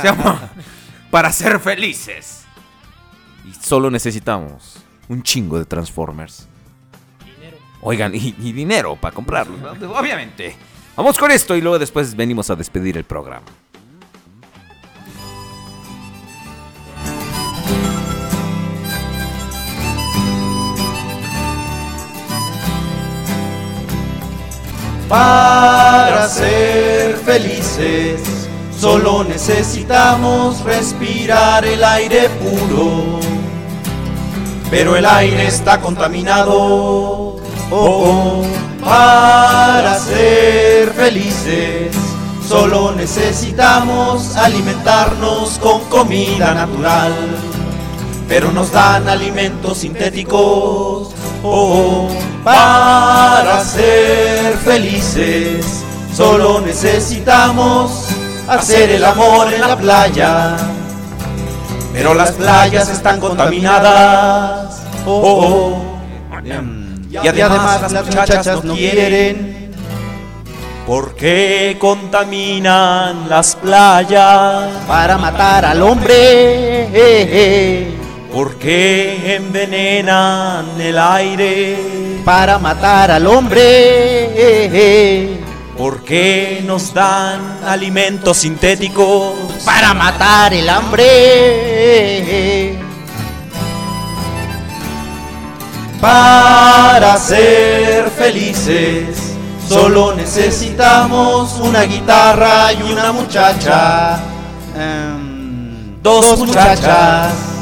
se llama Para ser felices. Y solo necesitamos un chingo de Transformers. Oigan, y, y dinero para comprarlos, ¿no? obviamente. Vamos con esto y luego después venimos a despedir el programa. Para ser felices, solo necesitamos respirar el aire puro. Pero el aire está contaminado. Oh, oh. Para ser felices, solo necesitamos alimentarnos con comida natural. Pero nos dan alimentos sintéticos. Oh. Para ser felices, solo necesitamos hacer el amor en la playa. Pero las playas están contaminadas. Oh, oh. Y además las muchachas no quieren. ¿Por qué contaminan las playas? Para matar al hombre. ¿Por qué envenenan el aire? Para matar al hombre. ¿Por qué nos dan alimentos sintéticos? Para matar el hambre. Para ser felices, solo necesitamos una guitarra y una muchacha. Em, dos muchachas.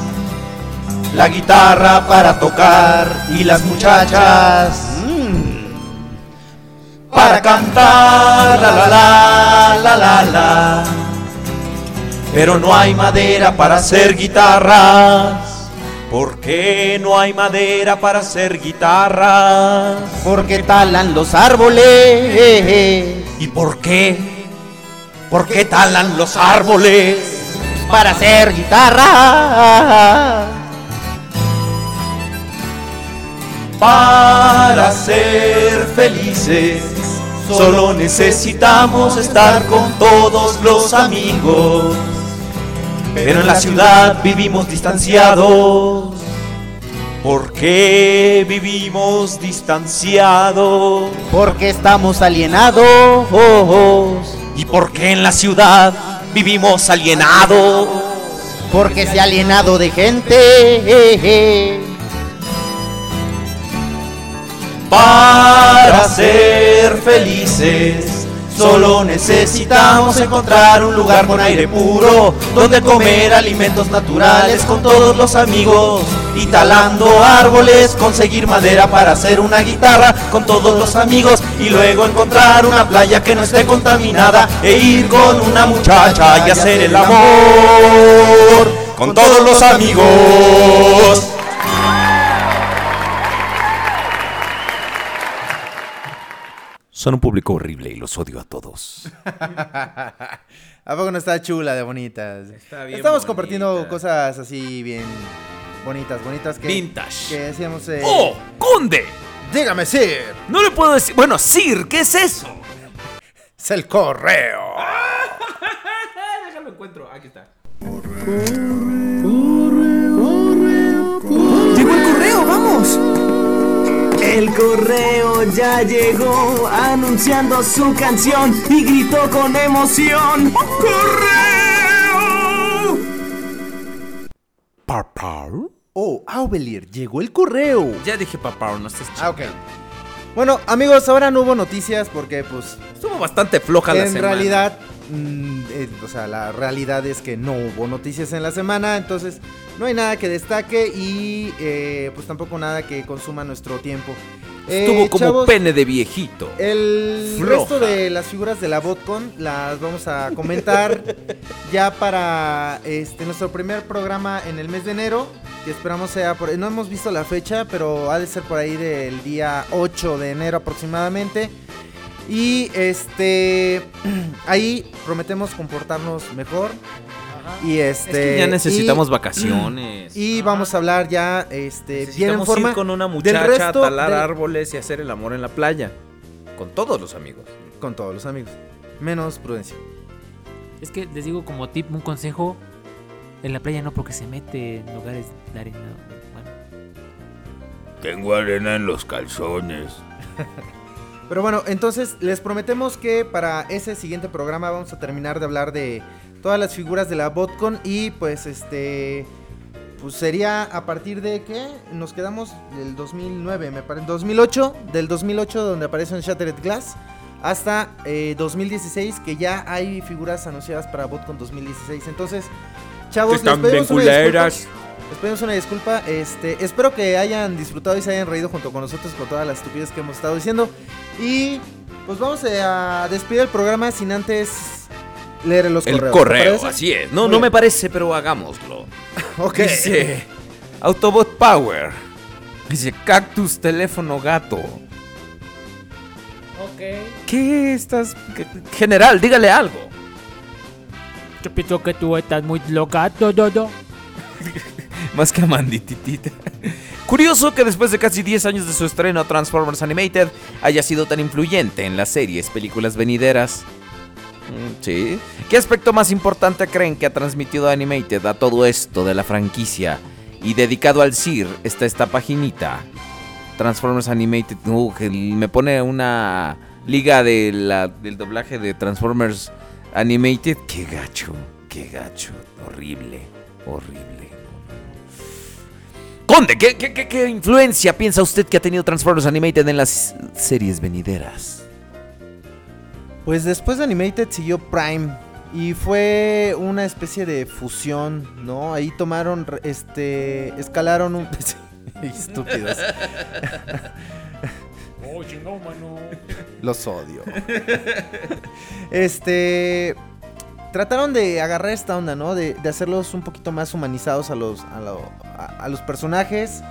La guitarra para tocar y las muchachas mm, para cantar la la la la la la. Pero no hay madera para hacer guitarras. ¿Por qué no hay madera para hacer guitarras? Porque talan los árboles. ¿Y por qué? ¿Por qué talan los árboles? Para hacer guitarra. Para ser felices, solo necesitamos estar con todos los amigos. Pero en la ciudad vivimos distanciados. ¿Por qué vivimos distanciados? Porque estamos alienados. ¿Y por qué en la ciudad vivimos alienados? Porque se ha alienado de gente. Para ser felices, solo necesitamos encontrar un lugar con aire puro, donde comer alimentos naturales con todos los amigos y talando árboles, conseguir madera para hacer una guitarra con todos los amigos y luego encontrar una playa que no esté contaminada e ir con una muchacha y hacer el amor con todos los amigos. Son un público horrible y los odio a todos. ¿A poco no está chula de bonitas? Está bien Estamos bonita. compartiendo cosas así bien bonitas, bonitas que... Vintage. Que decíamos... eh, ¡Oh! ¡Conde! Dígame, Sir. No le puedo decir... Bueno, Sir, ¿qué es eso? Es el correo. Déjalo encuentro. Aquí está. ¡Llegó El correo ya llegó anunciando su canción y gritó con emoción. ¡Correo! ¿Parpar? Oh, Aubelier, llegó el correo. Ya dije papá, no estás Ah, ok. Bueno, amigos, ahora no hubo noticias porque, pues. Estuvo bastante floja la en semana. realidad, mm, eh, o sea, la realidad es que no hubo noticias en la semana, entonces no hay nada que destaque y, eh, pues tampoco nada que consuma nuestro tiempo. Eh, Estuvo como chavos, pene de viejito. El Floja. resto de las figuras de la BotCon las vamos a comentar ya para este nuestro primer programa en el mes de enero, que esperamos sea por no hemos visto la fecha, pero ha de ser por ahí del día 8 de enero aproximadamente. Y este ahí prometemos comportarnos mejor. Y este Es que ya necesitamos y- vacaciones. Y vamos a hablar ya este bien en forma ir con una del muchacha a talar árboles y hacer el amor en la playa. Con todos los amigos. con todos los amigos. Menos prudencia. Es que les digo como tip, un consejo. En la playa no, porque se mete en lugares de arena. Bueno, Tengo arena en los calzones. Pero bueno, entonces les prometemos que para ese siguiente programa vamos a terminar de hablar de todas las figuras de la BotCon y pues este pues sería a partir de que nos quedamos del 2009, me parece 2008, del 2008 donde aparece en Shattered Glass hasta eh, 2016 que ya hay figuras anunciadas para BotCon 2016. Entonces, chavos, están les pedimos una disculpa. Les pedimos una disculpa. Este, espero que hayan disfrutado y se hayan reído junto con nosotros con todas las estupidez que hemos estado diciendo. Y pues vamos a despedir el programa sin antes leer los El correos. ¿te correo, así es. No, Muy no bien. me parece, pero hagámoslo. Ok. Dice Autobot Power. Dice Cactus Teléfono Gato. Ok. ¿Qué estás? General, dígale algo. Yo pienso que tú estás muy loca, todo. Más que Amandititita. Curioso que después de casi 10 años de su estreno Transformers Animated haya sido tan influyente en las series, películas venideras. Mm, Sí. ¿Qué aspecto más importante creen que ha transmitido Animated a todo esto de la franquicia? Y dedicado al CIR está esta paginita. Transformers Animated. Uh, me pone una liga de la- del doblaje de Transformers Animated. Qué gacho, qué gacho. Horrible, horrible. Conde, ¿qué, qué, qué- qué influencia piensa usted que ha tenido Transformers Animated en las series venideras? Pues después de Animated siguió Prime. Y fue una especie de fusión, ¿no? Ahí tomaron, este, escalaron un... Estúpidos. Oh, chingón, mano. Los odio. este. Trataron de agarrar esta onda, ¿no? De, hacerlos un poquito más humanizados a los, a, lo- a- a los personajes.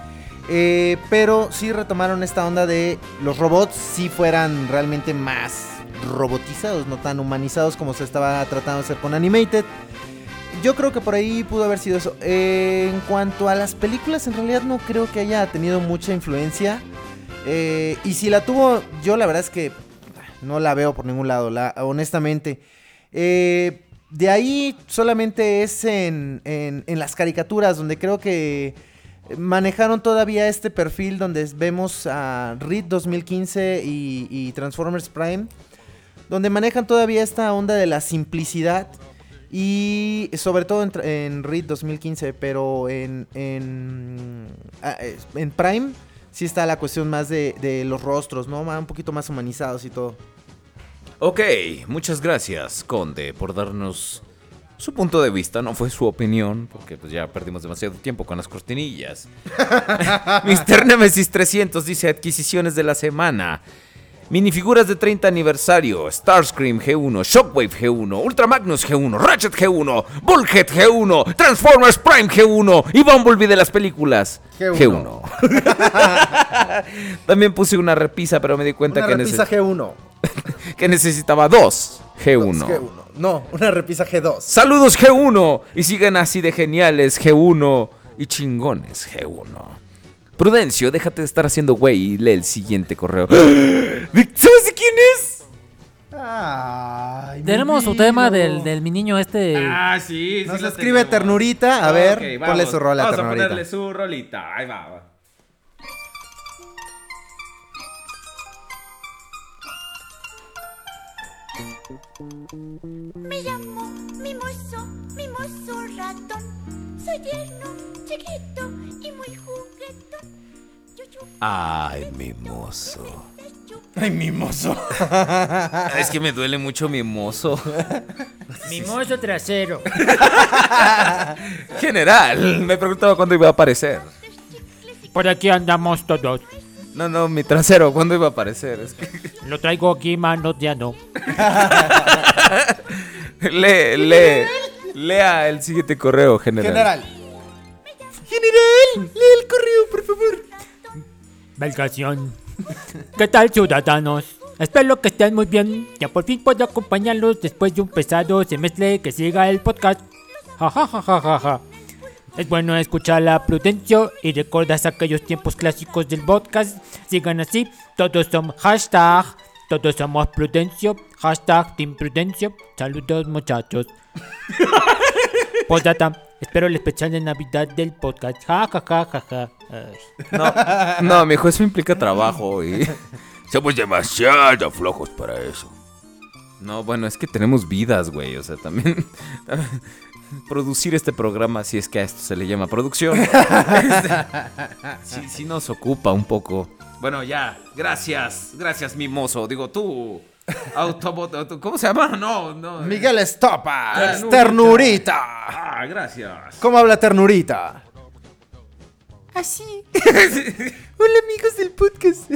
Eh, pero sí retomaron esta onda de los robots si fueran realmente más robotizados, no tan humanizados como se estaba tratando de hacer con Animated. Yo creo que por ahí pudo haber sido eso. Eh, en cuanto a las películas, en realidad no creo que haya tenido mucha influencia. Eh, y si la tuvo, yo la verdad es que no la veo por ningún lado, la, honestamente. Eh, de ahí solamente es en, en- las caricaturas, donde creo que manejaron todavía este perfil donde vemos a Reed 2015 y, y Transformers Prime, donde manejan todavía esta onda de la simplicidad y sobre todo en, en Reed 2015, pero en, en, ah, en Prime sí está la cuestión más de, de los rostros, ¿no? Un poquito más humanizados y todo. Ok, muchas gracias, Conde, por darnos su punto de vista. No fue su opinión, porque pues ya perdimos demasiado tiempo con las cortinillas. Mr. Nemesis 300 dice adquisiciones de la semana. Minifiguras de 30 aniversario, Starscream G1, Shockwave G1, Ultra Magnus G1, Ratchet G1, Bullhead G1, Transformers Prime G1 y Bumblebee de las películas G1. G1. También puse una repisa, pero me di cuenta Una que, repisa neces- G1. que necesitaba dos G1. Dos G1. No, una repisa G2. Saludos G1 y sigan así de geniales G1 y chingones G1. Prudencio, déjate de estar haciendo güey y lee el siguiente correo. ¿Sabes de quién es? Ay, Tenemos su tema del, del mi niño este. Ah, sí, Nos escribe Ternurita. A ver, ponle su rola, Vamos Ternurita. a ponerle su rolita. Ahí va, va. Me llamo Mimoso, Mimoso ratón. Soy tierno, chiquito y muy juguetón. Ay, mimoso. Ay, mimoso. es que me duele mucho mimoso. Mimoso trasero. General, me preguntaba cuándo iba a aparecer. Por aquí andamos todos. No, no, mi trasero, ¿cuándo iba a aparecer? Es que... Lo traigo aquí manoteando. lee, lee, lea el siguiente correo, general. General. General, lee el correo, por favor. Valgación. ¿Qué tal, ciudadanos? Espero que estén muy bien. Ya por fin puedo acompañarlos después de un pesado semestre que siga el podcast. Ja, ja, ja, ja, ja. Es bueno escuchar la Prudencio y recordas aquellos tiempos clásicos del podcast. Sigan así. Todos somos hashtag. Todos somos Prudencio. Hashtag Team Prudencio. Saludos, muchachos. Postdata. Espero el especial de Navidad del podcast. Ja, ja, ja, ja, ja. Ay. No, no, mijo, eso implica trabajo y... Somos demasiado flojos para eso. No, bueno, es que tenemos vidas, güey. O sea, también... Producir este programa, si es que a esto se le llama producción. sí, sí nos ocupa un poco. Bueno, ya. Gracias. Gracias, mimoso. Digo, tú... Autobot... auto- ¿Cómo se llama? No, no. Miguel Estopa. Ternurita. Ternurita. Ah, gracias. ¿Cómo habla Ternurita? Así. Hola, amigos del podcast.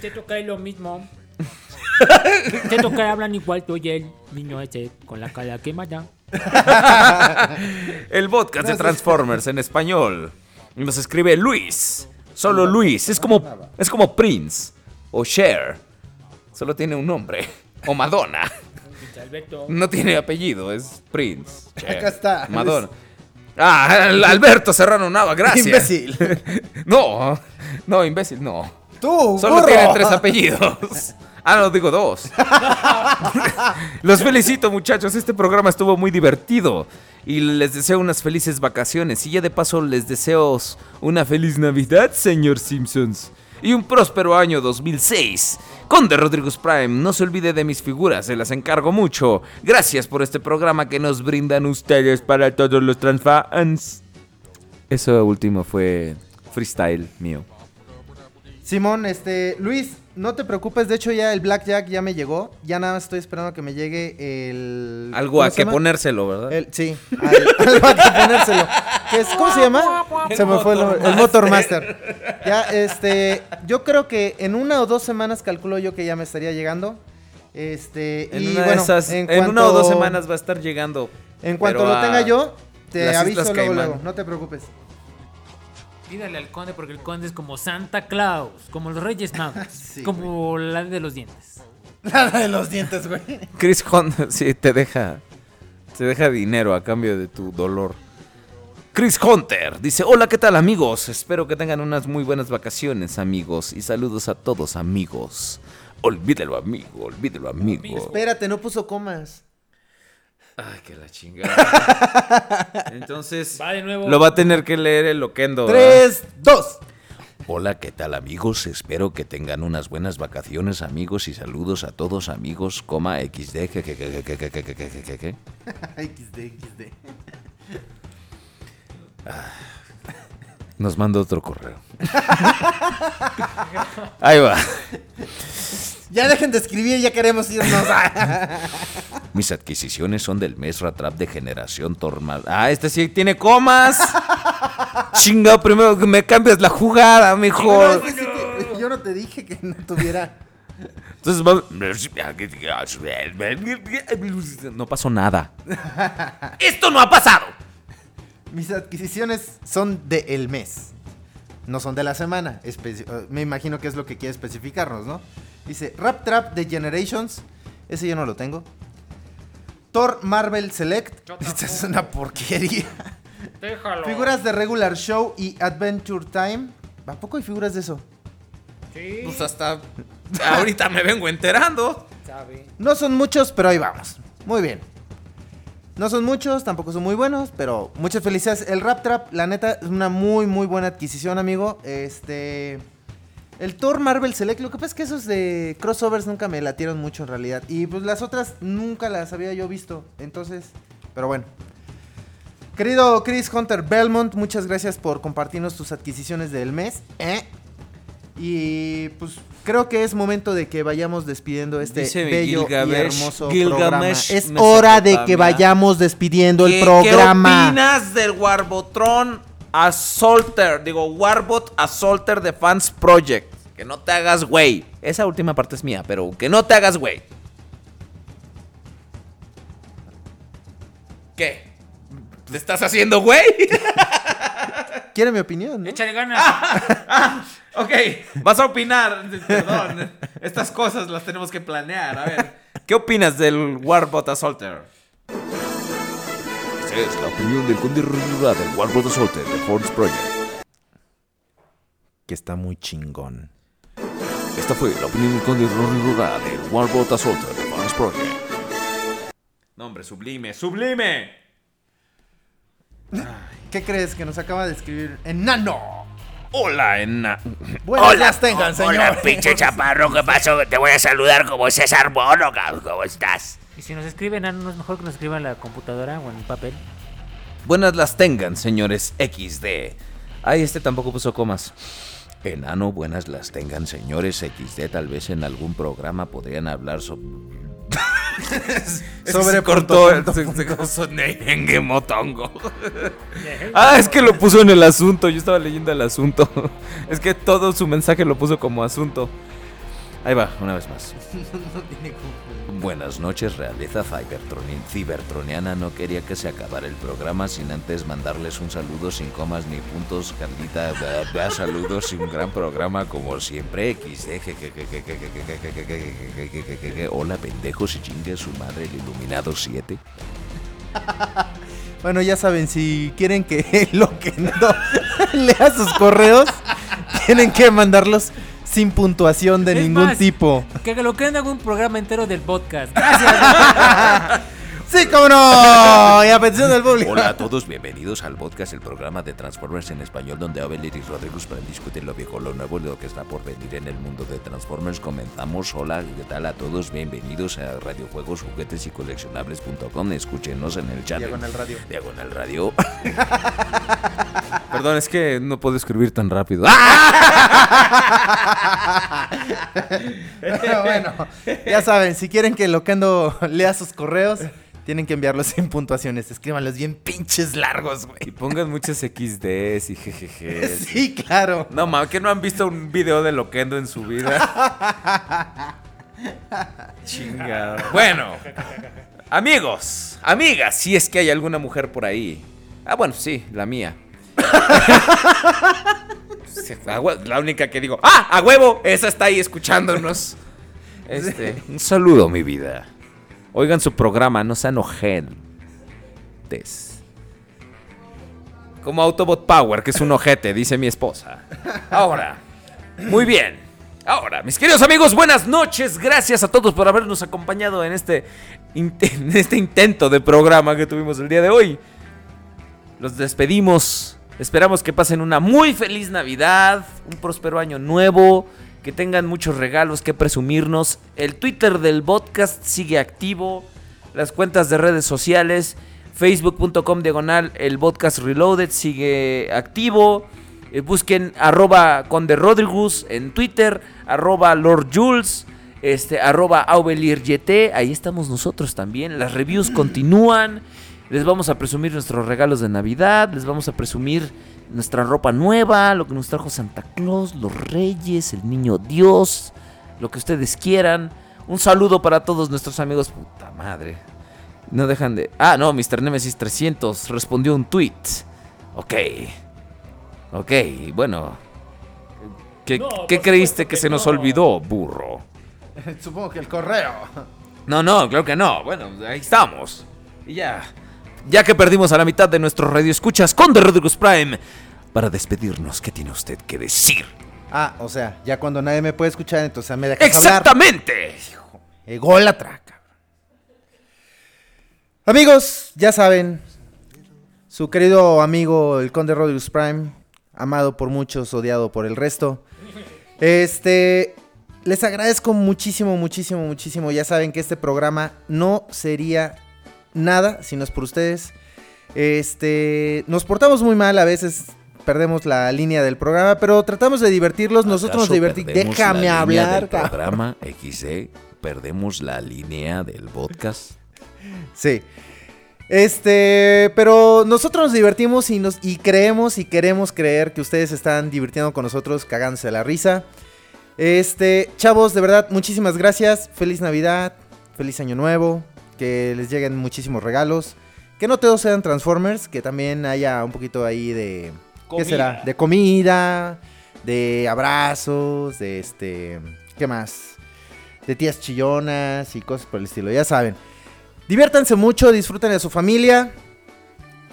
Te toca lo mismo. Te toca hablan igual tú y el niño ese con la cara quemada. El podcast de Transformers en español. Y nos escribe Luis. Solo Luis. Es como, es como Prince. O Cher. Solo tiene un nombre. O Madonna. Alberto. No tiene apellido. Es Prince. Acá está. Madonna. Ah, Alberto Serrano Nava, gracias. Imbécil. No, no, imbécil, no. Tú, Solo burro. tiene tres apellidos. Ah, no, digo dos. Los felicito, muchachos. Este programa estuvo muy divertido. Y les deseo unas felices vacaciones. Y ya de paso les deseo una feliz Navidad, señor Simpsons. Y un próspero año 2006. Conde Rodríguez Prime, no se olvide de mis figuras, se las encargo mucho. Gracias por este programa que nos brindan ustedes para todos los transfans. Eso último fue freestyle mío. Simón, este, Luis, no te preocupes, de hecho ya el Blackjack ya me llegó, ya nada más estoy esperando que me llegue el... Algo ¿cómo a que llama? ponérselo, ¿verdad? El- sí, al- algo a que ponérselo. ¿Qué es- ¿Cómo se llama? Se me fue el, el Motor Master. Ya, este, yo creo que en una o dos semanas calculo yo que ya me estaría llegando. Este, En y una bueno, esas, en, en una o dos semanas va a estar llegando. En cuanto lo tenga yo, te aviso luego, luego, no te preocupes. Pídale al conde porque el conde es como Santa Claus, como los Reyes Magos, como la de los dientes. La de los dientes, güey. Chris Hunter, sí, te deja. Te deja dinero a cambio de tu dolor. Chris Hunter dice: Hola, ¿qué tal, amigos? Espero que tengan unas muy buenas vacaciones, amigos. Y saludos a todos, amigos. Olvídelo, amigo, olvídelo, amigo. Espérate, no puso comas. Ay, que la chingada. Entonces, va de nuevo. lo va a tener que leer el loquendo. Tres, dos. Hola, ¿qué tal amigos? Espero que tengan unas buenas vacaciones amigos y saludos a todos amigos, coma XD. Je, XD, XD. Nos manda otro correo. Ahí va. Ya dejen de escribir, ya queremos irnos. Mis adquisiciones son del mes Ratrap de generación Tormal. Ah, este sí tiene comas. Chinga, primero que me cambias la jugada, No, mejor. es que sí te- yo no te dije que no tuviera. Entonces va- No pasó nada. ¡Esto no ha pasado! Mis adquisiciones son de el mes. No son de la semana. Espe- eh, me imagino que es lo que quiere especificarnos, ¿no? Dice Rap Trap de Generations. Ese yo no lo tengo. Thor Marvel Select. Esta es una porquería. Déjalo. Figuras de Regular Show y Adventure Time. ¿A poco hay figuras de eso? Sí. Pues hasta ahorita me vengo enterando. Sabe. No son muchos, pero ahí vamos. Muy bien. No son muchos, tampoco son muy buenos, pero muchas felicidades. El Rap Trap, la neta, es una muy, muy buena adquisición, amigo. Este. El Thor Marvel Select, lo que pasa es que esos de crossovers nunca me latieron mucho en realidad. Y pues las otras nunca las había yo visto. Entonces, pero bueno. Querido Chris Hunter Belmont, muchas gracias por compartirnos tus adquisiciones del mes. ¿eh? Y pues creo que es momento de que vayamos despidiendo este Dice bello y hermoso Gilgamesh programa. Es hora de que vayamos despidiendo el ¿Qué- programa. ¿Qué opinas del Warbotron Assaulter? Digo, Warbot Assaulter Defense Project. Que no te hagas güey. Esa última parte es mía, pero que no te hagas güey. ¿Qué? ¿Te estás haciendo güey? ¿Quiere mi opinión? no? Échale ganas. Ok, vas a opinar. Perdón. Estas cosas las tenemos que planear. A ver, ¿qué opinas del Warbot Assaulter? Es la opinión del conde Rurra del Warlord Assaulted de Force Project. Que está muy chingón. Esta fue la opinión del conde Rurra del Warlord Assaulted de Force Project. Nombre sublime, sublime. ¿Qué crees que nos acaba de escribir Enano? Hola, Enna. Buenas las tengan, señor. Hola, pinche chaparro, ¿qué pasó? Te voy a saludar como César Bono. ¿Cómo estás? Y si nos escriben, ¿no es mejor que nos escriban en la computadora o en papel? Buenas las tengan, señores XD. Ay, este tampoco puso comas. Enano, buenas las tengan, señores XD. Tal vez en algún programa podrían hablar sobre. Sobre cortó Motongo. Ah, es que lo puso en el asunto. Yo estaba leyendo el asunto. Es que todo su mensaje lo puso como asunto. Ahí va, una vez más. no tiene como- Buenas noches, realeza Cybertroni- cibertroniana. No quería que se acabara el programa sin antes mandarles un saludo sin comas ni puntos. Carlita, da saludos y un gran programa como siempre. XD. Hola, pendejos y chingue su madre, el iluminado 7. Bueno, ya saben, si quieren que lo que no lea sus correos, tienen que mandarlos sin puntuación de Es ningún más, tipo. Que lo haga un programa entero del podcast. Gracias. Sí, cómo no. Y a petición del público. Hola a todos, bienvenidos al podcast, el programa de Transformers en español, donde Abel y Rodríguez para discutir lo viejo, lo nuevo y lo que está por venir en el mundo de Transformers. Comenzamos. Hola, ¿qué tal a todos? Bienvenidos a Radiojuegos, Juguetes y Coleccionables.com. Escúchenos en el chat. Diagonal Radio. Diagonal Radio. Perdón, es que no puedo escribir tan rápido. Pero bueno, ya saben, si quieren que Loquendo lea sus correos, tienen que enviarlos sin puntuaciones. Escríbanlos bien pinches largos, güey. Y pongan muchas XDs y GGGs. Sí, claro. No, mames, que no han visto un video de Loquendo en su vida. Chingado. Bueno, amigos, amigas, si es que hay alguna mujer por ahí. Ah, bueno, sí, la mía. La única que digo, ¡ah! ¡A huevo! Esa está ahí escuchándonos. Este, Un saludo, mi vida. Oigan su programa, no sean ojetes. Como Autobot Power, que es un ojete, dice mi esposa. Ahora, muy bien. Ahora, mis queridos amigos, buenas noches. Gracias a todos por habernos acompañado en este en este intento de programa que tuvimos el día de hoy. Los despedimos. Esperamos que pasen una muy feliz Navidad, un próspero año nuevo, que tengan muchos regalos que presumirnos. El Twitter del podcast sigue activo, las cuentas de redes sociales, facebook.com diagonal, el podcast reloaded sigue activo. Eh, busquen arroba en Twitter, arroba Lord Jules, este, arroba ahí estamos nosotros también. Las reviews continúan. Les vamos a presumir nuestros regalos de Navidad, les vamos a presumir nuestra ropa nueva, lo que nos trajo Santa Claus, los Reyes, el Niño Dios, lo que ustedes quieran. Un saludo para todos nuestros amigos. Puta madre. No dejan de... Ah, no, Mr. Nemesis 300 respondió un tweet. Ok. Ok, bueno. ¿Qué, No, qué por creíste que que se nos no. olvidó, burro? Supongo que el correo. No, no, creo que no. Bueno, ahí estamos. Y ya. Ya que perdimos a la mitad de nuestros radioescuchas con The Rodriguez Prime, para despedirnos, ¿qué tiene usted que decir? Ah, o sea, ya cuando nadie me puede escuchar, entonces me dejas hablar. ¡Exactamente! Ególatra, cabrón. Amigos, ya saben, su querido amigo el Conde Rodriguez Prime, amado por muchos, odiado por el resto. Este, les agradezco muchísimo, muchísimo, muchísimo. Ya saben que este programa no sería nada si no es por ustedes. Este, nos portamos muy mal, a veces perdemos la línea del programa, pero tratamos de divertirlos. Nosotros nos ¿Acaso divertimos. Déjame la línea hablar, del cabrón. programa XD, perdemos la línea del podcast. Sí. Este, pero nosotros nos divertimos y nos y creemos y queremos creer que ustedes están divirtiendo con nosotros, cagándose de la risa. Este, chavos, de verdad, muchísimas gracias. Feliz Navidad, feliz Año Nuevo, que les lleguen muchísimos regalos. Que no todos sean Transformers, que también haya un poquito ahí de ¿qué será? De comida, de abrazos, de este, ¿qué más? De tías chillonas y cosas por el estilo, ya saben. Diviértanse mucho, disfruten de su familia.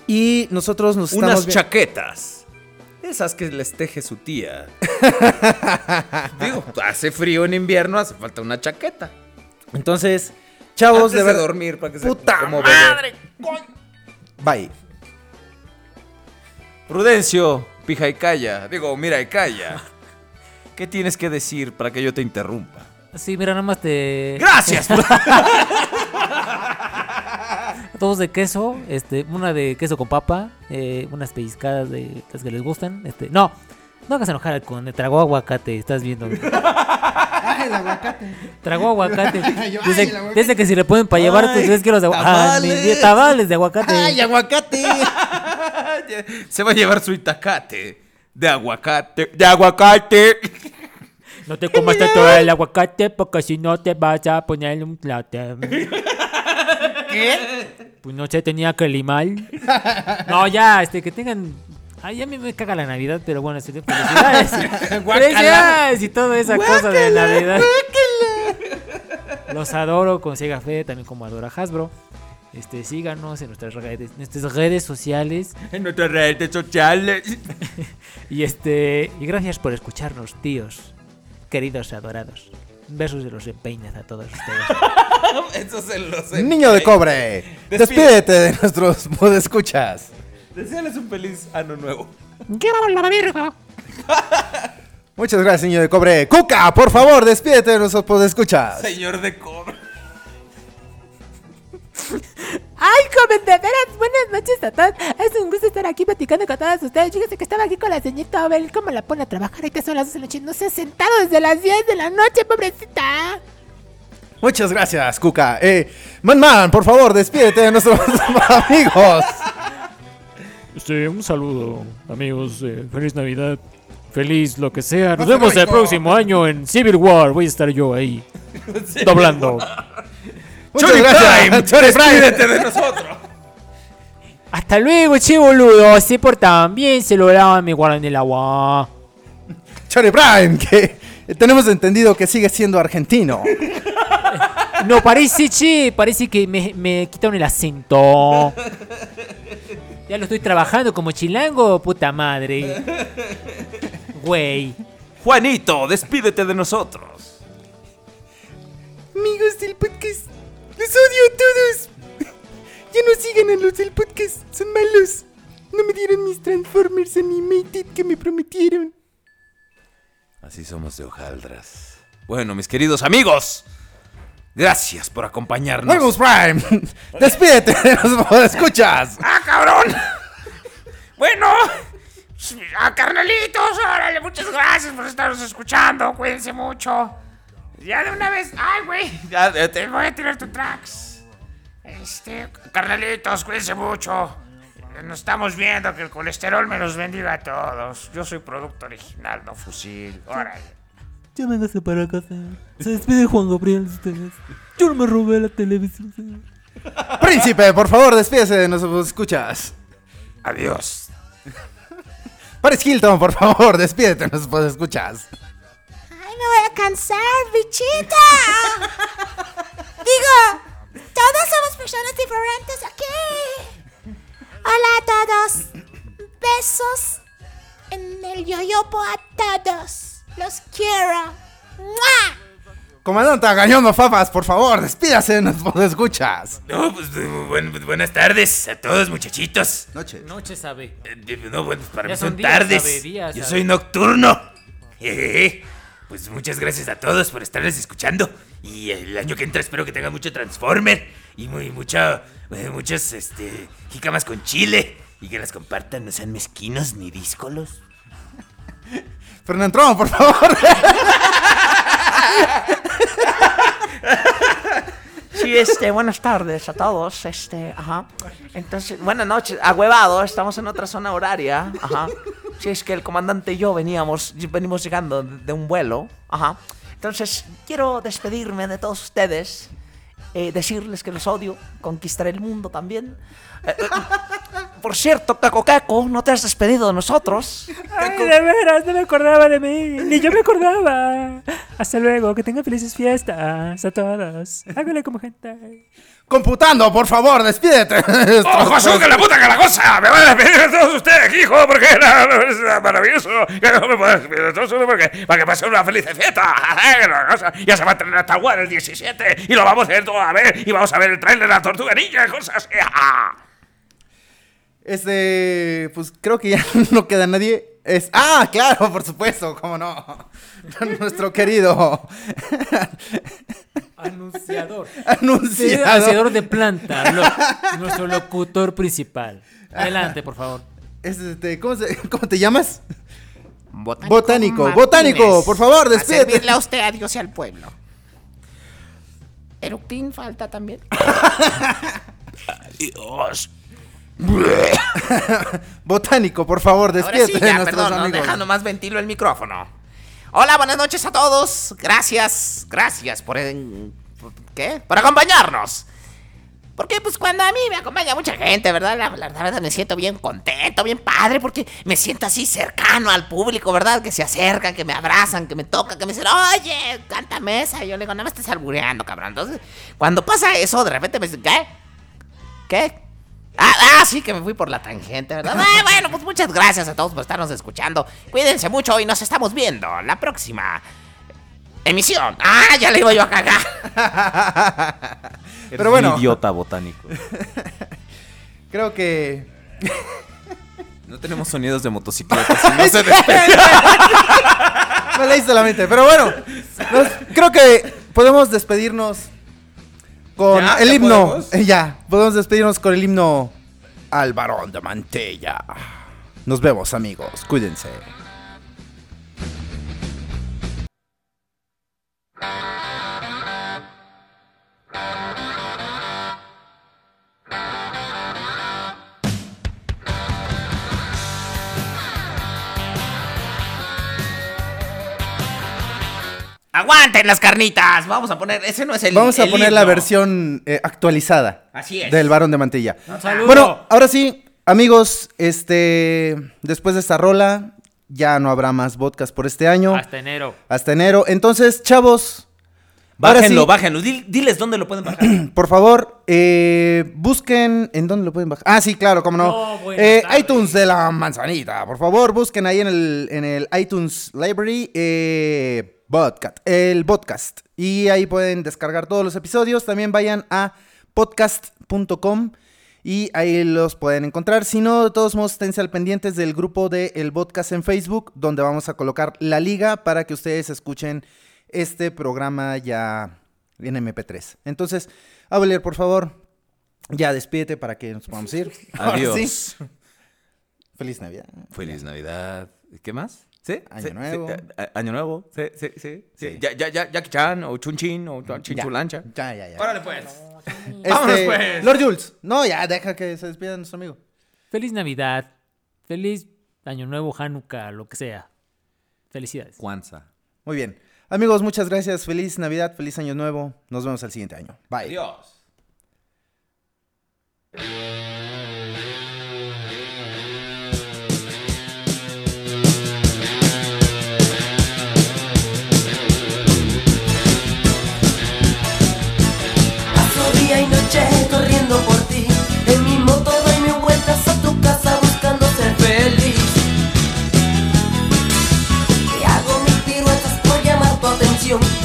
Y nosotros nos Unas estamos vi- chaquetas. Esas que les teje su tía. Digo, hace frío en invierno, hace falta una chaqueta. Entonces, chavos, Antes de de verdad. dormir, para que se ¡Puta como madre! Bye. Prudencio, pija y calla. Digo, mira y calla. ¿Qué tienes que decir para que yo te interrumpa? Sí, mira, nada más te. ¡Gracias! Dos de queso, este, una de queso con papa, eh, unas pellizcadas de las que les gustan. Este, no, no hagas enojar al conde, tragó aguacate, estás viendo. Ay, el aguacate. Tragó aguacate. Yo, ay, Dice, el aguacate. dice que si le pueden para llevar, pues Ay, es que los de aguacate. tamales. tabales de aguacate. ¡Ay, aguacate! Se va a llevar su itacate. De aguacate. De aguacate. No te comas todo el aguacate porque si no te vas a poner un plato. ¿Qué? Pues no se tenía que limar. No, ya, este, que tengan. Ay, a mí me caga la Navidad, pero bueno, este, felicidades. felicidades y toda esa cosa de Navidad. Los adoro con Sega Fe, también como adora Hasbro. Este, síganos en nuestras redes, nuestras redes sociales. En nuestras redes sociales. Y este, y gracias por escucharnos, tíos, queridos adorados. Besos de los empeñas a todos ustedes. Eso se lo Niño de cobre, despídete de nuestros escuchas. Deseales un feliz año nuevo. Muchas gracias, niño de cobre. Cuca, por favor, despídete de nuestros escuchas. Señor de cobre. Ay, joven, de veras, buenas noches a todos. Es un gusto estar aquí platicando con todos ustedes. Fíjense que estaba aquí con la señorita Abel. ¿Cómo la pone a trabajar? Ahorita son las 12 de la noche. No se ha sentado desde las 10 de la noche, pobrecita. Muchas gracias, Cuca. Eh, Man Man, por favor, despídete de nuestros amigos. Este, un saludo, amigos. eh, feliz Navidad. Feliz lo que sea. Nos vemos el próximo año en Civil War. Voy a estar yo ahí. doblando. Muchas Chori gracias, Prime, Chori Prime. despídete de nosotros. Hasta luego, che boludo. Se portaban bien, se lo lavan, me guardan el agua. Chori Prime, que tenemos entendido que sigue siendo argentino. No, parece, che, parece que me, me quitaron el acento. Ya lo estoy trabajando como chilango, puta madre. Güey. Juanito, despídete de nosotros. Amigos del podcast, los odio. a todos. Ya no sigan a los del podcast. Son malos. No me dieron mis Transformers Animated que me prometieron. Así somos de hojaldras. Bueno, mis queridos amigos, gracias por acompañarnos. Vamos, Prime. Despídete de los escuchas. ¡Ah, cabrón! Bueno, a carnalitos, órale, muchas gracias por estarnos escuchando. Cuídense mucho. Ya de una vez. ¡Ay, güey! Ya, Te voy a tirar tu tracks. Este, carnalitos, cuídense mucho. Nos estamos viendo que el colesterol me los bendiga a todos. Yo soy producto original, no fusil. Órale. Ya véngase para casa. Se despide Juan Gabriel de ustedes. Yo no me robé la televisión, señor. Príncipe, por favor, despídese de los escuchas. Adiós. Paris Hilton, por favor, despídete de los escuchas. Ay, me voy a cansar, bichita. Digo, todos somos personas diferentes aquí. Hola a todos. Besos en el yoyopo a todos. Los quiero. ¡Mua! Comandante Gañón Fafas, por favor, despídase de los escuchas. No, pues bu- buen- buenas tardes a todos, muchachitos. Noches. Noche sabe. Eh, No, bueno, para Ya mí son son días, tardes. sabe, días, Yo sabe. soy nocturno. Jejeje. Pues muchas gracias a todos por estarles escuchando. Y el año que entra espero que tengan mucho Transformer. Y muy, mucha, eh, muchos, este, jicamas con chile. Y que las compartan, no sean mezquinos ni díscolos. Fernando Tron, por favor. Sí, este, buenas tardes a todos, este, ajá. Entonces, buenas noches, ahuevado, estamos en otra zona horaria, ajá. Sí, es que el comandante y yo veníamos, venimos llegando de un vuelo, ajá. Entonces, quiero despedirme de todos ustedes, eh, decirles que los odio, conquistaré el mundo también. Eh, eh, por cierto, Caco Caco, no te has despedido de nosotros. Ay, de veras, no me acordaba de mí. Ni yo me acordaba. Hasta luego, que tengan felices fiestas a todos. Hágale como gente. Computando, por favor, despídete. ¡Oh, Jesús, que la puta que la cosa! ¡Me van a despedir de todos ustedes, hijo! Porque era, era maravilloso. Que no me puedo despedir de todos ustedes porque, para que pasen una feliz fiesta. ¡Eh, la cosa! Ya se va a tener hasta War el 17 y lo vamos a ver todo a ver. Y vamos a ver el trailer de la tortuga ninja y cosas así. Este, pues creo que ya no queda nadie. Es, ah, claro, por supuesto, cómo no. Nuestro querido Anunciador. Anunciador. Anunciador de planta. lo- nuestro locutor principal. Adelante, por favor. Este, ¿cómo, se- cómo te llamas? Botánico. Botánico, por favor, A despídete. servirle a usted, a Dios y al pueblo. Eructín falta también. Dios. Botánico, por favor, Ahora despídete sí, de ya, nuestros perdón, no, deja nomás ventilo el micrófono. Hola, buenas noches a todos. Gracias, gracias por, ¿qué? Por acompañarnos. Porque pues cuando a mí me acompaña mucha gente, ¿verdad? La, verdad me siento bien contento, bien padre, porque me siento así cercano al público, ¿verdad? Que se acercan, que me abrazan, que me tocan, que me dicen, oye, cántame esa. Y yo le digo, no me estés albureando, cabrón. Entonces, cuando pasa eso, de repente me dicen, ¿qué? ¿Qué? Ah, ah, sí, que me fui por la tangente, ¿verdad? Ah, bueno, pues muchas gracias a todos por estarnos escuchando. Cuídense mucho y nos estamos viendo la próxima emisión. Ah, ya le iba yo a cagar. Pero bueno. idiota botánico. Creo que. No tenemos sonidos de motocicletas. y no se. Me leíste la mente. Pero bueno, nos- creo que podemos despedirnos con ¿Ya? el ¿Ya himno. podemos? Eh, ya, podemos despedirnos con el himno al varón de Mantella. Nos vemos, amigos. Cuídense. ¡Aguanten las carnitas! Vamos a poner, ese no es el Vamos a el poner la versión eh, actualizada Así es. del varón de Mantilla. Un saludo. Bueno, ahora sí, amigos, este después de esta rola ya no habrá más podcast por este año. Hasta enero. Hasta enero. Entonces, chavos, Bájenlo, sí, bájenlo. Dil- diles dónde lo pueden bajar. por favor, eh, busquen en dónde lo pueden bajar. Ah, sí, claro, cómo no. Eh, iTunes de la manzanita. Por favor, busquen ahí en el, en el iTunes Library eh, podcast, el podcast. Y ahí pueden descargar todos los episodios. También vayan a podcast.com y ahí los pueden encontrar. Si no, de todos modos, esténse al pendientes del grupo de El Podcast en Facebook, donde vamos a colocar la liga para que ustedes escuchen este programa ya en MP3. Entonces, Abelier, por favor, ya despídete para que nos podamos ir. Ahora Adiós. sí. Feliz Navidad. Feliz Navidad. ¿Qué más? ¿Sí? Año sí, nuevo. sí, año nuevo. Sí, sí, sí. sí. Sí. Ya, ya, ya, Jackie Chan o Chun Chin o Chinchulancha. Ya, ya, ya. Órale pues. Este, Vámonos pues. Lord Jules. No, ya, deja que se despida nuestro amigo. Feliz Navidad. Feliz Año Nuevo, Hanukkah, lo que sea. Felicidades. Kwanzaa. Muy bien. Amigos, muchas gracias. Feliz Navidad, feliz Año Nuevo. Nos vemos el siguiente año. Bye. Adiós. canción.